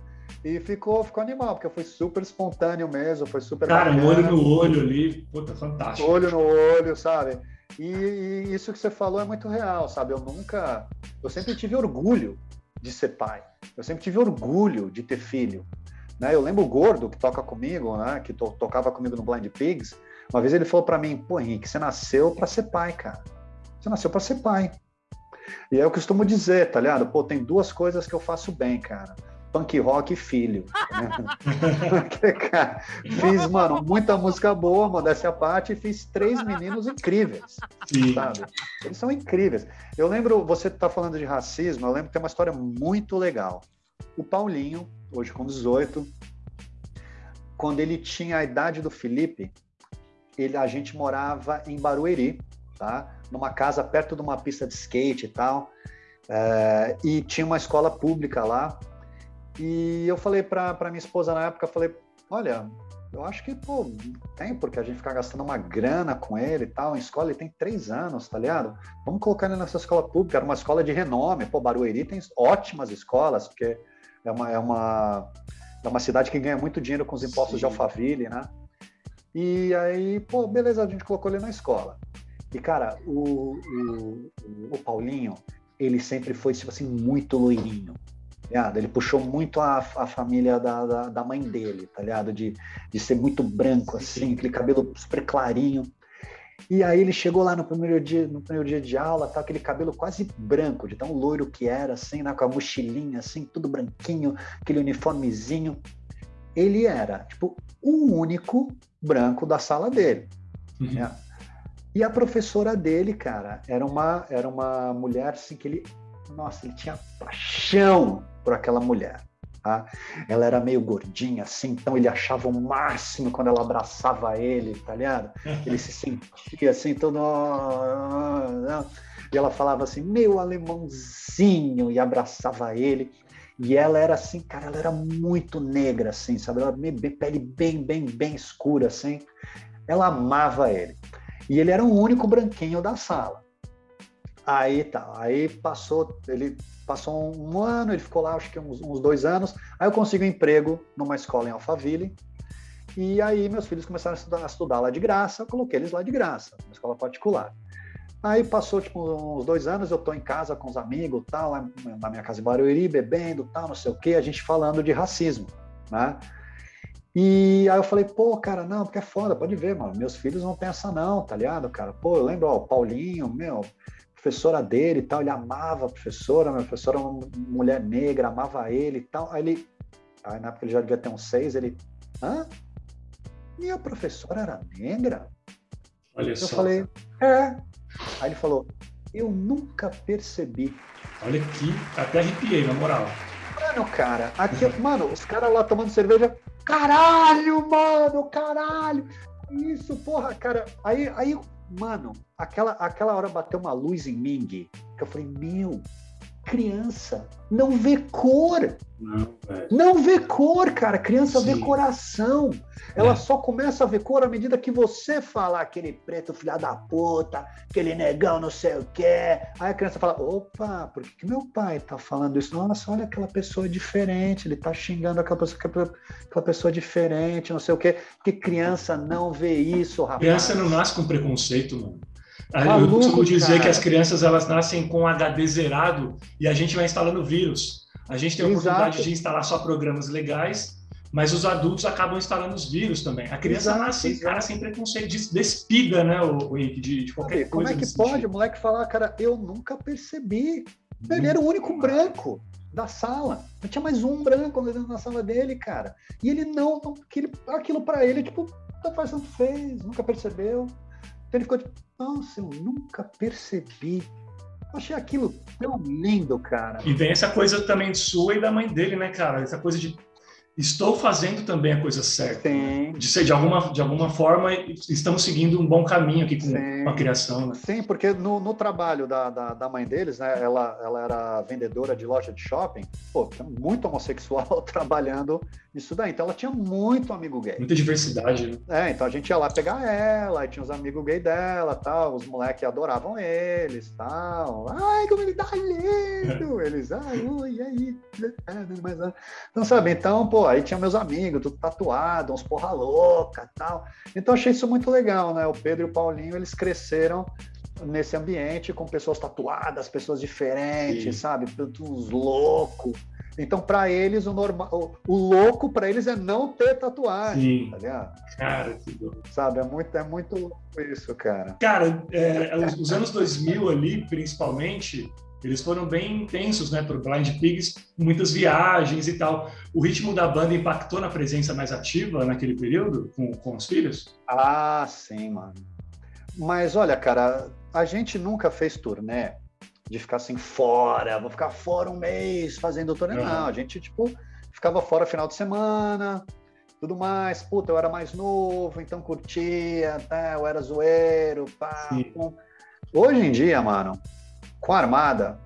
E ficou, ficou animal, porque foi super espontâneo mesmo, foi super. Cara, bacana. olho no olho ali, puta, fantástico. Olho no olho, sabe? E, e, isso que você falou é muito real, sabe? Eu nunca. Eu sempre tive orgulho de ser pai. Eu sempre tive orgulho de ter filho. Né? Eu lembro o Gordo, que toca comigo, né? que to tocava comigo no Blind Pigs. Uma vez ele falou para mim: pô, Henrique, você nasceu para ser pai, cara. Você nasceu para ser pai. E aí eu costumo dizer, tá ligado? Pô, tem duas coisas que eu faço bem, cara punk rock filho. Né? cara, <laughs> fiz, mano, muita música boa, modéstia à parte, e fiz três meninos incríveis, Sim. sabe? Eles são incríveis. Eu lembro, você tá falando de racismo, eu lembro que tem uma história muito legal. O Paulinho, hoje com 18, quando ele tinha a idade do Felipe, ele, a gente morava em Barueri, tá? Numa casa perto de uma pista de skate e tal. É, e tinha uma escola pública lá, e eu falei para minha esposa na época, falei, olha, eu acho que, pô, tem porque a gente ficar gastando uma grana com ele e tal, em escola, ele tem três anos, tá ligado? Vamos colocar ele nessa escola pública, era uma escola de renome, pô, Barueri tem ótimas escolas, porque é uma, é uma, é uma cidade que ganha muito dinheiro com os impostos Sim. de Alphaville, né? E aí, pô, beleza, a gente colocou ele na escola. E, cara, o, o, o Paulinho, ele sempre foi, tipo assim, muito loirinho, ligado? Ele puxou muito a, a família da, da, da, mãe dele, tá ligado? De, de ser muito branco, assim, aquele cabelo super clarinho. E aí ele chegou lá no primeiro dia, no primeiro dia de aula, tá, aquele cabelo quase branco, de tão loiro que era, assim, né, com a mochilinha, assim, tudo branquinho, aquele uniformezinho. Ele era, tipo, o único branco da sala dele. Uhum. Né? E a professora dele, cara, era uma, era uma mulher, assim, que ele, nossa, ele tinha paixão por aquela mulher. Tá? Ela era meio gordinha, assim, então ele achava o máximo quando ela abraçava ele, tá ligado? <laughs> Ele se sentia assim, todo. E ela falava assim, meu alemãozinho, e abraçava ele. E ela era assim, cara, ela era muito negra, assim, sabe? Ela bem, pele bem, bem, bem escura, assim. Ela amava ele. E ele era o único branquinho da sala. Aí tá, aí passou, ele passou um ano, ele ficou lá acho que uns, uns dois anos, aí eu consegui um emprego numa escola em Alphaville, e aí meus filhos começaram a estudar, a estudar lá de graça, eu coloquei eles lá de graça, uma escola particular. Aí passou tipo uns dois anos, eu tô em casa com os amigos, tal, na minha casa em Barueri, bebendo, tal, não sei o quê, a gente falando de racismo, né? E aí eu falei, pô, cara, não, porque é foda, pode ver, mano, meus filhos não pensam não, tá ligado, cara? Pô, eu lembro, ó, o Paulinho, meu, professora dele e tal, ele amava a professora, a professora era uma mulher negra, amava ele e tal. Aí ele, aí na época ele já devia ter uns seis, ele, hã? Minha professora era negra? Olha eu só. falei, é. Aí ele falou, eu nunca percebi. Olha aqui, até arrepiei, na moral. Mano, cara, aqui, <laughs> mano, os caras lá tomando cerveja, caralho, mano, caralho. Isso, porra, cara. Aí, aí mano, aquela, aquela hora bateu uma luz em mim, que eu falei, meu, criança não vê cor. Não, não vê cor, cara. Criança Sim. vê coração. Ela é. só começa a ver cor à medida que você fala aquele preto filha da puta, aquele negão não sei o quê. Aí a criança fala: opa, por que, que meu pai tá falando isso? Nossa, olha aquela pessoa diferente, ele tá xingando aquela pessoa, aquela pessoa diferente, não sei o quê. Porque criança não vê isso, rapaz. Criança não nasce com preconceito, mano. Maluco, eu costumo dizer cara. que as crianças elas nascem com HD zerado e a gente vai instalando vírus. A gente tem a oportunidade Exato. de instalar só programas legais, mas os adultos acabam instalando os vírus também. A criança Exato, nasce, cara, sem preconceito, despida, né, o, Henrique, de, de qualquer coisa. Como é que pode sentido. o moleque falar, cara, eu nunca percebi. Ele era o único branco da sala. Não tinha mais um branco dentro da sala dele, cara. E ele não, aquilo, aquilo para ele, tipo, não faz tanto fez, nunca percebeu. Então ele ficou tipo, nossa, eu nunca percebi. Eu achei aquilo tão lindo, cara. E vem essa coisa também sua e da mãe dele, né, cara? Essa coisa de estou fazendo também a coisa certa. Sim. De ser de alguma, de alguma forma, estamos seguindo um bom caminho aqui com, com a criação. Né? Sim, porque no, no trabalho da, da, da, mãe deles, né, ela, ela era vendedora de loja de shopping, pô, muito homossexual <laughs> trabalhando nisso daí. Então ela tinha muito amigo gay. Muita diversidade, né? É, então a gente ia lá pegar ela, e tinha os amigos gay dela, tal, os moleques adoravam eles, tal. Ai, como ele tá lindo! <laughs> Eles, ai, ui, e aí? É, mas, não sabe, então, pô, aí tinha meus amigos, tudo tatuado, uns porra louca tal. Então achei isso muito legal, né? O Pedro e o Paulinho, eles cresceram nesse ambiente com pessoas tatuadas, pessoas diferentes, Sim. sabe? Uns loucos. Então, para eles, o, normal, o, o louco para eles é não ter tatuagem, Sim. tá ligado? Cara, que louco. Sabe, é muito, é muito louco isso, cara. Cara, é, os anos 2000 ali, principalmente, eles foram bem intensos, né, para o Blind Pigs, muitas viagens e tal. O ritmo da banda impactou na presença mais ativa naquele período com, com os filhos? Ah, sim, mano. Mas olha, cara, a gente nunca fez turnê de ficar assim fora, vou ficar fora um mês fazendo turnê. Uhum. Não, a gente, tipo, ficava fora final de semana, tudo mais. Puta, eu era mais novo, então curtia, né? eu era zoeiro, pá. Hoje em dia, mano, com a Armada,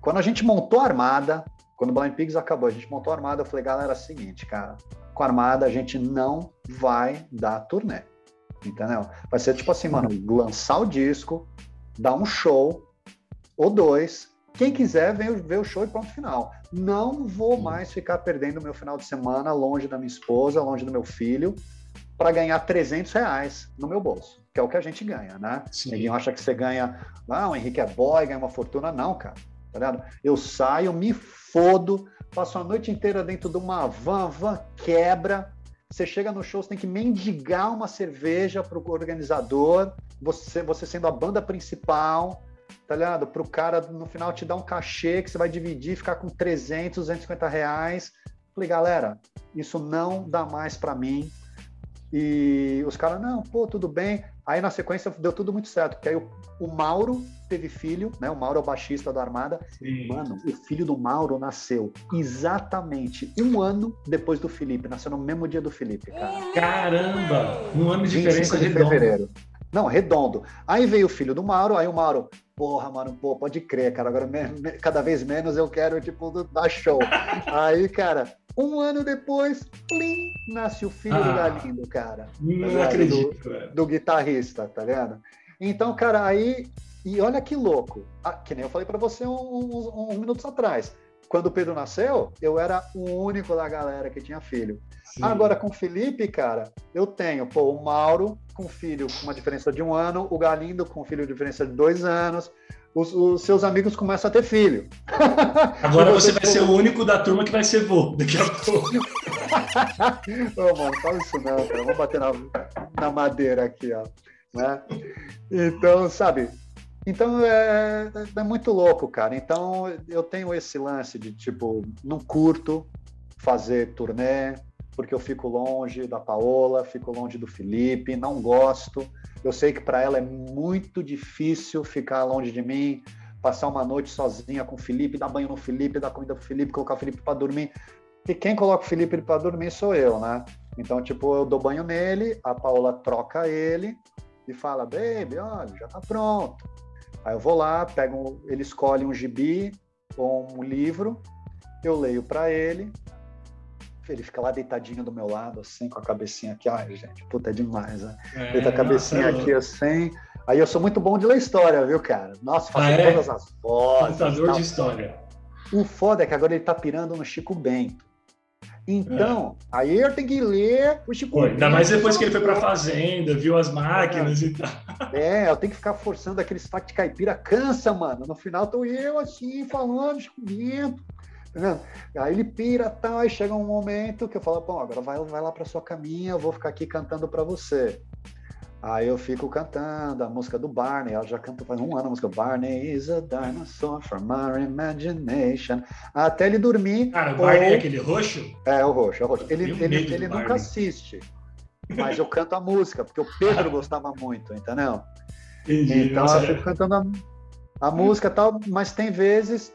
quando a gente montou a Armada, quando o Blind Pigs acabou, a gente montou a Armada, eu falei, galera, é o seguinte, cara, com a Armada a gente não vai dar turnê, entendeu? Vai ser tipo assim, mano, lançar o disco, dar um show ou dois, quem quiser vem ver o show e pronto, final. Não vou mais ficar perdendo meu final de semana longe da minha esposa, longe do meu filho, para ganhar 300 reais no meu bolso, que é o que a gente ganha, né? Sim. Ninguém acha que você ganha, ah, o Henrique é boy, ganha uma fortuna. Não, cara, tá ligado? Eu saio, me fodo, passo a noite inteira dentro de uma van, van quebra. Você chega no show, você tem que mendigar uma cerveja para o organizador, você, você sendo a banda principal, tá ligado? Para o cara no final te dar um cachê que você vai dividir, ficar com 300, 250 reais. Falei, galera, isso não dá mais para mim e os caras, não, pô, tudo bem. Aí na sequência deu tudo muito certo, porque aí o, o Mauro teve filho, né? O Mauro é o baixista da Armada. Sim. Mano, o filho do Mauro nasceu exatamente um ano depois do Felipe. Nasceu no mesmo dia do Felipe, cara. Caramba! Um ano de diferença de fevereiro. Não, redondo. Aí veio o filho do Mauro, aí o Mauro, porra, mano, pô, pode crer, cara, agora me, me, cada vez menos eu quero, tipo, dar show. <laughs> aí, cara, um ano depois, plim, nasce o filho ah, do Galindo, cara. Não tá acredito, do, do, guitarrista, tá ligado? Então, cara, aí, e olha que louco, ah, que nem eu falei para você uns um, um, um minutos atrás. Quando o Pedro nasceu, eu era o único da galera que tinha filho. Sim. Agora, com o Felipe, cara, eu tenho, pô, o Mauro com filho com uma diferença de um ano, o Galindo com filho com diferença de dois anos, os, os, seus amigos começam a ter filho. <laughs> Agora você vai ser o único da turma que vai ser vô daqui a pouco. <laughs> Ô, mano, fala isso não, cara. Vamos bater na, na madeira aqui, ó. Né? Então, sabe, então é, é, muito louco, cara. Então eu tenho esse lance de tipo, não curto fazer turnê, porque eu fico longe da Paola, fico longe do Felipe, não gosto. Eu sei que para ela é muito difícil ficar longe de mim, passar uma noite sozinha com o Felipe, dar banho no Felipe, dar comida pro Felipe, colocar o Felipe para dormir. E quem coloca o Felipe para dormir sou eu, né? Então, tipo, eu dou banho nele, a Paola troca ele e fala: "Baby, olha, já tá pronto". Aí eu vou lá, pego, ele escolhe um gibi, ou um livro, eu leio para ele, ele fica lá deitadinho do meu lado, assim, com a cabecinha aqui. Ai, gente, puta, é demais, né? É, Deita a cabecinha nossa, aqui, assim. Aí eu sou muito bom de ler história, viu, cara? Nossa, faço ah, é? todas as vozes. Contador de história. O foda é que agora ele tá pirando no Chico Bento. Então, é. aí eu tenho que ler o Chico Bento. Ainda mais depois que ele foi pra fazenda, viu as máquinas é. e tal. É, eu tenho que ficar forçando aquele sotaque de caipira. Cansa, mano. No final tô eu assim, falando Chico Bento. Tá aí ele pira tal, aí chega um momento que eu falo, bom, agora vai, vai lá para sua caminha, eu vou ficar aqui cantando para você. Aí eu fico cantando a música do Barney, ela já canta faz um ano a música Barney is a dinosaur from our imagination. Até ele dormir. Cara, o Barney ou... é aquele roxo? É, o roxo, é o roxo. Ele, ele, ele nunca Barney. assiste, mas eu canto a música, porque o Pedro gostava muito, entendeu? Entendi, então eu fico cantando a, a música e tal, mas tem vezes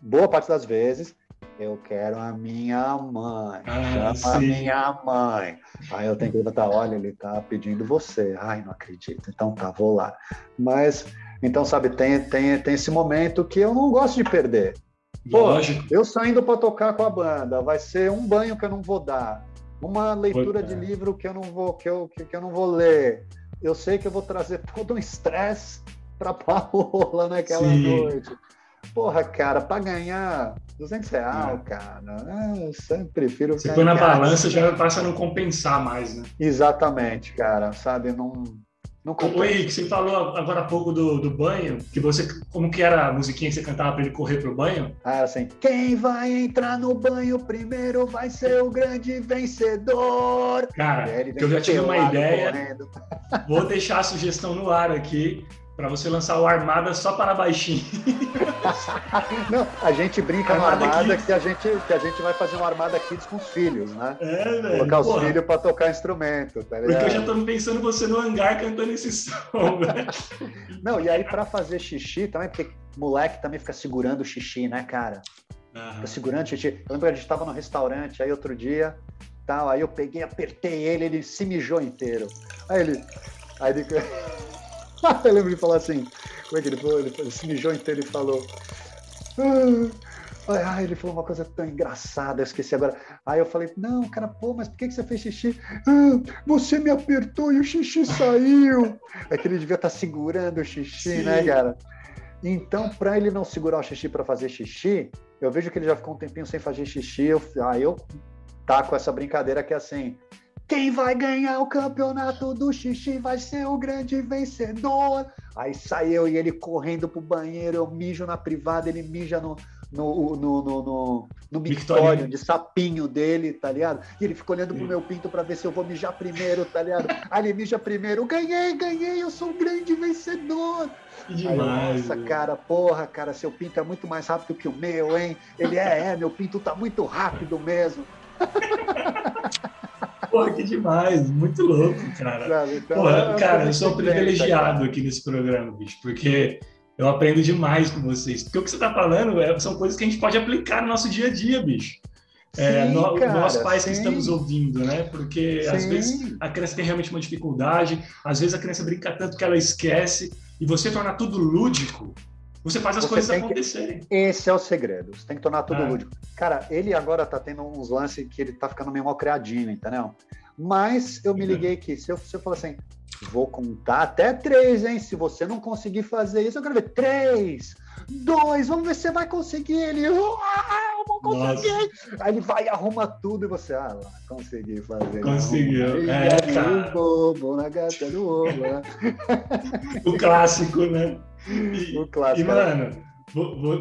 boa parte das vezes, eu quero a minha mãe, ah, chama a minha mãe. Aí eu tenho que levantar, olha, ele tá pedindo você. Ai, não acredito. Então tá, vou lá. Mas, então, sabe, tem, tem, tem esse momento que eu não gosto de perder. Pô, Lógico. eu saindo para tocar com a banda, vai ser um banho que eu não vou dar, uma leitura de livro que eu não vou, que eu, que, que eu não vou ler. Eu sei que eu vou trazer <laughs> todo um estresse para Paola naquela Sim. noite. Porra, cara, para ganhar 200 reais, é. cara, eu sempre prefiro. Você põe na balança, já passa a não compensar mais, né? Exatamente, cara, sabe? Não. Não Ô, Henrique, você falou agora há pouco do, do banho, que você, como que era a musiquinha que você cantava para ele correr pro banho? Ah, era assim, quem vai entrar no banho primeiro vai ser o grande vencedor. Cara, que eu já tive uma ideia, correndo. vou deixar a sugestão no ar aqui, para você lançar o Armada só para baixinho. <laughs> Não, a gente brinca armada no Armada que a, gente, que a gente vai fazer uma Armada Kids com os filhos, né? É, velho. Colocar os filhos para tocar instrumento, tá Porque eu já tô pensando você no hangar cantando esse som, <laughs> velho. Não, e aí para fazer xixi também, porque moleque também fica segurando o xixi, né, cara? Uhum. Fica segurando o xixi. Eu lembro que a gente tava no restaurante aí outro dia, tal, aí eu peguei, apertei ele, ele se mijou inteiro. Aí ele... Aí ele... <laughs> eu lembro de falar assim, como é que ele falou? Ele, ele se mijou inteiro e falou. Ah, ah, ele falou uma coisa tão engraçada, eu esqueci agora. Aí eu falei, não, cara, pô, mas por que, que você fez xixi? Ah, você me apertou e o xixi saiu. É que ele devia estar tá segurando o xixi, Sim. né, cara? Então, para ele não segurar o xixi para fazer xixi, eu vejo que ele já ficou um tempinho sem fazer xixi. Eu, aí eu taco essa brincadeira que é assim: quem vai ganhar o campeonato do xixi vai ser o grande vencedor. Aí sai eu e ele correndo pro banheiro, eu mijo na privada, ele mija no, no, no, no, no, no mictório de sapinho dele, tá ligado? E ele fica olhando pro meu pinto para ver se eu vou mijar primeiro, tá ligado? Aí ele mija primeiro, ganhei, ganhei, eu sou um grande vencedor. demais. Aí, nossa, cara, porra, cara, seu pinto é muito mais rápido que o meu, hein? Ele é, é, meu pinto tá muito rápido mesmo. <laughs> Porra, que demais, muito louco, cara. Sabe, então, Porra, é cara, eu sou privilegiado aqui nesse programa, bicho, porque eu aprendo demais com vocês. Porque o que você está falando é, são coisas que a gente pode aplicar no nosso dia a dia, bicho. É, sim, no, cara, nós pais sim. que estamos ouvindo, né? Porque sim. às vezes a criança tem realmente uma dificuldade, às vezes a criança brinca tanto que ela esquece, e você tornar tudo lúdico, você faz as você coisas acontecerem. Que... Esse é o segredo. Você tem que tornar tudo ah. lúdico. Cara, ele agora tá tendo uns lances que ele tá ficando meio mal criadinho, entendeu? Mas eu me liguei que se eu, se eu falar assim, vou contar até três, hein? Se você não conseguir fazer isso, eu quero ver três, dois, vamos ver se você vai conseguir. Ele, ah, eu vou conseguir. Nossa. Aí ele vai e arruma tudo e você, ah, lá, consegui fazer. Conseguiu. É, cara. bobo na gata do ovo. Né? <laughs> o clássico, né? <laughs> E, o clássico. E, mano,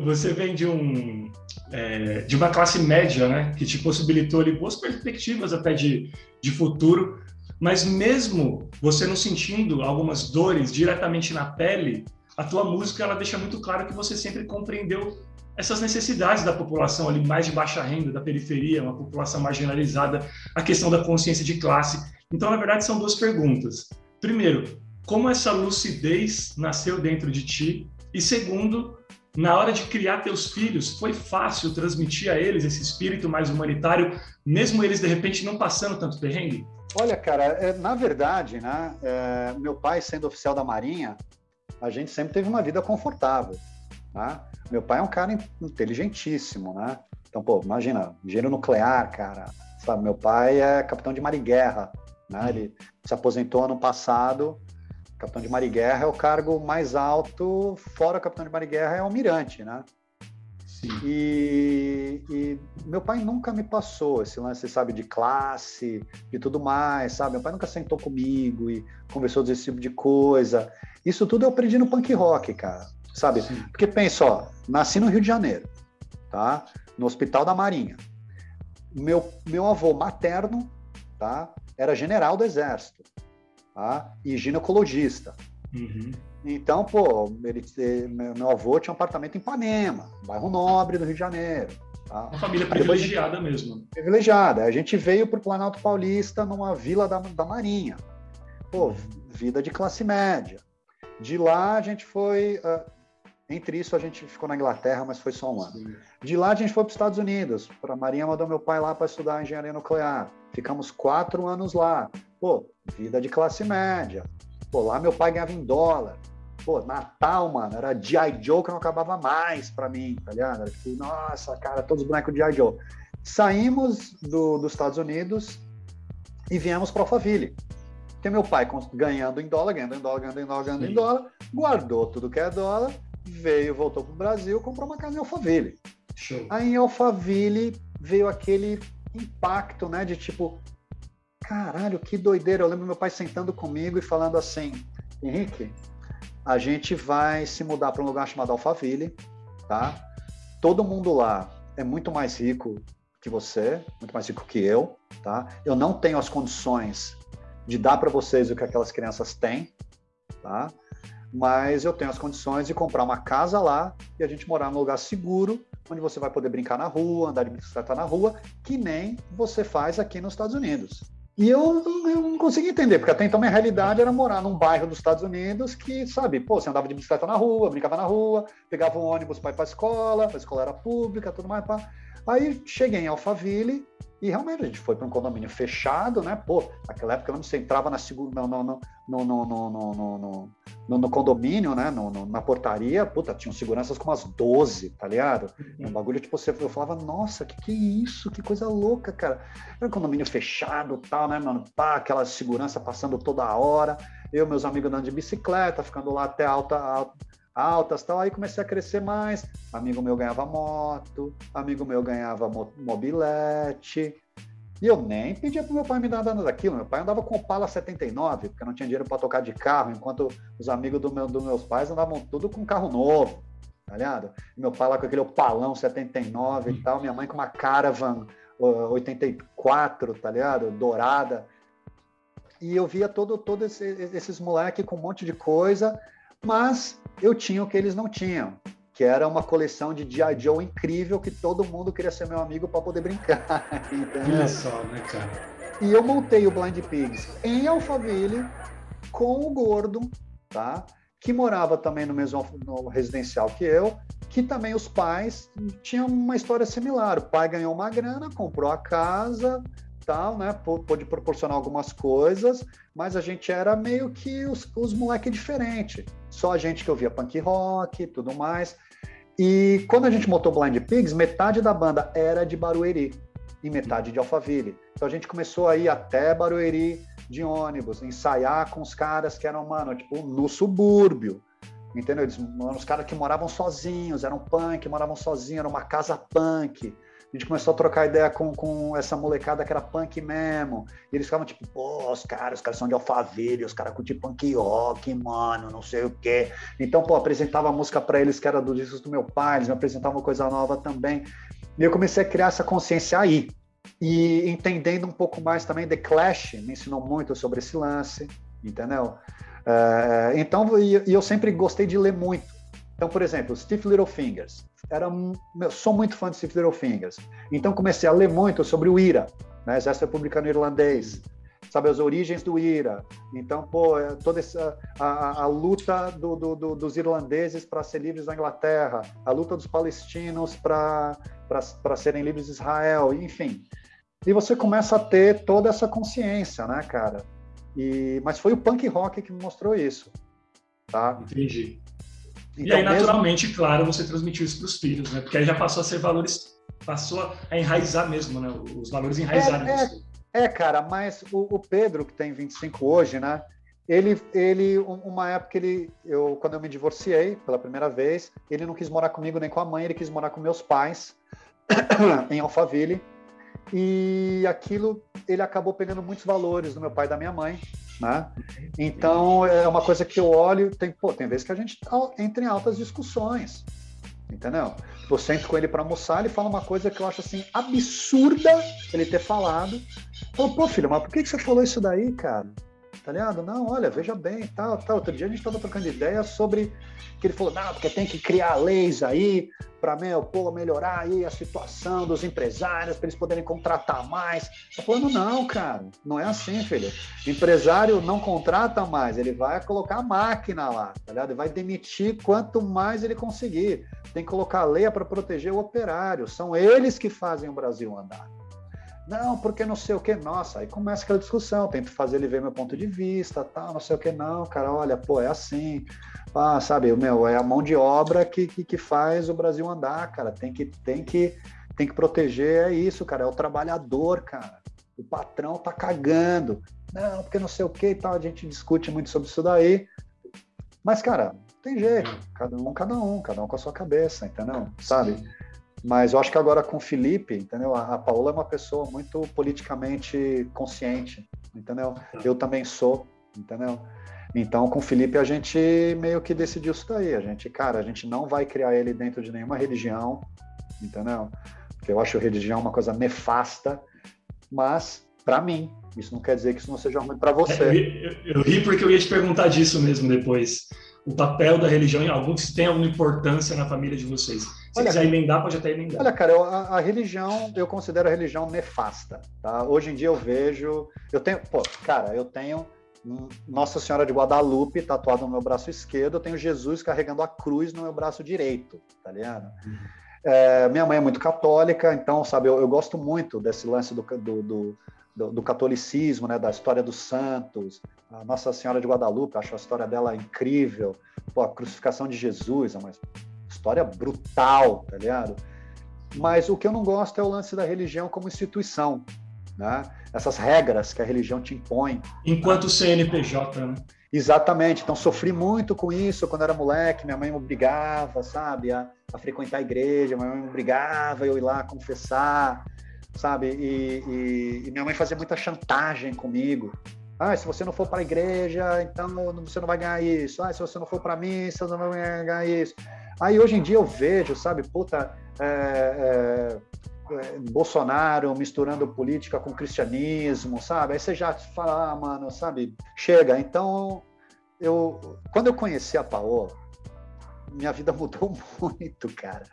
você vem de um é, de uma classe média, né, que te possibilitou ali boas perspectivas até de, de futuro, mas mesmo você não sentindo algumas dores diretamente na pele, a tua música ela deixa muito claro que você sempre compreendeu essas necessidades da população ali mais de baixa renda, da periferia, uma população marginalizada, a questão da consciência de classe. Então, na verdade, são duas perguntas. Primeiro, como essa lucidez nasceu dentro de ti? E segundo, na hora de criar teus filhos, foi fácil transmitir a eles esse espírito mais humanitário, mesmo eles de repente não passando tanto perrengue? Olha, cara, é, na verdade, né, é, meu pai sendo oficial da Marinha, a gente sempre teve uma vida confortável. Né? Meu pai é um cara inteligentíssimo, né? Então, pô, imagina, engenheiro nuclear, cara. Sabe, meu pai é capitão de mariguerra, né? Ele se aposentou ano passado. Capitão de mariguerra é o cargo mais alto, fora capitão de mariguerra é almirante, né? E, e, meu pai nunca me passou esse lance, sabe, de classe e tudo mais, sabe? Meu pai nunca sentou comigo e conversou desse tipo de coisa. Isso tudo eu aprendi no punk rock, cara, sabe? Sim. Porque pensa, ó, nasci no Rio de Janeiro, tá? No Hospital da Marinha. Meu, meu avô materno, tá? Era general do Exército, tá? E ginecologista. Uhum. Então, pô, ele, meu avô tinha um apartamento em Ipanema, bairro nobre do Rio de Janeiro. Tá? Uma família privilegiada gente, mesmo. Privilegiada. A gente veio para o Planalto Paulista numa vila da, da Marinha. Pô, vida de classe média. De lá a gente foi. Uh, entre isso a gente ficou na Inglaterra, mas foi só um ano. Sim. De lá a gente foi para os Estados Unidos. A Marinha mandou meu pai lá para estudar engenharia nuclear. Ficamos quatro anos lá. Pô, vida de classe média. Pô, lá meu pai ganhava em dólar. Pô, Natal, mano, era G.I. Joe que não acabava mais pra mim, tá ligado? Era tipo, nossa, cara, todos os bonecos de G.I. Joe. Saímos do, dos Estados Unidos e viemos para Alphaville. Porque meu pai ganhando em dólar, ganhando em dólar, ganhando em dólar, ganhando Sim. em dólar, guardou tudo que é dólar, veio, voltou pro Brasil, comprou uma casa em Alphaville. Show. Aí em Alphaville veio aquele impacto, né, de tipo, caralho, que doideira. Eu lembro meu pai sentando comigo e falando assim, Henrique, a gente vai se mudar para um lugar chamado Alphaville, tá? Todo mundo lá é muito mais rico que você, muito mais rico que eu, tá? Eu não tenho as condições de dar para vocês o que aquelas crianças têm, tá? Mas eu tenho as condições de comprar uma casa lá e a gente morar num lugar seguro, onde você vai poder brincar na rua, andar de bicicleta na rua, que nem você faz aqui nos Estados Unidos. E eu, eu não conseguia entender, porque até então minha realidade era morar num bairro dos Estados Unidos que, sabe, pô, você andava de bicicleta na rua, brincava na rua, pegava um ônibus para ir para a escola, a escola era pública, tudo mais. Pá. Aí cheguei em Alphaville e realmente a gente foi para um condomínio fechado, né? Pô, naquela época você entrava na segunda, no, no, no, no, no, no, no condomínio, né? No, no, na portaria, puta, tinham seguranças com umas 12, tá ligado? Uhum. Um bagulho tipo, você, eu falava, nossa, que que é isso? Que coisa louca, cara. Era um condomínio fechado tal, né, mano? Pá, aquela segurança passando toda hora. Eu, meus amigos andando de bicicleta, ficando lá até alta, alta altas tal. Aí comecei a crescer mais. Amigo meu ganhava moto, amigo meu ganhava mobilete. E eu nem pedia pro meu pai me dar nada daquilo. Meu pai andava com o Opala 79, porque não tinha dinheiro para tocar de carro, enquanto os amigos do meu, dos meus pais andavam tudo com carro novo, tá ligado? Meu pai lá com aquele Opalão 79 e tal, minha mãe com uma Caravan 84, tá ligado? Dourada. E eu via todo, todo esse, esses moleques com um monte de coisa, mas eu tinha o que eles não tinham, que era uma coleção de G.I. Joe incrível que todo mundo queria ser meu amigo para poder brincar. <laughs> Olha só, né, cara? E eu montei o Blind Pigs em Alphaville com o Gordo, tá? Que morava também no mesmo no residencial que eu, que também os pais tinham uma história similar. O pai ganhou uma grana, comprou a casa, tal, né? Pôde proporcionar algumas coisas, mas a gente era meio que os, os moleques diferentes só a gente que ouvia punk rock e tudo mais. E quando a gente montou Blind Pigs, metade da banda era de Barueri e metade de Alphaville. Então a gente começou a ir até Barueri de ônibus, ensaiar com os caras que eram, mano, tipo, no subúrbio. Entendeu? Eles eram os caras que moravam sozinhos, eram punk, moravam sozinhos, era uma casa punk a gente começou a trocar ideia com, com essa molecada que era punk mesmo. E eles ficavam tipo, pô, os caras, os caras são de Alphaville, os caras curtem punk rock, mano, não sei o quê. Então, pô, apresentava música para eles que era do discos do meu pai, eles me apresentavam coisa nova também. E eu comecei a criar essa consciência aí. E entendendo um pouco mais também, The Clash me ensinou muito sobre esse lance, entendeu? É, então, e eu sempre gostei de ler muito. Então, por exemplo, Steve Littlefingers. Era, sou muito fã de Steve Littlefingers. Então, comecei a ler muito sobre o IRA, né, Exército Republicano Irlandês, sabe, as origens do IRA. Então, pô, é toda essa, a, a luta do, do, do, dos irlandeses para ser livres da Inglaterra, a luta dos palestinos para serem livres de Israel, enfim. E você começa a ter toda essa consciência, né, cara? E, mas foi o punk rock que me mostrou isso, tá? Entendi. Então, e aí, naturalmente, mesmo... claro, você transmitiu isso para os filhos, né? Porque aí já passou a ser valores, passou a enraizar mesmo, né? Os valores enraizaram. É, é, é, cara, mas o, o, Pedro, que tem 25 hoje, né? Ele, ele, uma época, ele, eu, quando eu me divorciei pela primeira vez, ele não quis morar comigo nem com a mãe, ele quis morar com meus pais <coughs> em Alphaville. E aquilo, ele acabou pegando muitos valores do meu pai e da minha mãe, né? Então, é uma coisa que eu olho, tem, pô, tem vezes que a gente entra em altas discussões, entendeu? Eu sento com ele para almoçar, ele fala uma coisa que eu acho assim absurda ele ter falado. Falou, pô, filho, mas por que, que você falou isso daí, cara? Tá? Não, olha, veja bem, tal, tal. Outro dia a gente estava trocando ideia sobre que ele falou, não, porque tem que criar leis aí para meu, melhorar aí a situação dos empresários, para eles poderem contratar mais. Tá falando, não, cara, não é assim, filho. Empresário não contrata mais, ele vai colocar a máquina lá, tá ligado? Ele vai demitir quanto mais ele conseguir. Tem que colocar a lei para proteger o operário. São eles que fazem o Brasil andar. Não, porque não sei o que. Nossa, aí começa aquela discussão. Tento fazer ele ver meu ponto de vista, tal, não sei o que. Não, cara, olha, pô, é assim. Ah, sabe, meu, é a mão de obra que, que, que faz o Brasil andar, cara. Tem que, tem que, tem que proteger, é isso, cara. É o trabalhador, cara. O patrão tá cagando. Não, porque não sei o que e tal. A gente discute muito sobre isso daí. Mas, cara, tem jeito. Cada um, cada um, cada um com a sua cabeça, entendeu? Sabe? Mas eu acho que agora com o Felipe, entendeu? A, a Paola é uma pessoa muito politicamente consciente, entendeu? Tá. Eu também sou, entendeu? Então, com o Felipe, a gente meio que decidiu isso daí. A gente, cara, a gente não vai criar ele dentro de nenhuma religião, entendeu? Porque eu acho religião uma coisa nefasta, mas, para mim, isso não quer dizer que isso não seja ruim para você. É, eu, eu, eu, ri porque eu ia te perguntar disso mesmo depois. O papel da religião em algum, se tem alguma importância na família de vocês. Se olha, quiser emendar, pode até emendar. Olha, cara, eu, a, a, religião, eu considero a religião nefasta, tá? Hoje em dia eu vejo, eu tenho, pô, cara, eu tenho Nossa Senhora de Guadalupe tatuado no meu braço esquerdo, eu tenho Jesus carregando a cruz no meu braço direito, tá ligado? É, minha mãe é muito católica, então, sabe, eu, eu gosto muito desse lance do, do, do do, do, catolicismo, né, da história dos santos, a Nossa Senhora de Guadalupe, acho a história dela incrível, Pô, a crucificação de Jesus, é uma história brutal, tá ligado? Mas o que eu não gosto é o lance da religião como instituição, né? Essas regras que a religião te impõe. Enquanto né? CNPJ, né? Exatamente. Então sofri muito com isso quando era moleque. Minha mãe me obrigava, sabe, a, a frequentar a igreja. Minha mãe me obrigava eu ir lá confessar, sabe? E, e, e minha mãe fazia muita chantagem comigo. Ah, se você não for para a igreja, então você não vai ganhar isso. Ah, se você não for para mim, você não vai ganhar isso. Aí hoje em dia eu vejo, sabe, puta, é, é, é, Bolsonaro misturando política com cristianismo, sabe? Aí você já fala, ah, mano, sabe, chega. Então, eu, quando eu conheci a Paola, minha vida <laughs> mudou muito, cara.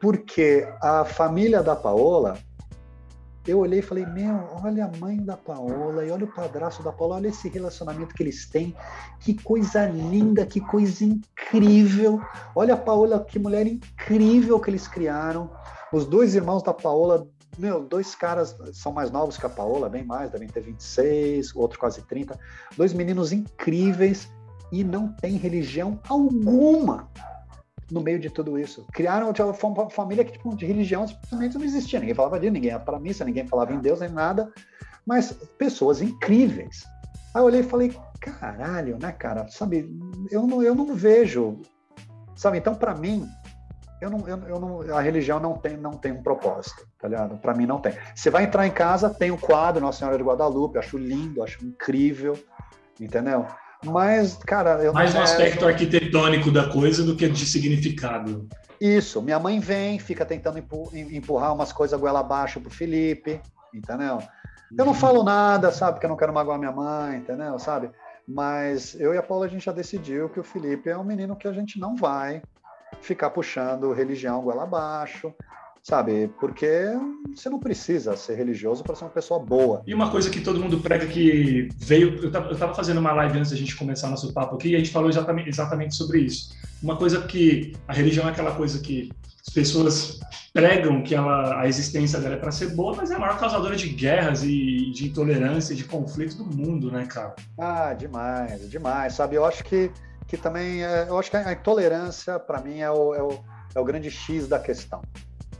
Porque a família da Paola eu olhei e falei, meu, olha a mãe da Paola e olha o padrasto da Paola, olha esse relacionamento que eles têm, que coisa linda, que coisa incrível. Olha a Paola, que mulher incrível que eles criaram. Os dois irmãos da Paola, meu, dois caras são mais novos que a Paola, bem mais, devem ter 26, o outro quase 30. Dois meninos incríveis e não tem religião alguma no meio de tudo isso. Criaram uma família que, tipo, de religião simplesmente não existia. Ninguém falava de ninguém para missa, ninguém falava em Deus nem nada. Mas pessoas incríveis. Aí eu olhei e falei, caralho, né, cara? Sabe, eu não, eu não vejo. Sabe, então, para mim, eu não, eu, eu, não, a religião não tem, não tem um propósito, tá ligado? Para mim não tem. Você vai entrar em casa, tem o quadro Nossa Senhora de Guadalupe, acho lindo, acho incrível, entendeu? Mas, cara. Eu Mais um aspecto arquitetônico da coisa do que de significado. Isso. Minha mãe vem, fica tentando empurrar umas coisas goela abaixo pro Felipe, entendeu? Eu não falo nada, sabe? Porque eu não quero magoar minha mãe, entendeu? Sabe? Mas eu e a Paula, a gente já decidiu que o Felipe é um menino que a gente não vai ficar puxando religião goela abaixo sabe? Porque você não precisa ser religioso para ser uma pessoa boa. E uma coisa que todo mundo prega que veio. Eu estava fazendo uma live antes da gente começar nosso papo aqui e a gente falou exatamente, exatamente sobre isso. Uma coisa que a religião é aquela coisa que as pessoas pregam que ela, a existência dela é para ser boa, mas é a maior causadora de guerras e de intolerância, de conflito do mundo, né, cara? Ah, demais, demais, sabe? Eu acho que que também é, eu acho que a intolerância, para mim, é o, é, o, é o grande X da questão.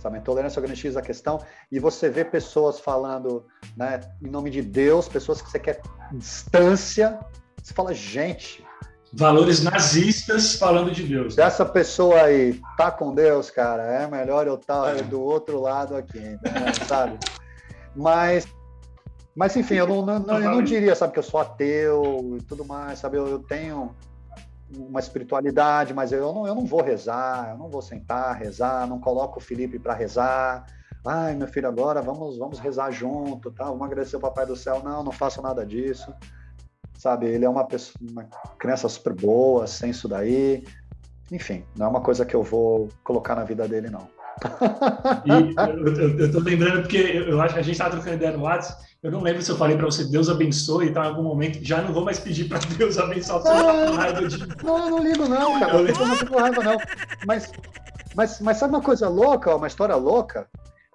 Sabe? A intolerância é o grande X da questão. E você vê pessoas falando né, em nome de Deus, pessoas que você quer distância. Você fala, gente. Valores nazistas falando de Deus. Essa pessoa aí tá com Deus, cara, é melhor eu estar tá do outro lado aqui, <laughs> sabe? Mas mas enfim, eu não, não, eu não diria, sabe, que eu sou ateu e tudo mais, sabe? Eu, eu tenho uma espiritualidade, mas eu não, eu não vou rezar, eu não vou sentar, rezar, não coloco o Felipe para rezar. Ai, meu filho, agora vamos, vamos rezar junto, tá? Vamos agradecer o Papai do Céu. Não, não faço nada disso. Sabe, ele é uma, pessoa, uma criança super boa, sem isso daí. Enfim, não é uma coisa que eu vou colocar na vida dele, não. Eu, eu, tô lembrando porque eu acho que a gente estava trocando ideia no WhatsApp eu não lembro se eu falei para você, Deus abençoe e tal, em algum momento. Já não vou mais pedir para Deus abençoar não, raiva de. Não, eu não ligo, não, cara. Eu, eu não fico raiva, não. Mas, mas, mas sabe uma coisa louca, uma história louca?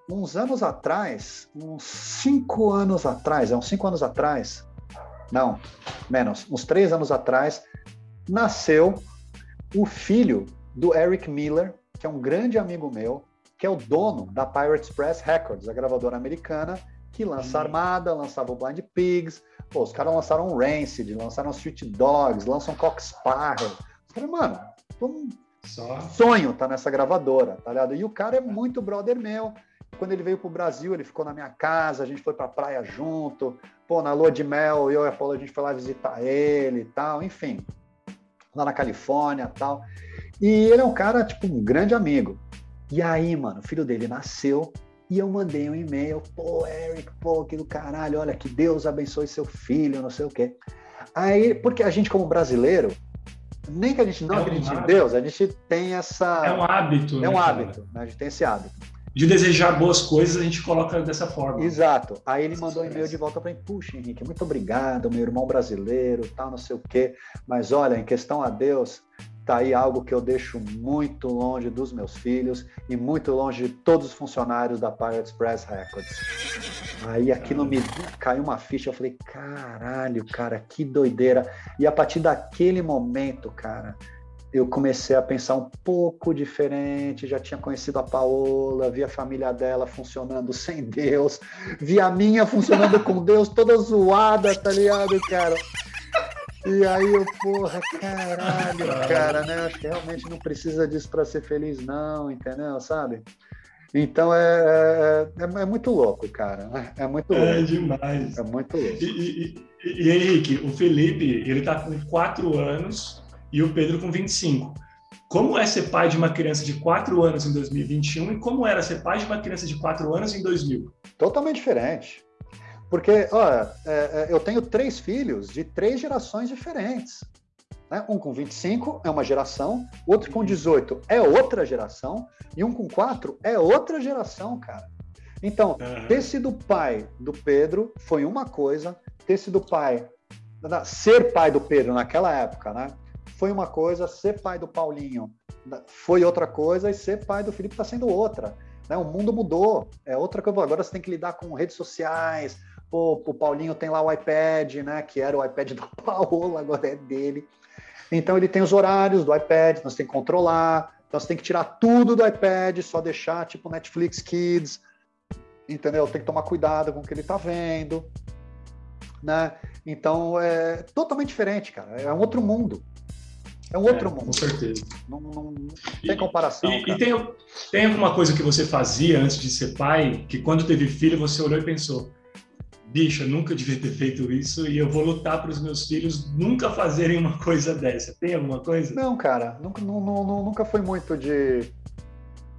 Uns anos atrás, uns cinco anos atrás, é uns cinco anos atrás, não, menos, uns três anos atrás, nasceu o filho do Eric Miller, que é um grande amigo meu, que é o dono da Pirate Press Records, a gravadora americana, que lança Armada, lançava o Blind Pigs, pô, os caras lançaram o Rancid, lançaram Street Dogs, lançam Cox Sparrow. Os caras, mano, um Só. sonho tá nessa gravadora, tá ligado? E o cara é muito brother meu. Quando ele veio pro Brasil, ele ficou na minha casa, a gente foi pra praia junto. Pô, na lua de mel, eu e a Paula, a gente foi lá visitar ele e tal, enfim. Lá na Califórnia e tal. E ele é um cara, tipo, um grande amigo. E aí, mano, o filho dele nasceu, e eu mandei um e-mail, pô, Eric, pô, que do caralho, olha, que Deus abençoe seu filho, não sei o quê. Aí, porque a gente, como brasileiro, nem que a gente não é um acredite hábito. em Deus, a gente tem essa. É um hábito. É um né, hábito, né? a gente tem esse hábito. De desejar boas coisas, a gente coloca dessa forma. Exato. Aí ele mandou um e-mail de volta para mim: Puxa, Henrique, muito obrigado, meu irmão brasileiro, tal, não sei o quê. Mas olha, em questão a Deus, Está aí algo que eu deixo muito longe dos meus filhos e muito longe de todos os funcionários da Pirate Press Records. Aí aquilo me caiu uma ficha, eu falei, caralho, cara, que doideira. E a partir daquele momento, cara, eu comecei a pensar um pouco diferente, já tinha conhecido a Paola, vi a família dela funcionando <laughs> sem Deus, vi a minha funcionando com Deus, toda zoada, tá ligado, cara? E aí eu, porra, caralho, cara, né? Acho que realmente não precisa disso para ser feliz, não, entendeu? Sabe? Então é, é, é, é muito louco, cara. É muito é louco. É demais. É muito louco. E, e, e, Henrique, o Felipe, ele tá com 4 anos e o Pedro com 25. Como é ser pai de uma criança de 4 anos em 2021 e como era ser pai de uma criança de 4 anos em 2000? Totalmente diferente. Porque, olha, é, é, eu tenho três filhos de três gerações diferentes. Né? Um com 25 é uma geração, outro com 18 é outra geração, e um com 4 é outra geração, cara. Então, ter sido pai do Pedro foi uma coisa, ter sido pai, ser pai do Pedro naquela época, né? Foi uma coisa, ser pai do Paulinho foi outra coisa, e ser pai do Felipe está sendo outra. Né? O mundo mudou, é outra coisa. Agora você tem que lidar com redes sociais, Pô, o Paulinho tem lá o iPad, né? Que era o iPad <laughs> da Paola, agora é dele. Então ele tem os horários do iPad, nós tem que controlar. Então você tem que tirar tudo do iPad, só deixar tipo Netflix Kids, entendeu? Tem que tomar cuidado com o que ele tá vendo, né? Então é totalmente diferente, cara. É um outro mundo. É um outro é, mundo. Com certeza. Não, não, não tem comparação. E, e, tem, tem alguma coisa que você fazia antes de ser pai que quando teve filho você olhou e pensou: bicho, eu nunca devia ter feito isso e eu vou lutar para os meus filhos nunca fazerem uma coisa dessa. Tem alguma coisa? Não, cara, nunca, não, não, nunca foi muito de,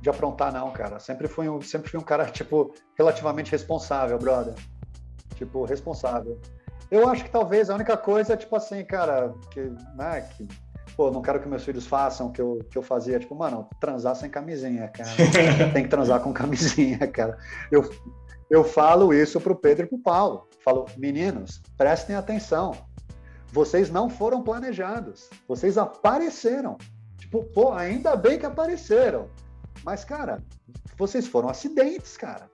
de aprontar, não, cara. Sempre fui, um, sempre fui um cara, <laughs> tipo, relativamente responsável, brother. Tipo, responsável. Eu acho que talvez a única coisa, tipo assim, cara, que, né, que pô, não quero que meus filhos façam o que eu, que eu fazia, tipo, mano, transar sem camisinha, cara. <laughs> Tem que transar com camisinha, cara. Eu, eu falo isso para o Pedro e para o Paulo. Falo, meninos, prestem atenção. Vocês não foram planejados. Vocês apareceram. Tipo, pô, ainda bem que apareceram. Mas, cara, vocês foram acidentes, cara.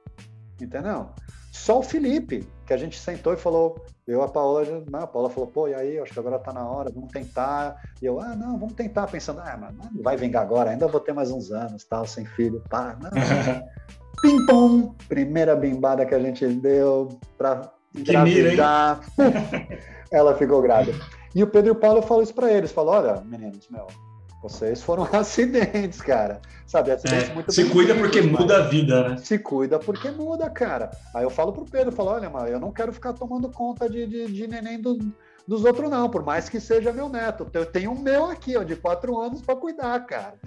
Entendeu? Só o Felipe, que a gente sentou e falou, eu a Paola, não, a Paola falou, pô, e aí, acho que agora tá na hora, vamos tentar. E eu, ah, não, vamos tentar, pensando, ah, mas não vai vingar agora, ainda vou ter mais uns anos, tal, sem filho, pá, não. <laughs> Pim-pom! Primeira bimbada que a gente deu pra engravidar. <laughs> Ela ficou grávida. E o Pedro e o Paulo falam isso para eles, falam, olha, meninos, meu, vocês foram <laughs> acidentes, cara. Sabe, acidentes é, muito Se cuida porque muda a vida, né? Se cuida porque muda, cara. Aí eu falo pro Pedro, falo, olha, mano, eu não quero ficar tomando conta de, de, de neném do, dos outros, não, por mais que seja meu neto. Eu tenho um meu aqui, ó, de quatro anos para cuidar, cara.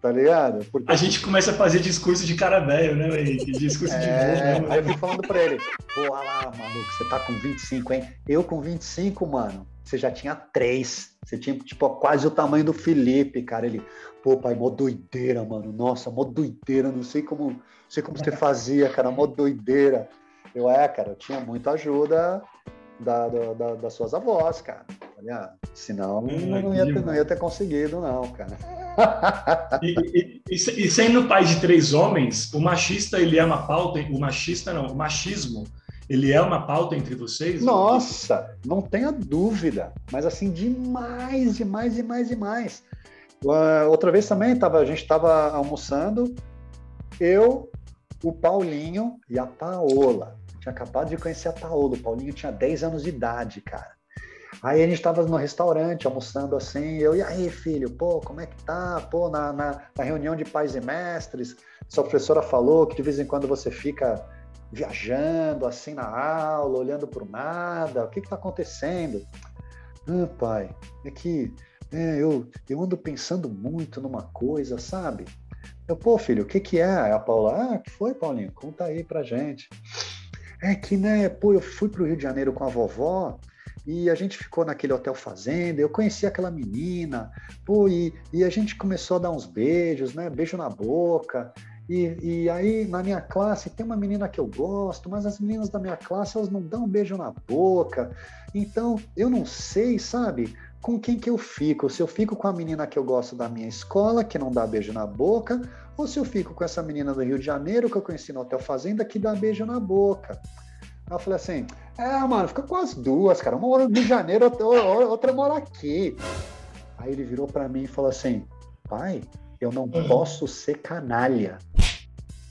Tá ligado? Porque... A gente começa a fazer discurso de cara velho, né, Henrique? <laughs> Discurso é, de velho. Né? Aí eu fico falando pra ele, pô, lá, maluco, você tá com 25, hein? Eu com 25, mano, você já tinha três. Você tinha, tipo, quase o tamanho do Felipe, cara. Ele, pô, pai, mó doideira, mano. Nossa, mó doideira. Não sei como, não sei como você fazia, cara, mó doideira. Eu, é, cara, eu tinha muita ajuda da, da, das suas avós, cara. Olha, senão hum, não, ia ter, não ia ter conseguido, não, cara. <laughs> E, e, e, sendo pai de três homens, o machista ele é uma pauta, o machista não, o machismo ele é uma pauta entre vocês? Nossa, não tenha dúvida, mas assim demais, demais, demais, demais. Uh, outra vez também tava, a gente estava almoçando, eu, o Paulinho e a Paola. tinha acabado de conhecer a Paola. O Paulinho tinha 10 anos de idade, cara. Aí a gente estava no restaurante almoçando assim, eu, e aí, filho, pô, como é que tá? Pô, na, na, na, reunião de pais e mestres, sua professora falou que de vez em quando você fica viajando assim na aula, olhando o nada, o que está acontecendo? Ah, pai, é que é, eu, eu ando pensando muito numa coisa, sabe? Eu, pô, filho, o que que é? Aí a Paula, ah, que foi, Paulinho? Conta aí pra gente. É que, né, pô, eu fui pro Rio de Janeiro com a vovó e a gente ficou naquele hotel fazenda, eu conheci aquela menina, pô, e, e a gente começou a dar uns beijos, né, beijo na boca, e, e, aí na minha classe tem uma menina que eu gosto, mas as meninas da minha classe elas não dão um beijo na boca, então eu não sei, sabe, com quem que eu fico, se eu fico com a menina que eu gosto da minha escola, que não dá beijo na boca, ou se eu fico com essa menina do Rio de Janeiro que eu conheci no Hotel Fazenda que dá beijo na boca. Aí eu falei assim, é, mano, fica com as duas, cara. Uma mora no Rio de Janeiro, outra, outra mora aqui. Aí ele virou para mim e falou assim, pai, eu não uhum. posso ser canalha.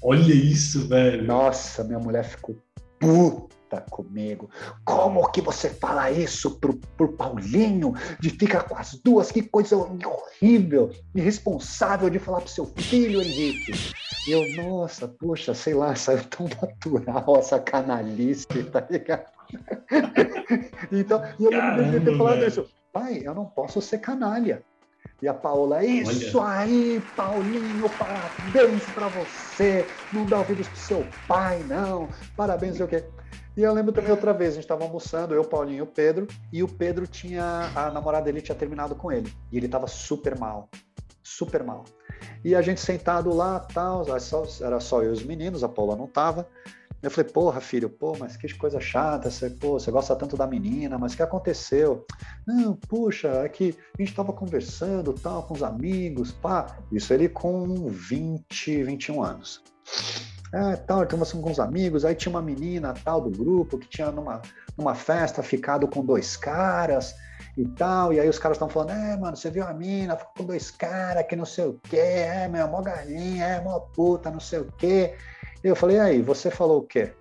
Olha isso, velho. Nossa, minha mulher ficou puta comigo. Como que você fala isso pro, pro Paulinho? De ficar com as duas? Que coisa horrível, irresponsável de falar pro seu filho, Henrique. Eu, nossa, poxa, sei lá, saiu tão natural essa canalice, tá ligado? <laughs> então, e eu Caramba, lembro de ter falado isso. Pai, eu não posso ser canalha. E a Paola, isso Olha. aí, Paulinho, parabéns para você. Não dá ouvidos pro seu pai, não. Parabéns, sei o quê. E eu lembro também outra vez, a gente estava almoçando, eu, Paulinho e o Pedro, e o Pedro tinha, a namorada dele tinha terminado com ele. E ele estava super mal, super mal. E a gente sentado lá, tal, era só eu e os meninos, a Paula não estava. Eu falei, porra, filho, pô, mas que coisa chata, você, pô, você gosta tanto da menina, mas o que aconteceu? Não, puxa, é que a gente tava conversando, tal, com os amigos, pá. Isso ele com 20, 21 anos. É, tal, conversando com os amigos, aí tinha uma menina, tal, do grupo, que tinha numa, numa festa ficado com dois caras e tal, e aí os caras estão falando, é, mano, você viu a mina, ficou com dois caras, que não sei o quê, é, meu, mó galinha, é, mó puta, não sei o quê. Eu falei, aí, você falou o quê?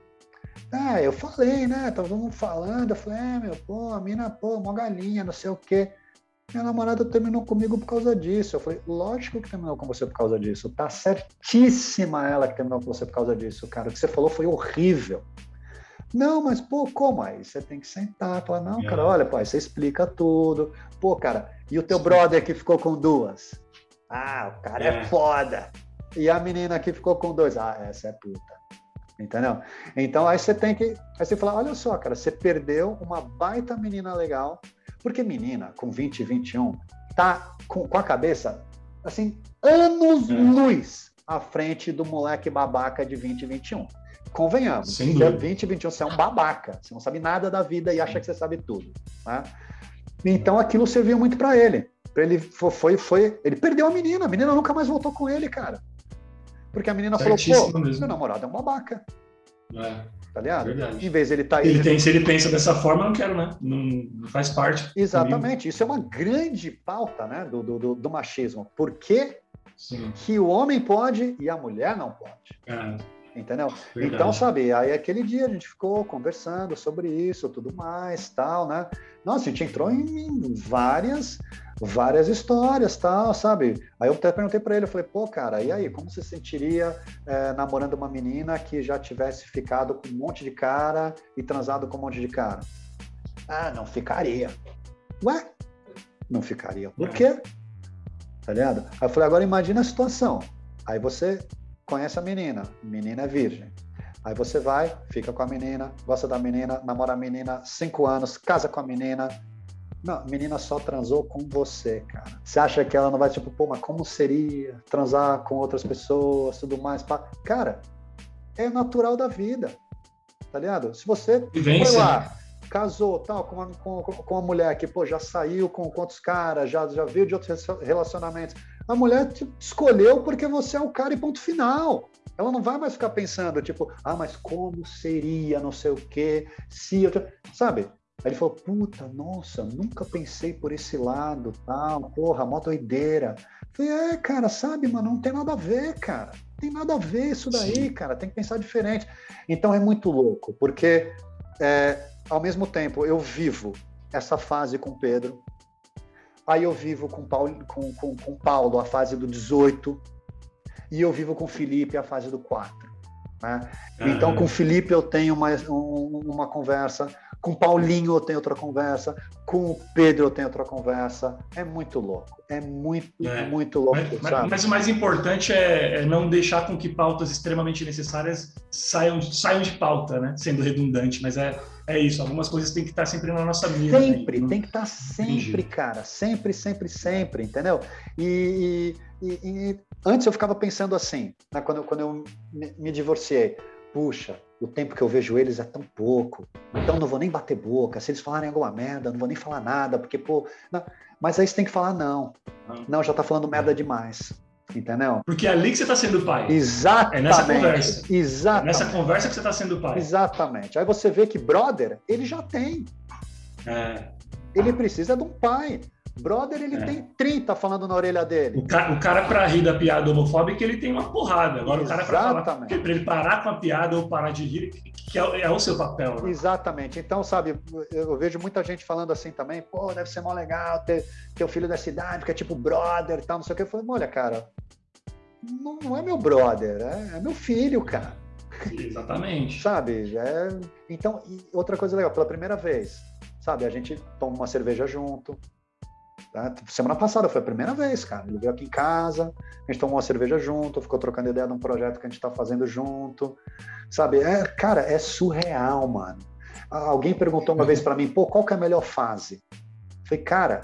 Ah, eu falei, né? Tava todo mundo falando. Eu falei, é, meu, pô, a mina, pô, uma galinha, não sei o quê. Minha namorada terminou comigo por causa disso. Eu falei, lógico que terminou com você por causa disso. Tá certíssima ela que terminou com você por causa disso, cara. O que você falou foi horrível. Não, mas, pô, como aí? Você tem que sentar. Falar, não, cara, olha, pai, você explica tudo. Pô, cara, e o teu brother que ficou com duas? Ah, o cara é, é foda. E a menina que ficou com dois, ah, essa é puta. Entendeu? Então aí você tem que. Aí você fala: olha só, cara, você perdeu uma baita menina legal, porque menina com 20, 21 tá com, com a cabeça assim, anos hum. luz à frente do moleque babaca de 20, 21. Convenhamos, é 20, 21, você é um babaca, você não sabe nada da vida e acha que você sabe tudo. Né? Então aquilo serviu muito para ele. Pra ele foi, foi, ele perdeu a menina, a menina nunca mais voltou com ele, cara. Porque a menina falou, pô, mesmo. meu namorado é um babaca. É. tá ligado? Verdade. Em vez de ele tá ele tem, se ele pensa dessa forma, não quero, né? Não, não faz parte. Exatamente. Comigo. Isso é uma grande pauta, né, do, do, do machismo. Por que, que o homem pode e a mulher não pode? É. Entendeu? Verdade. Então, sabe, aí aquele dia a gente ficou conversando sobre isso, tudo mais, tal, né? Nossa, a gente entrou em várias várias histórias, tal, sabe? Aí eu até perguntei para ele, eu falei, pô, cara, e aí, como você se sentiria é, namorando uma menina que já tivesse ficado com um monte de cara e transado com um monte de cara? Ah, não ficaria. Ué? Não ficaria. Por quê? Tá ligado? Aí eu falei, agora imagina a situação. Aí você conhece a menina, menina é virgem. Aí você vai, fica com a menina, gosta da menina, namora a menina cinco anos, casa com a menina, não, a menina só transou com você, cara. Você acha que ela não vai, tipo, pô, mas como seria transar com outras pessoas, tudo mais? Pá? Cara, é natural da vida, tá ligado? Se você Vivência. foi lá, casou, tal, com uma, com, com uma mulher que, pô, já saiu com, outros caras, já, já veio de outros relacionamentos, a mulher te escolheu porque você é o cara e ponto final. Ela não vai mais ficar pensando, tipo, ah, mas como seria, não sei o quê, se eu... Sabe? Aí ele falou, puta, nossa, nunca pensei por esse lado, tal, porra, mó doideira. falei, é, cara, sabe, mano, não tem nada a ver, cara. Não tem nada a ver isso daí, Sim. cara, tem que pensar diferente. Então é muito louco, porque é, ao mesmo tempo eu vivo essa fase com Pedro, aí eu vivo com Paulo, com, com, com Paulo a fase do 18, e eu vivo com Felipe a fase do 4. Né? Uhum. Então, com o Felipe eu tenho uma, um, uma conversa, com o Paulinho eu tenho outra conversa, com o Pedro eu tenho outra conversa. É muito louco, é muito, é. muito louco. Mas, mas, o mais importante é, é, não deixar com que pautas extremamente necessárias saiam, saiam de pauta, né? Sendo redundante, mas é, é isso. Algumas coisas têm que estar sempre na nossa mira. Né? Sempre, né? tem que estar sempre, cara. Sempre, sempre, sempre, entendeu? E, e, e antes eu ficava pensando assim, né? quando, quando eu me, me divorciei puxa, o tempo que eu vejo eles é tão pouco, então não vou nem bater boca. Se eles falarem alguma merda, não vou nem falar nada, porque, pô. Não. Mas aí você tem que falar, não. Não, já tá falando merda demais. Entendeu? Porque é ali que você está sendo pai. Exatamente. É nessa conversa. Exatamente. É nessa conversa que você está sendo pai. Exatamente. Aí você vê que brother, ele já tem. É. Ele precisa de um pai. Brother, ele é. tem 30 falando na orelha dele. O cara, o cara para rir da piada homofóbica, ele tem uma porrada. Agora, Exatamente. o cara para ele parar com a piada ou parar de rir, que é, é o seu papel. Né? Exatamente. Então, sabe, eu vejo muita gente falando assim também, pô, deve ser mó legal ter, ter um filho da cidade, que é tipo brother e tal, não sei o que. Eu falei, olha, cara, não, não é meu brother, é, é meu filho, cara. Exatamente. sabe? É... Então, outra coisa legal, pela primeira vez, sabe, a gente toma uma cerveja junto, Tá? Semana passada foi a primeira vez, cara. Ele veio aqui em casa, a gente tomou uma cerveja junto, ficou trocando ideia de um projeto que a gente está fazendo junto. Sabe? É, cara, é surreal, mano. Alguém perguntou uma vez para mim, pô, qual que é a melhor fase? Eu falei, cara,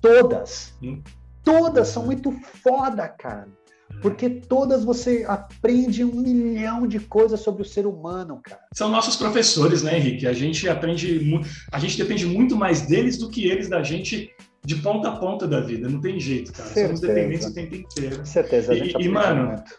todas. Hum. Todas são muito foda, cara. Porque todas você aprende um milhão de coisas sobre o ser humano, cara. São nossos professores, né, Henrique? A gente aprende, a gente depende muito mais deles do que eles da gente de ponta a ponta da vida, não tem jeito, cara. Certeza. Somos dependentes o tempo inteiro. Com certeza. E, e mano, muito.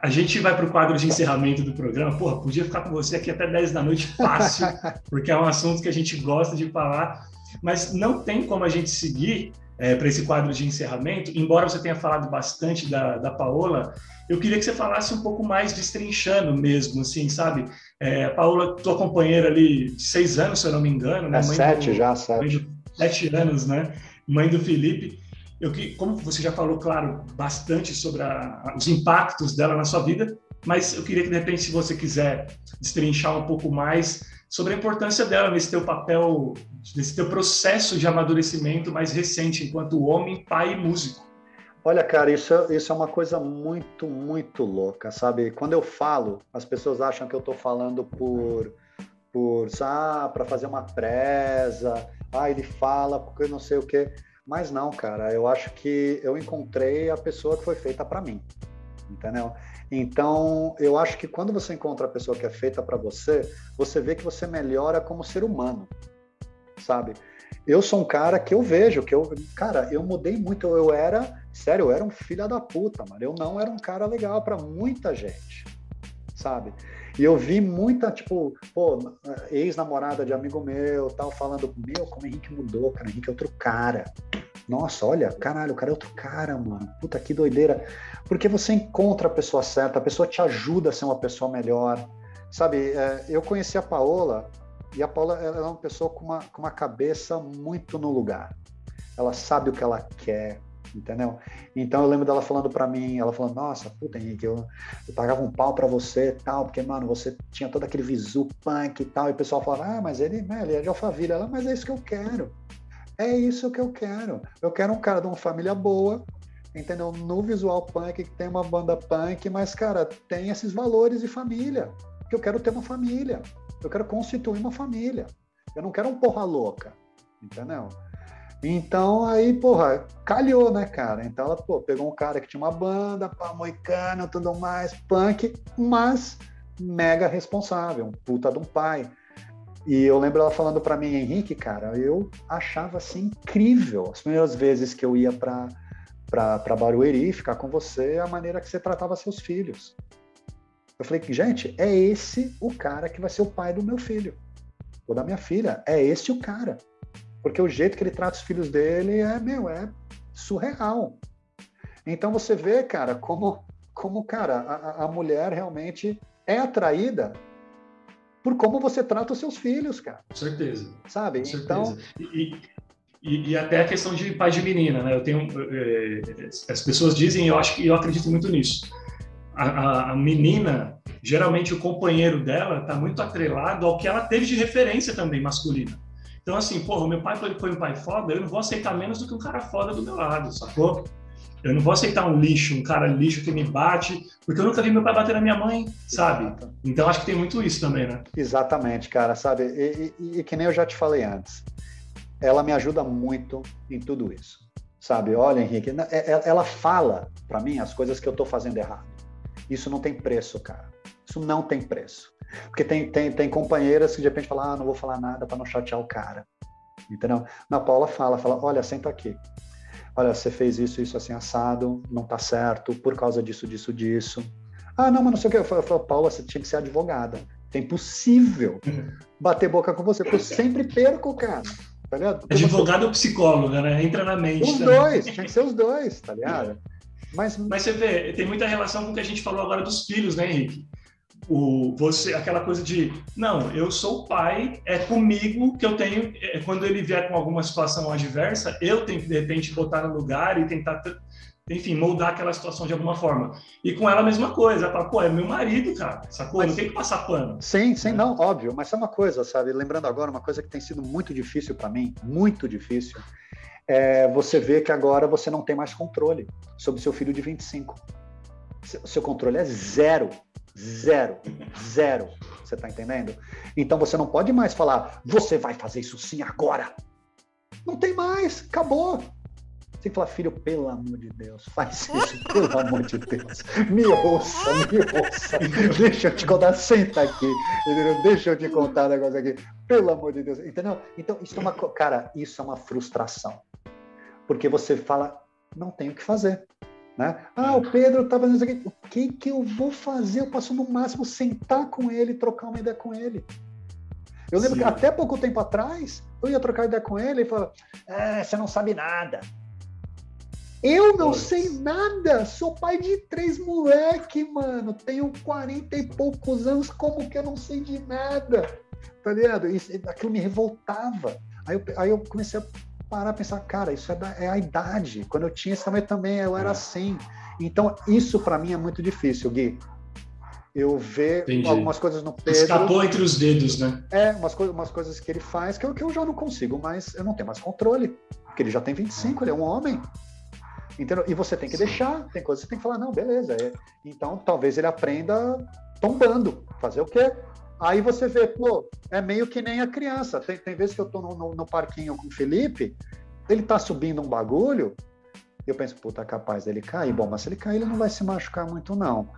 a gente vai para o quadro de encerramento do programa. Porra, podia ficar com você aqui até 10 da noite fácil, <laughs> porque é um assunto que a gente gosta de falar, mas não tem como a gente seguir é, para esse quadro de encerramento, embora você tenha falado bastante da, da Paola, eu queria que você falasse um pouco mais destrinchando mesmo, assim, sabe? É, Paola, tua companheira ali de seis anos, se eu não me engano, né? É sete do, já, sete sete anos, né? Mãe do Felipe. Eu que, como você já falou, claro, bastante sobre a, os impactos dela na sua vida, mas eu queria que de repente, se você quiser destrinchar um pouco mais sobre a importância dela nesse teu papel, nesse teu processo de amadurecimento mais recente enquanto homem, pai e músico. Olha, cara, isso, é, isso é uma coisa muito, muito louca, sabe? Quando eu falo, as pessoas acham que eu estou falando por, por ah, para fazer uma presa, ah, ele fala porque não sei o quê. Mas não, cara, eu acho que eu encontrei a pessoa que foi feita para mim, entendeu? Então, eu acho que quando você encontra a pessoa que é feita para você, você vê que você melhora como ser humano, sabe? Eu sou um cara que eu vejo que eu, cara, eu mudei muito. Eu era, sério, eu era um filho da puta, mano. Eu não era um cara legal para muita gente, sabe? E eu vi muita, tipo, pô, ex-namorada de amigo meu, tal, falando, meu, como o Henrique mudou, cara, o Henrique é outro cara. Nossa, olha, caralho, o cara é outro cara, mano. Puta que doideira. Porque você encontra a pessoa certa, a pessoa te ajuda a ser uma pessoa melhor. Sabe, é, eu conheci a Paola, e a Paola ela é uma pessoa com uma, com uma cabeça muito no lugar. Ela sabe o que ela quer, entendeu? Então eu lembro dela falando para mim, ela falando, nossa, puta Henrique, eu, eu pagava um pau para você tal, porque, mano, você tinha todo aquele visu punk e tal, e o pessoal falava, ah, mas ele, né, ele é de Alphaville, ela, mas é isso que eu quero. É isso que eu quero. Eu quero um cara de uma família boa, entendeu? No visual punk, que tem uma banda punk, mas, cara, tem esses valores de família. Que eu quero ter uma família. Eu quero constituir uma família. Eu não quero um porra louca, entendeu? Então aí, porra, calhou, né, cara? Então ela, pô, pegou um cara que tinha uma banda, pá, moicano, tudo mais, punk, mas mega responsável, um puta de um pai. E eu lembro ela falando para mim, Henrique, cara, eu achava assim incrível. As primeiras vezes que eu ia para para Barueri ficar com você, a maneira que você tratava seus filhos. Eu falei gente, é esse o cara que vai ser o pai do meu filho, ou da minha filha. É esse o cara. Porque o jeito que ele trata os filhos dele é, meu, é surreal. Então você vê, cara, como, como cara, a, a mulher realmente é atraída por como você trata os seus filhos, cara. Com certeza. Sabe? Então. Certeza. E, e, e, até a questão de pai de menina, né? Eu tenho. É, as pessoas dizem, eu acho que eu acredito muito nisso. A, a, a menina, geralmente o companheiro dela está muito atrelado ao que ela teve de referência também masculina. Então, assim, porra, meu pai foi um pai foda, eu não vou aceitar menos do que um cara foda do meu lado, sacou? Eu não vou aceitar um lixo, um cara lixo que me bate, porque eu nunca vi meu pai bater na minha mãe, sabe? Então acho que tem muito isso também, né? Exatamente, cara, sabe? E, e, e que nem eu já te falei antes, ela me ajuda muito em tudo isso, sabe? Olha, Henrique, é, é, ela fala para mim as coisas que eu tô fazendo errado. Isso não tem preço, cara. Isso não tem preço. Porque tem, tem, tem companheiras que de repente falam, ah, não vou falar nada para não chatear o cara. Entendeu? Na Paula fala, fala, olha, senta aqui. Olha, você fez isso, isso assim, assado, não tá certo, por causa disso, disso, disso. Ah, não, mas não sei o que. Eu falo, Paula, você tinha que ser advogada. É impossível bater boca com você, porque eu sempre perco, cara. Tá ligado? Advogado você... ou psicólogo, né? Entra na mente. Os também. dois, tinha que ser os dois, tá ligado? Mas... Mas você vê, tem muita relação com o que a gente falou agora dos filhos, né, Henrique? O você aquela coisa de não eu sou pai é comigo que eu tenho é, quando ele vier com alguma situação adversa eu tenho que de repente botar no lugar e tentar enfim moldar aquela situação de alguma forma. E com ela a mesma coisa ela fala pô é meu marido cara sacou? Mas, não tem que passar pano. Sim sim né? não óbvio mas é uma coisa sabe lembrando agora uma coisa que tem sido muito difícil para mim muito difícil é você vê que agora você não tem mais controle sobre seu filho de 25 seu controle é zero Zero. Zero. Você está entendendo? Então você não pode mais falar, você vai fazer isso sim agora. Não tem mais, acabou. Você tem que falar, filho, pelo amor de Deus, faz isso, <laughs> pelo amor de Deus. Me ouça, me ouça. Deixa eu te contar, senta aqui. Entendeu? Deixa eu te contar um negócio aqui. Pelo amor de Deus. Entendeu? Então, isso é uma. Cara, isso é uma frustração. Porque você fala, não tenho o que fazer. Né? Ah, o Pedro está fazendo isso aqui. O que, que eu vou fazer? Eu posso, no máximo, sentar com ele trocar uma ideia com ele. Eu lembro Sim. que até pouco tempo atrás, eu ia trocar ideia com ele e falava: ah, Você não sabe nada. Eu não sei nada. Sou pai de três moleque, mano. Tenho 40 e poucos anos. Como que eu não sei de nada? Tá ligado? Isso, aquilo me revoltava. Aí eu, aí eu comecei a parar e pensar, cara, isso é, da, é a idade. Quando eu tinha esse tamanho também, eu era é. assim. Então, isso para mim é muito difícil, Gui. Eu ver Entendi. algumas coisas no Pedro. Escapou entre os dedos, né? É, umas, co umas coisas que ele faz que eu, que eu já não consigo, mas eu não tenho mais controle. Porque ele já tem 25, ele é um homem. Entendeu? E você tem que Sim. deixar, tem coisas que você tem que falar, não, beleza. É. Então, talvez ele aprenda tombando. Fazer o quê? Aí você vê, pô, é meio que nem a criança. Tem, tem vezes que eu tô no, no, no parquinho com o Felipe, ele tá subindo um bagulho, eu penso, pô, tá capaz dele cair. Bom, mas se ele cair, ele não vai se machucar muito, não.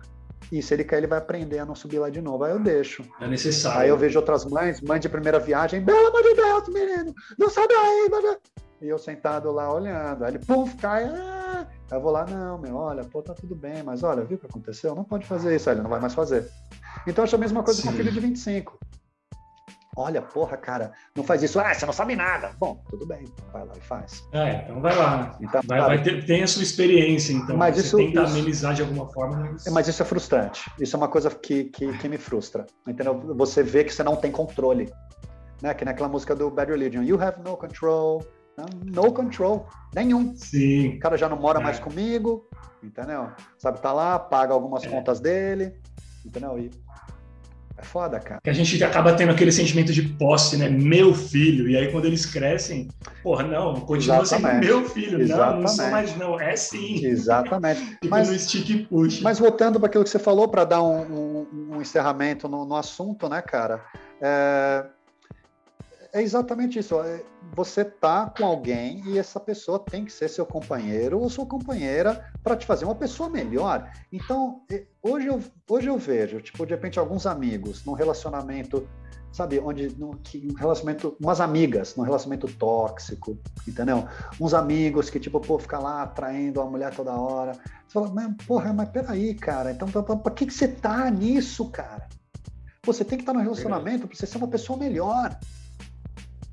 E se ele cair, ele vai aprender a não subir lá de novo. Aí eu deixo. É necessário. Aí eu vejo outras mães, mãe de primeira viagem, pelo amor de Deus, menino, não sabe aí, mano. E eu sentado lá olhando. Aí ele, pum, cai. Ah! Aí eu vou lá, não, meu, olha, pô, tá tudo bem, mas olha, viu o que aconteceu? Não pode fazer isso. Aí ele não vai mais fazer. Então eu acho a mesma coisa Sim. com o filho de 25. Olha, porra, cara, não faz isso. Ah, você não sabe nada. Bom, tudo bem, vai lá e faz. É, então vai lá. Então, vai, vai ter, tem a sua experiência, então. Mas você isso, tenta isso, amenizar de alguma forma. Mas... É, mas isso é frustrante. Isso é uma coisa que, que, que me frustra. Entendeu? Você vê que você não tem controle. Né? Que naquela música do Bad Religion. You have no control. No control. Nenhum. Sim. O cara já não mora é. mais comigo. Entendeu? Sabe, tá lá, paga algumas é. contas dele. Entendeu? E é foda, cara. Que a gente acaba tendo aquele sentimento de posse, né? Meu filho. E aí, quando eles crescem, porra, não, continua Exatamente. sendo meu filho. Exatamente. Não, não sou mais, não. É sim. Exatamente. <laughs> Fica mas, no stick e push. Mas voltando para aquilo que você falou, para dar um, um, um encerramento no, no, assunto, né, cara? É, é exatamente isso. É, você tá com alguém e essa pessoa tem que ser seu companheiro ou sua companheira para te fazer uma pessoa melhor. Então, hoje eu, hoje eu vejo, tipo, de repente, alguns amigos num relacionamento, sabe, onde, no, que, um relacionamento, umas amigas num relacionamento tóxico, entendeu? Uns amigos que, tipo, pô, fica lá atraindo a mulher toda hora. Você fala, mas, porra, mas peraí, cara, então pra, pra, pra que, que você tá nisso, cara? Você tem que estar tá no relacionamento para você ser uma pessoa melhor.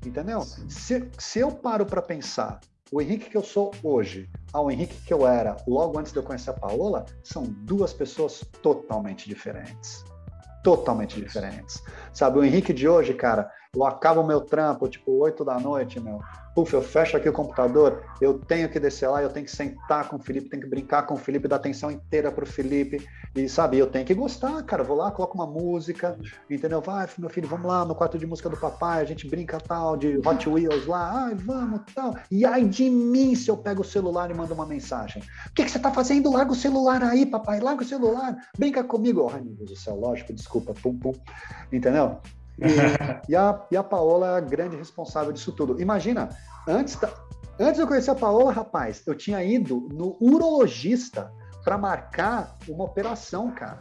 Entendeu? Se, se eu paro para pensar o Henrique que eu sou hoje ao Henrique que eu era logo antes de eu conhecer a Paola, são duas pessoas totalmente diferentes. Totalmente diferentes. Sabe, o Henrique de hoje, cara, eu acabo o meu trampo, tipo, 8 da noite, meu. Puf, eu fecho aqui o computador, eu tenho que descer lá, eu tenho que sentar com o Felipe, tenho que brincar com o Felipe, dar atenção inteira pro Felipe. E, sabe, eu tenho que gostar, cara. Vou lá, coloco uma música, entendeu? Vai, meu filho, vamos lá no quarto de música do papai, a gente brinca tal, de Hot Wheels lá, ai, vamos, tal. E ai de mim se eu pego o celular e mando uma mensagem. O que, que você tá fazendo? Larga o celular aí, papai, larga o celular, brinca comigo. Ai, meu Deus do céu, lógico, desculpa, pum, pum. Entendeu? E, <laughs> e, a, e a Paola é a grande responsável disso tudo. Imagina, antes, da, antes de eu conhecer a Paola, rapaz, eu tinha ido no urologista para marcar uma operação, cara.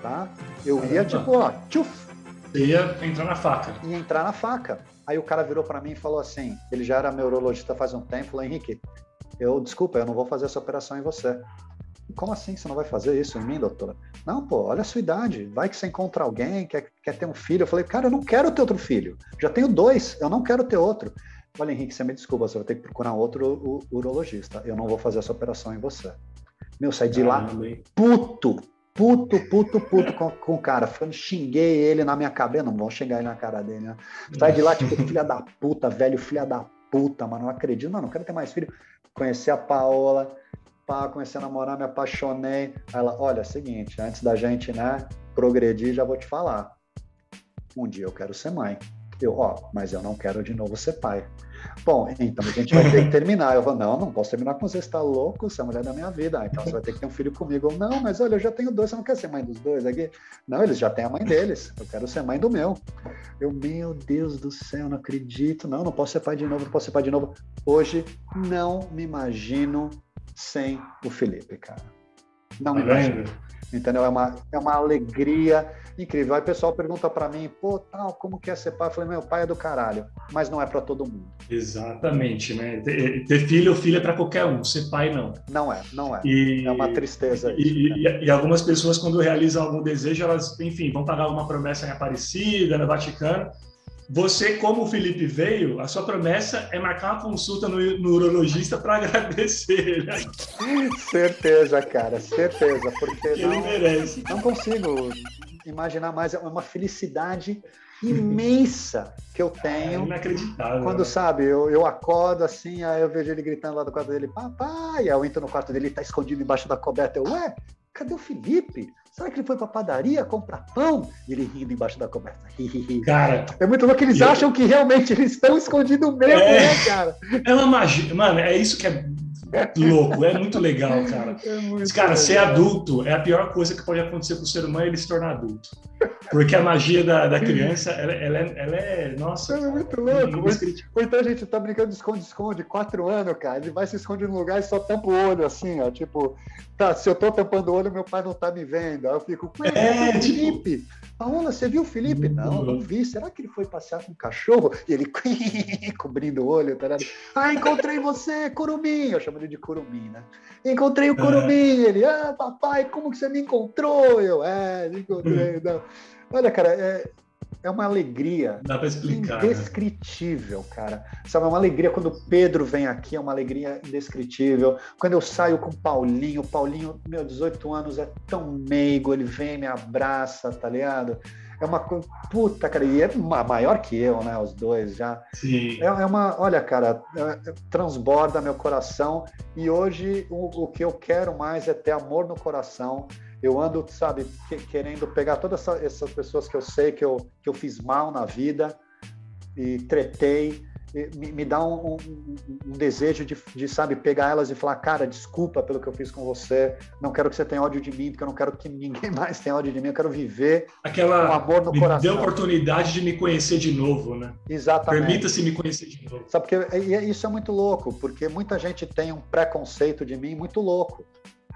Tá? Eu ia tipo, ó, tchuf. Ia entrar na faca. Ia entrar na faca. Aí o cara virou para mim e falou assim: ele já era meu urologista faz um tempo, falou, Henrique, eu desculpa, eu não vou fazer essa operação em você. Como assim você não vai fazer isso em mim, doutora? Não, pô, olha a sua idade. Vai que você encontra alguém, quer, quer ter um filho. Eu falei, cara, eu não quero ter outro filho. Já tenho dois, eu não quero ter outro. Olha, Henrique, você me desculpa, você vai ter que procurar outro urologista. Eu não vou fazer essa operação em você. Meu, saí de lá puto, puto, puto, puto com, com o cara. Xinguei ele na minha cabeça. Não vou xingar ele na cara dele, né? Saí de lá, tipo, <laughs> filha da puta, velho, filha da puta, mano. Não acredito, mano, não quero ter mais filho. Conheci a Paola, pá, comecei a namorar, me apaixonei. Ela, olha, é seguinte, antes da gente, né, progredir, já vou te falar. Um dia eu quero ser mãe. Eu, ó, mas eu não quero de novo ser pai. Bom, então a gente vai ter que terminar. Eu vou, não, não posso terminar com você, você está louco, você é a mulher da minha vida. Ah, então você vai ter que ter um filho comigo. não, mas olha, eu já tenho dois, você não quer ser mãe dos dois aqui? Não, eles já têm a mãe deles, eu quero ser mãe do meu. Eu, meu Deus do céu, não acredito. Não, não posso ser pai de novo, não posso ser pai de novo. Hoje, não me imagino sem o Felipe, cara. Não me imagino. Entendeu? É uma, é uma alegria incrível. Aí o pessoal pergunta para mim, pô, tal, como que é ser pai? Eu falei, meu pai é do caralho, mas não é para todo mundo. Exatamente, né? Ter, ter filho ou filha é para qualquer um, ser pai não. Não é, não é. E, é uma tristeza. E, isso, né? e, e, algumas pessoas, quando realizam algum desejo, elas, enfim, vão pagar uma promessa em Aparecida, no Vaticano você, como o Felipe veio, a sua promessa é marcar uma consulta no, no urologista para <laughs> agradecer. Né? Certeza, cara, certeza. Porque Ele não, merece. Não consigo imaginar mais. É uma felicidade imensa que eu tenho. É inacreditável. Quando, né? sabe, eu, eu acordo assim, aí eu vejo ele gritando lá do quarto dele, papai, aí eu entro no quarto dele, ele tá escondido embaixo da coberta. Eu, ué, cadê o Felipe? Será que ele foi pra padaria comprar pão? E ele rindo embaixo da coberta. Cara. É muito louco que eles acham que realmente eles estão escondidos mesmo, é, né, cara? É uma magia. Mano, é isso que é louco, é muito legal, cara. <laughs> É muito cara, legal. ser adulto é a pior coisa que pode acontecer com o ser humano ele se tornar adulto. Porque a magia da, da criança, ela, ela, é, ela é. Nossa. É muito louco. Ou então a gente tá brincando de esconde-esconde, quatro anos, cara. Ele vai se esconde no lugar e só tampa o olho, assim, ó. Tipo, tá, se eu tô tampando o olho, meu pai não tá me vendo. Aí eu fico, ué, é, é tipo... Felipe. Paola, você viu o Felipe? Não, não vi. Será que ele foi passear com um cachorro? E ele <laughs> cobrindo o olho, ligado? Ah, encontrei você, Curumim. Eu chamo ele de Curumim, né? Encontrei o Curumim. Ele, ah, papai, como que você me encontrou? Eu, é, me encontrei. Não. Olha, cara, é, é uma alegria Dá pra explicar, né? indescritível, né? cara. Sabe, é uma alegria quando o Pedro vem aqui, é uma alegria indescritível. Quando eu saio com o Paulinho, o Paulinho, meu, 18 anos, é tão meigo, ele vem, me abraça, tá ligado? É uma coisa. Puta, cara, e é maior que eu, né? Os dois já. Sim. É, é uma. Olha, cara, é, transborda meu coração. E hoje o, o que eu quero mais é ter amor no coração eu ando, sabe, querendo pegar todas essa, essas pessoas que eu sei que eu, que eu fiz mal na vida e tretei, e me, me, dá um, um, um desejo de, de, sabe, pegar elas e falar, cara, desculpa pelo que eu fiz com você, não quero que você tenha ódio de mim, porque eu não quero que ninguém <laughs> mais tenha ódio de mim, eu quero viver Aquela, com amor no me coração. Deu oportunidade de me conhecer de novo, né? Exatamente. Permita-se me conhecer de novo. Sabe, porque e isso é muito louco, porque muita gente tem um preconceito de mim muito louco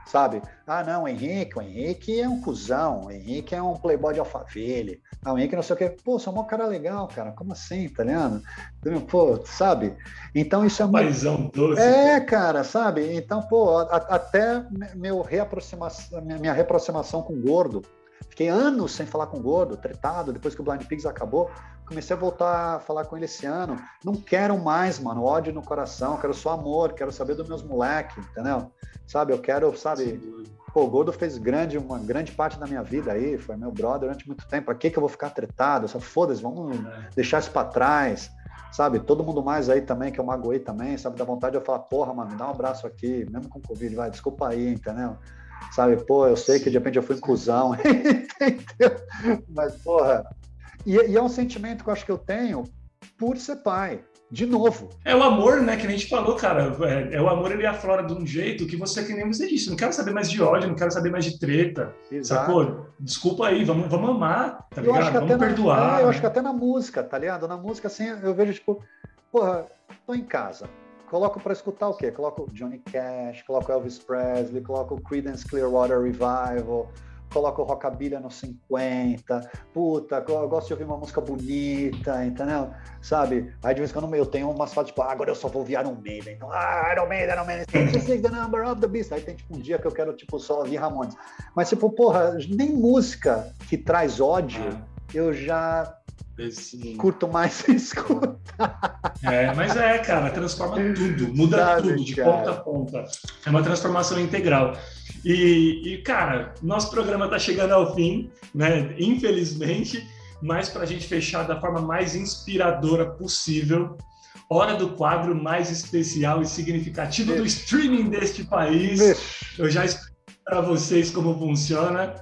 sabe? Ah, não, o Henrique, o Henrique é um cuzão, o Henrique é um playboy de alfaville, ah, o Henrique não sei o quê. Pô, você é um cara legal, cara, como assim, tá ligado? Pô, sabe? Então isso é muito... Paizão doce. É, cara, sabe? Então, pô, a, até meu reaproximação, minha reaproximação com o Gordo, fiquei anos sem falar com o Gordo, tretado, depois que o Blind Pigs acabou, comecei a voltar a falar com ele esse ano. Não quero mais, mano, ódio no coração, quero só amor, quero saber dos meus moleques, entendeu? Sabe, eu quero, sabe, pô, o Gordo fez grande, uma grande parte da minha vida aí, foi meu brother durante muito tempo. Pra que que eu vou ficar tretado? Só foda-se, vamos é. deixar isso para trás. Sabe, todo mundo mais aí também, que eu magoei também, sabe, dá vontade de eu falar, porra, mano, me dá um abraço aqui, mesmo com Covid, vai, desculpa aí, entendeu? Sabe, pô, eu sei que de repente eu fui inclusão, <laughs> entendeu? Mas, porra, e, e, é um sentimento que eu acho que eu tenho por ser pai, de novo. É o amor, né? Que a gente falou, cara. É, é, o amor, ele aflora de um jeito que você, que nem você disse, não quero saber mais de ódio, não quero saber mais de treta. Exato. Sacou? Desculpa aí, vamos, vamos amar, tá eu ligado? Vamos perdoar. Na, é, eu acho que até na música, tá ligado? Na música, assim, eu vejo, tipo, porra, tô em casa. Coloco para escutar o quê? Coloco Johnny Cash, coloco Elvis Presley, coloco Creedence Clearwater Revival, coloco rockabilly nos 50, puta, eu gosto de ouvir uma música bonita, entendeu? Sabe? Aí de vez em quando eu tenho umas falas, tipo, ah, agora eu só vou ouvir Iron Maiden, então, ah, Iron Maiden, Iron Maiden, the number of the beast. Aí tem tipo um dia que eu quero, tipo, só ouvir Ramones. Mas, tipo, porra, nem música que traz ódio, eu já Esse... curto mais <laughs> escutar. É, mas é, cara, transforma tudo, muda Sabe, tudo, de cara. ponta a ponta. É uma transformação integral. E, e cara, nosso programa está chegando ao fim, né? Infelizmente, mas para a gente fechar da forma mais inspiradora possível, hora do quadro mais especial e significativo do streaming deste país. Eu já explico para vocês como funciona.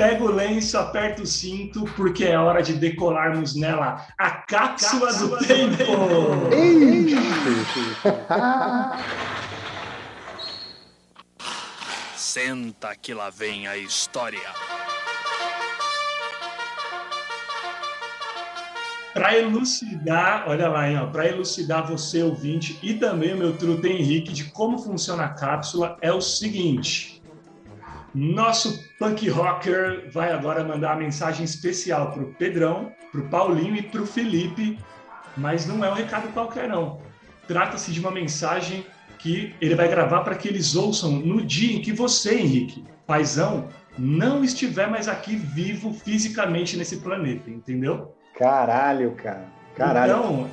Pega o lenço, aperta o cinto, porque é hora de decolarmos nela a cápsula, cápsula do, do tempo. tempo. Senta que lá vem a história. Para elucidar, olha lá, para elucidar você, ouvinte, e também o meu truto Henrique, de como funciona a cápsula, é o seguinte. Nosso punk rocker vai agora mandar uma mensagem especial para o Pedrão, para o Paulinho e para o Felipe, mas não é um recado qualquer não. Trata-se de uma mensagem que ele vai gravar para que eles ouçam no dia em que você, Henrique, paizão, não estiver mais aqui vivo fisicamente nesse planeta, entendeu? Caralho, cara. Caralho. Então,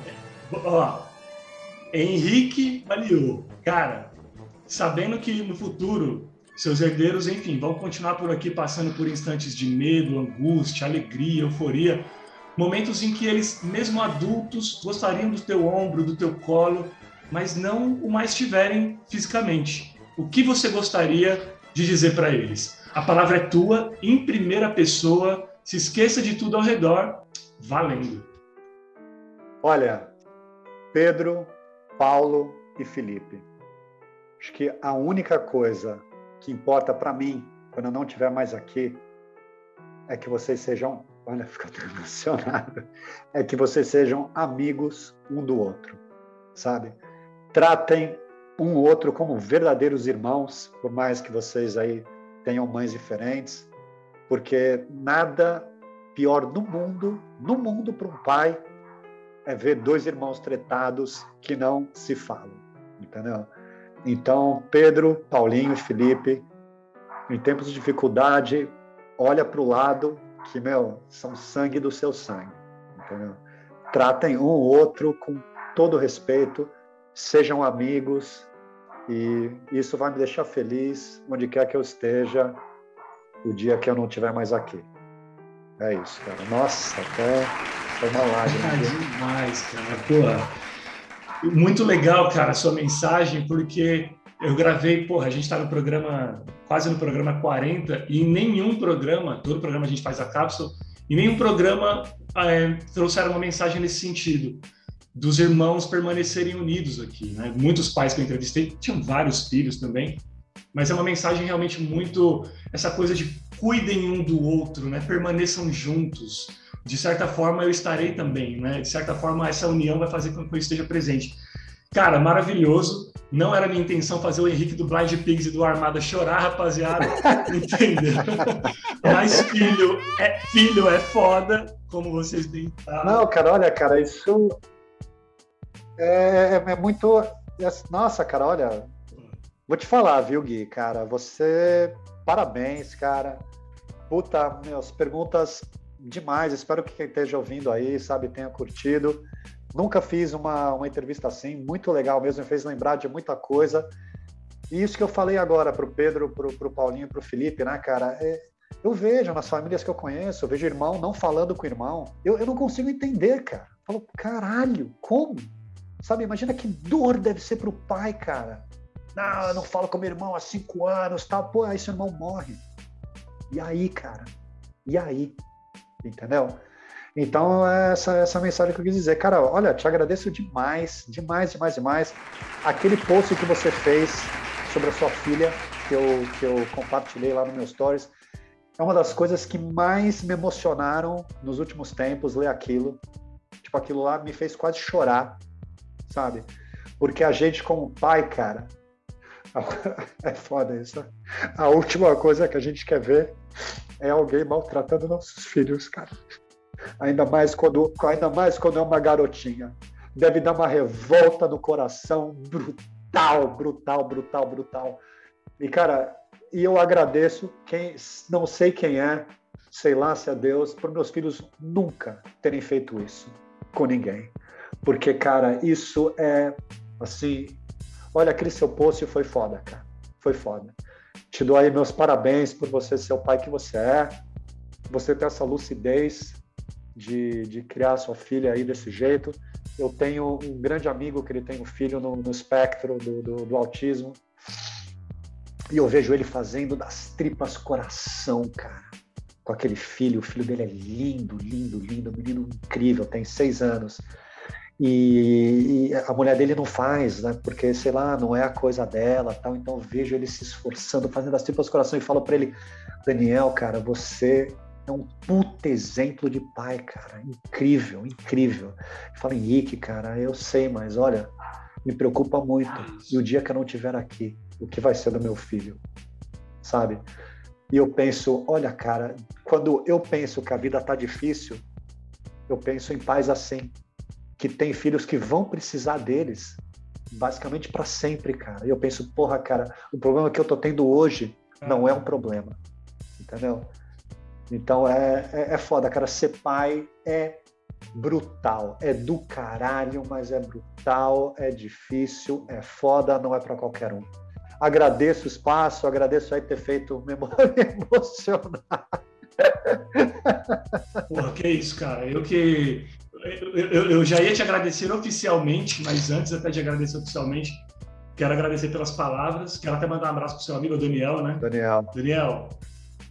ó, Henrique Baliu, cara, sabendo que no futuro seus herdeiros, enfim, vão continuar por aqui passando por instantes de medo, angústia, alegria, euforia, momentos em que eles, mesmo adultos, gostariam do teu ombro, do teu colo, mas não o mais tiverem fisicamente. O que você gostaria de dizer para eles? A palavra é tua, em primeira pessoa, se esqueça de tudo ao redor, valendo. Olha, Pedro, Paulo e Felipe. Acho que a única coisa que importa para mim, quando eu não estiver mais aqui, é que vocês sejam, <laughs> olha, fica emocionado, é que vocês sejam amigos um do outro, sabe? Tratem um outro como verdadeiros irmãos, por mais que vocês aí tenham mães diferentes, porque nada pior no mundo, no mundo para um pai, é ver dois irmãos tretados que não se falam, entendeu? Então, Pedro, Paulinho, Felipe, em tempos de dificuldade, olha para o lado que, meu, são sangue do seu sangue, entendeu? Tratem um ou outro com todo respeito, sejam amigos, e isso vai me deixar feliz onde quer que eu esteja, o dia que eu não estiver mais aqui. É isso, cara. Nossa, até foi uma lágrima. Demais, cara. Pô, muito legal, cara, a sua mensagem, porque eu gravei, porra, a gente está no programa, quase no programa 40, e em nenhum programa, todo programa a gente faz a cápsula, em nenhum programa é, trouxeram uma mensagem nesse sentido, dos irmãos permanecerem unidos aqui. Né? Muitos pais que eu entrevistei tinham vários filhos também, mas é uma mensagem realmente muito essa coisa de cuidem um do outro, né? Permaneçam juntos. De certa forma eu estarei também, né? De certa forma essa união vai fazer com que eu esteja presente. Cara, maravilhoso. Não era minha intenção fazer o Henrique do Blind Pigs e do Armada chorar, rapaziada. <laughs> Entendeu? Mas filho é, filho é foda, como vocês bem Não, cara, olha, cara, isso é, é, é muito. É, nossa, cara, olha. Vou te falar, viu, Gui, cara? Você. Parabéns, cara. Puta, meus perguntas demais. Espero que quem esteja ouvindo aí, sabe, tenha curtido. Nunca fiz uma, uma entrevista assim, muito legal mesmo, me fez lembrar de muita coisa. E isso que eu falei agora para o Pedro, para o Paulinho, para o Felipe, né, cara? É, eu vejo nas famílias que eu conheço, eu vejo irmão não falando com irmão. Eu, eu não consigo entender, cara. Eu falo, caralho, como? Sabe, imagina que dor deve ser para o pai, cara. Não, eu não falo com meu irmão há cinco anos, tal. Pô, aí seu irmão morre. E aí, cara? E aí? Entendeu? Então, essa, essa mensagem que eu quis dizer. Cara, olha, te agradeço demais, demais, demais, demais. Aquele post que você fez sobre a sua filha, que eu, que eu compartilhei lá no meu stories, é uma das coisas que mais me emocionaram nos últimos tempos, ler aquilo. Tipo, aquilo lá me fez quase chorar, sabe? Porque a gente, como pai, cara, <laughs> é foda isso. A última coisa que a gente quer ver é alguém maltratando nossos filhos, cara. Ainda mais quando, ainda mais quando é uma garotinha. Deve dar uma revolta no coração brutal, brutal, brutal, brutal. E cara, e eu agradeço quem não sei quem é, sei lá se é Deus, por meus filhos nunca terem feito isso com ninguém. Porque, cara, isso é assim. Olha, aquele seu post foi foda, cara. Foi foda. Te dou aí meus parabéns por você ser o pai que você é. Você ter essa lucidez de, de criar sua filha aí desse jeito. Eu tenho um grande amigo que ele tem um filho no, no espectro do, do, do autismo. E eu vejo ele fazendo das tripas coração, cara. Com aquele filho. O filho dele é lindo, lindo, lindo. Um menino incrível, tem seis anos. E, e, a mulher dele não faz, né? Porque, sei lá, não é a coisa dela, tal. Então eu vejo ele se esforçando, fazendo as tripas coração e falo para ele, Daniel, cara, você é um puta exemplo de pai, cara. Incrível, incrível. Fala, Henrique, cara, eu sei, mas olha, me preocupa muito. E o dia que eu não estiver aqui, o que vai ser do meu filho? Sabe? E eu penso, olha, cara, quando eu penso que a vida tá difícil, eu penso em pais assim que tem filhos que vão precisar deles basicamente para sempre, cara. E eu penso, porra, cara, o problema que eu tô tendo hoje não é um problema, entendeu? Então é, é, é foda, cara. Ser pai é brutal, é do caralho, mas é brutal, é difícil, é foda, não é para qualquer um. Agradeço o espaço, agradeço aí ter feito memória <laughs> emocionar. Porra, que isso, cara. Eu que eu, eu, já ia te agradecer oficialmente, mas antes até de agradecer oficialmente, quero agradecer pelas palavras. Quero até mandar um abraço pro seu amigo Daniel, né? Daniel. Daniel,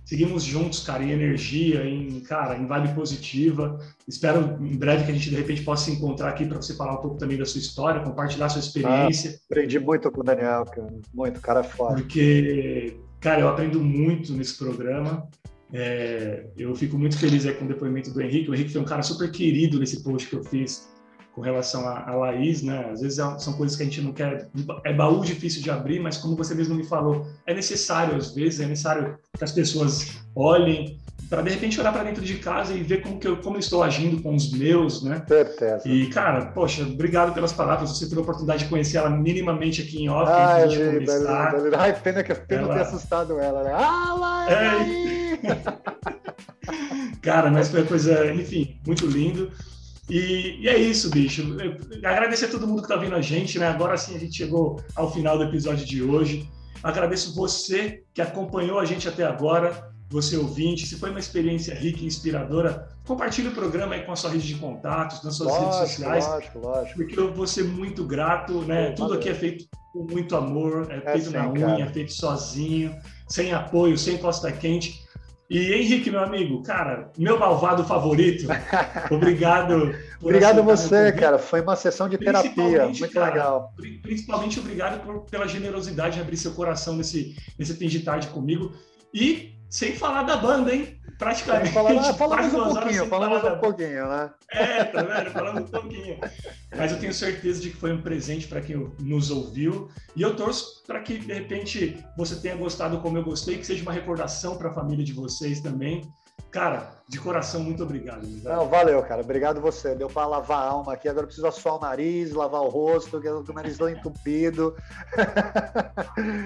seguimos juntos, cara, em energia, em, cara, em vibe positiva. Espero em breve que a gente de repente possa se encontrar aqui para você falar um pouco também da sua história, compartilhar sua experiência. Ah, aprendi muito com o Daniel, cara. Muito, cara foda. Porque, cara, eu aprendo muito nesse programa. É, eu fico muito feliz com o depoimento do Henrique. O Henrique foi um cara super querido nesse post que eu fiz com relação a, a Laís, né? Às vezes é são coisas que a gente não quer, é baú difícil de abrir, mas como você mesmo me falou, é necessário às vezes, é necessário que as pessoas olhem para de repente olhar para dentro de casa e ver como que eu, como eu estou agindo com os meus, né? Certeza. E cara, poxa, obrigado pelas palavras. Você teve a oportunidade de conhecer ela minimamente aqui em off. Ai, antes de começar. Ai, pena que pena ela... ter assustado ela, né? Ah, lá, é... <laughs> cara, mas foi uma coisa, enfim, muito lindo. E, e, é isso, bicho. Eu, agradecer a todo mundo que está vendo a gente, né? Agora sim a gente chegou ao final do episódio de hoje. Agradeço você que acompanhou a gente até agora, você ouvinte. Se foi uma experiência rica e inspiradora, compartilhe o programa aí com a sua rede de contatos, nas suas lógico, redes sociais. Lógico, lógico. Porque eu vou ser muito grato, né? Tudo aqui é feito com muito amor, é, é feito na unha, é feito sozinho, sem apoio, sem costa quente. E Henrique, meu amigo, cara, meu malvado favorito, <laughs> obrigado. obrigado a você, cara. Foi uma sessão de terapia, muito cara, legal. Principalmente obrigado por, pela generosidade de abrir seu coração nesse, nesse tarde comigo. E sem falar da banda, hein? praticamente. Falando, falamos <laughs> um pouquinho, falamos um pouquinho, né? É, tá vendo? Falando um pouquinho. Mas eu tenho certeza de que foi um presente para quem nos ouviu. E eu torço para que, de repente, você tenha gostado como eu gostei, que seja uma recordação para a família de vocês também. Cara, de coração, muito obrigado. Não, valeu, cara. Obrigado você. Deu para lavar a alma aqui. Agora eu preciso assoar o nariz, lavar o rosto, que o nariz está entupido.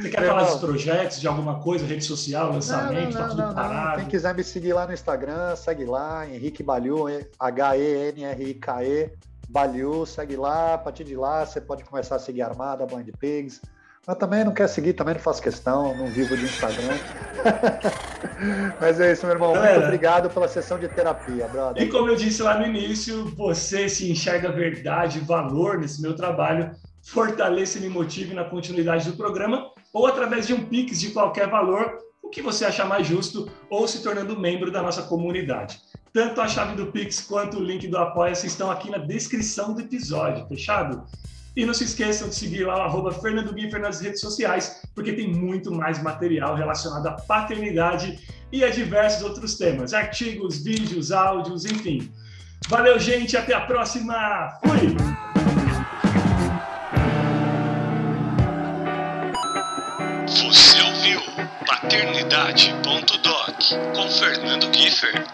Você quer falar dos projetos, de alguma coisa, rede social, lançamento, não, não, tá tudo não, parado? Quem quiser me seguir lá no Instagram, segue lá, Henrique Balhu, H-E-N-R-I-K-E, Balhu, segue lá. A partir de lá você pode começar a seguir a Armada, Band Pigs mas também não quer seguir, também não faço questão, não vivo de Instagram. <laughs> Mas é isso, meu irmão. Galera, Muito obrigado pela sessão de terapia, brother. E como eu disse lá no início, você se enxerga verdade, valor nesse meu trabalho, fortaleça e me motive na continuidade do programa, ou através de um Pix de qualquer valor, o que você achar mais justo, ou se tornando membro da nossa comunidade. Tanto a chave do Pix quanto o link do Apoia-se estão aqui na descrição do episódio, fechado? E não se esqueçam de seguir lá o arroba Fernando Giffer nas redes sociais, porque tem muito mais material relacionado à paternidade e a diversos outros temas, artigos, vídeos, áudios, enfim. Valeu, gente, até a próxima. Fui! Paternidade.doc com Fernando Giffer.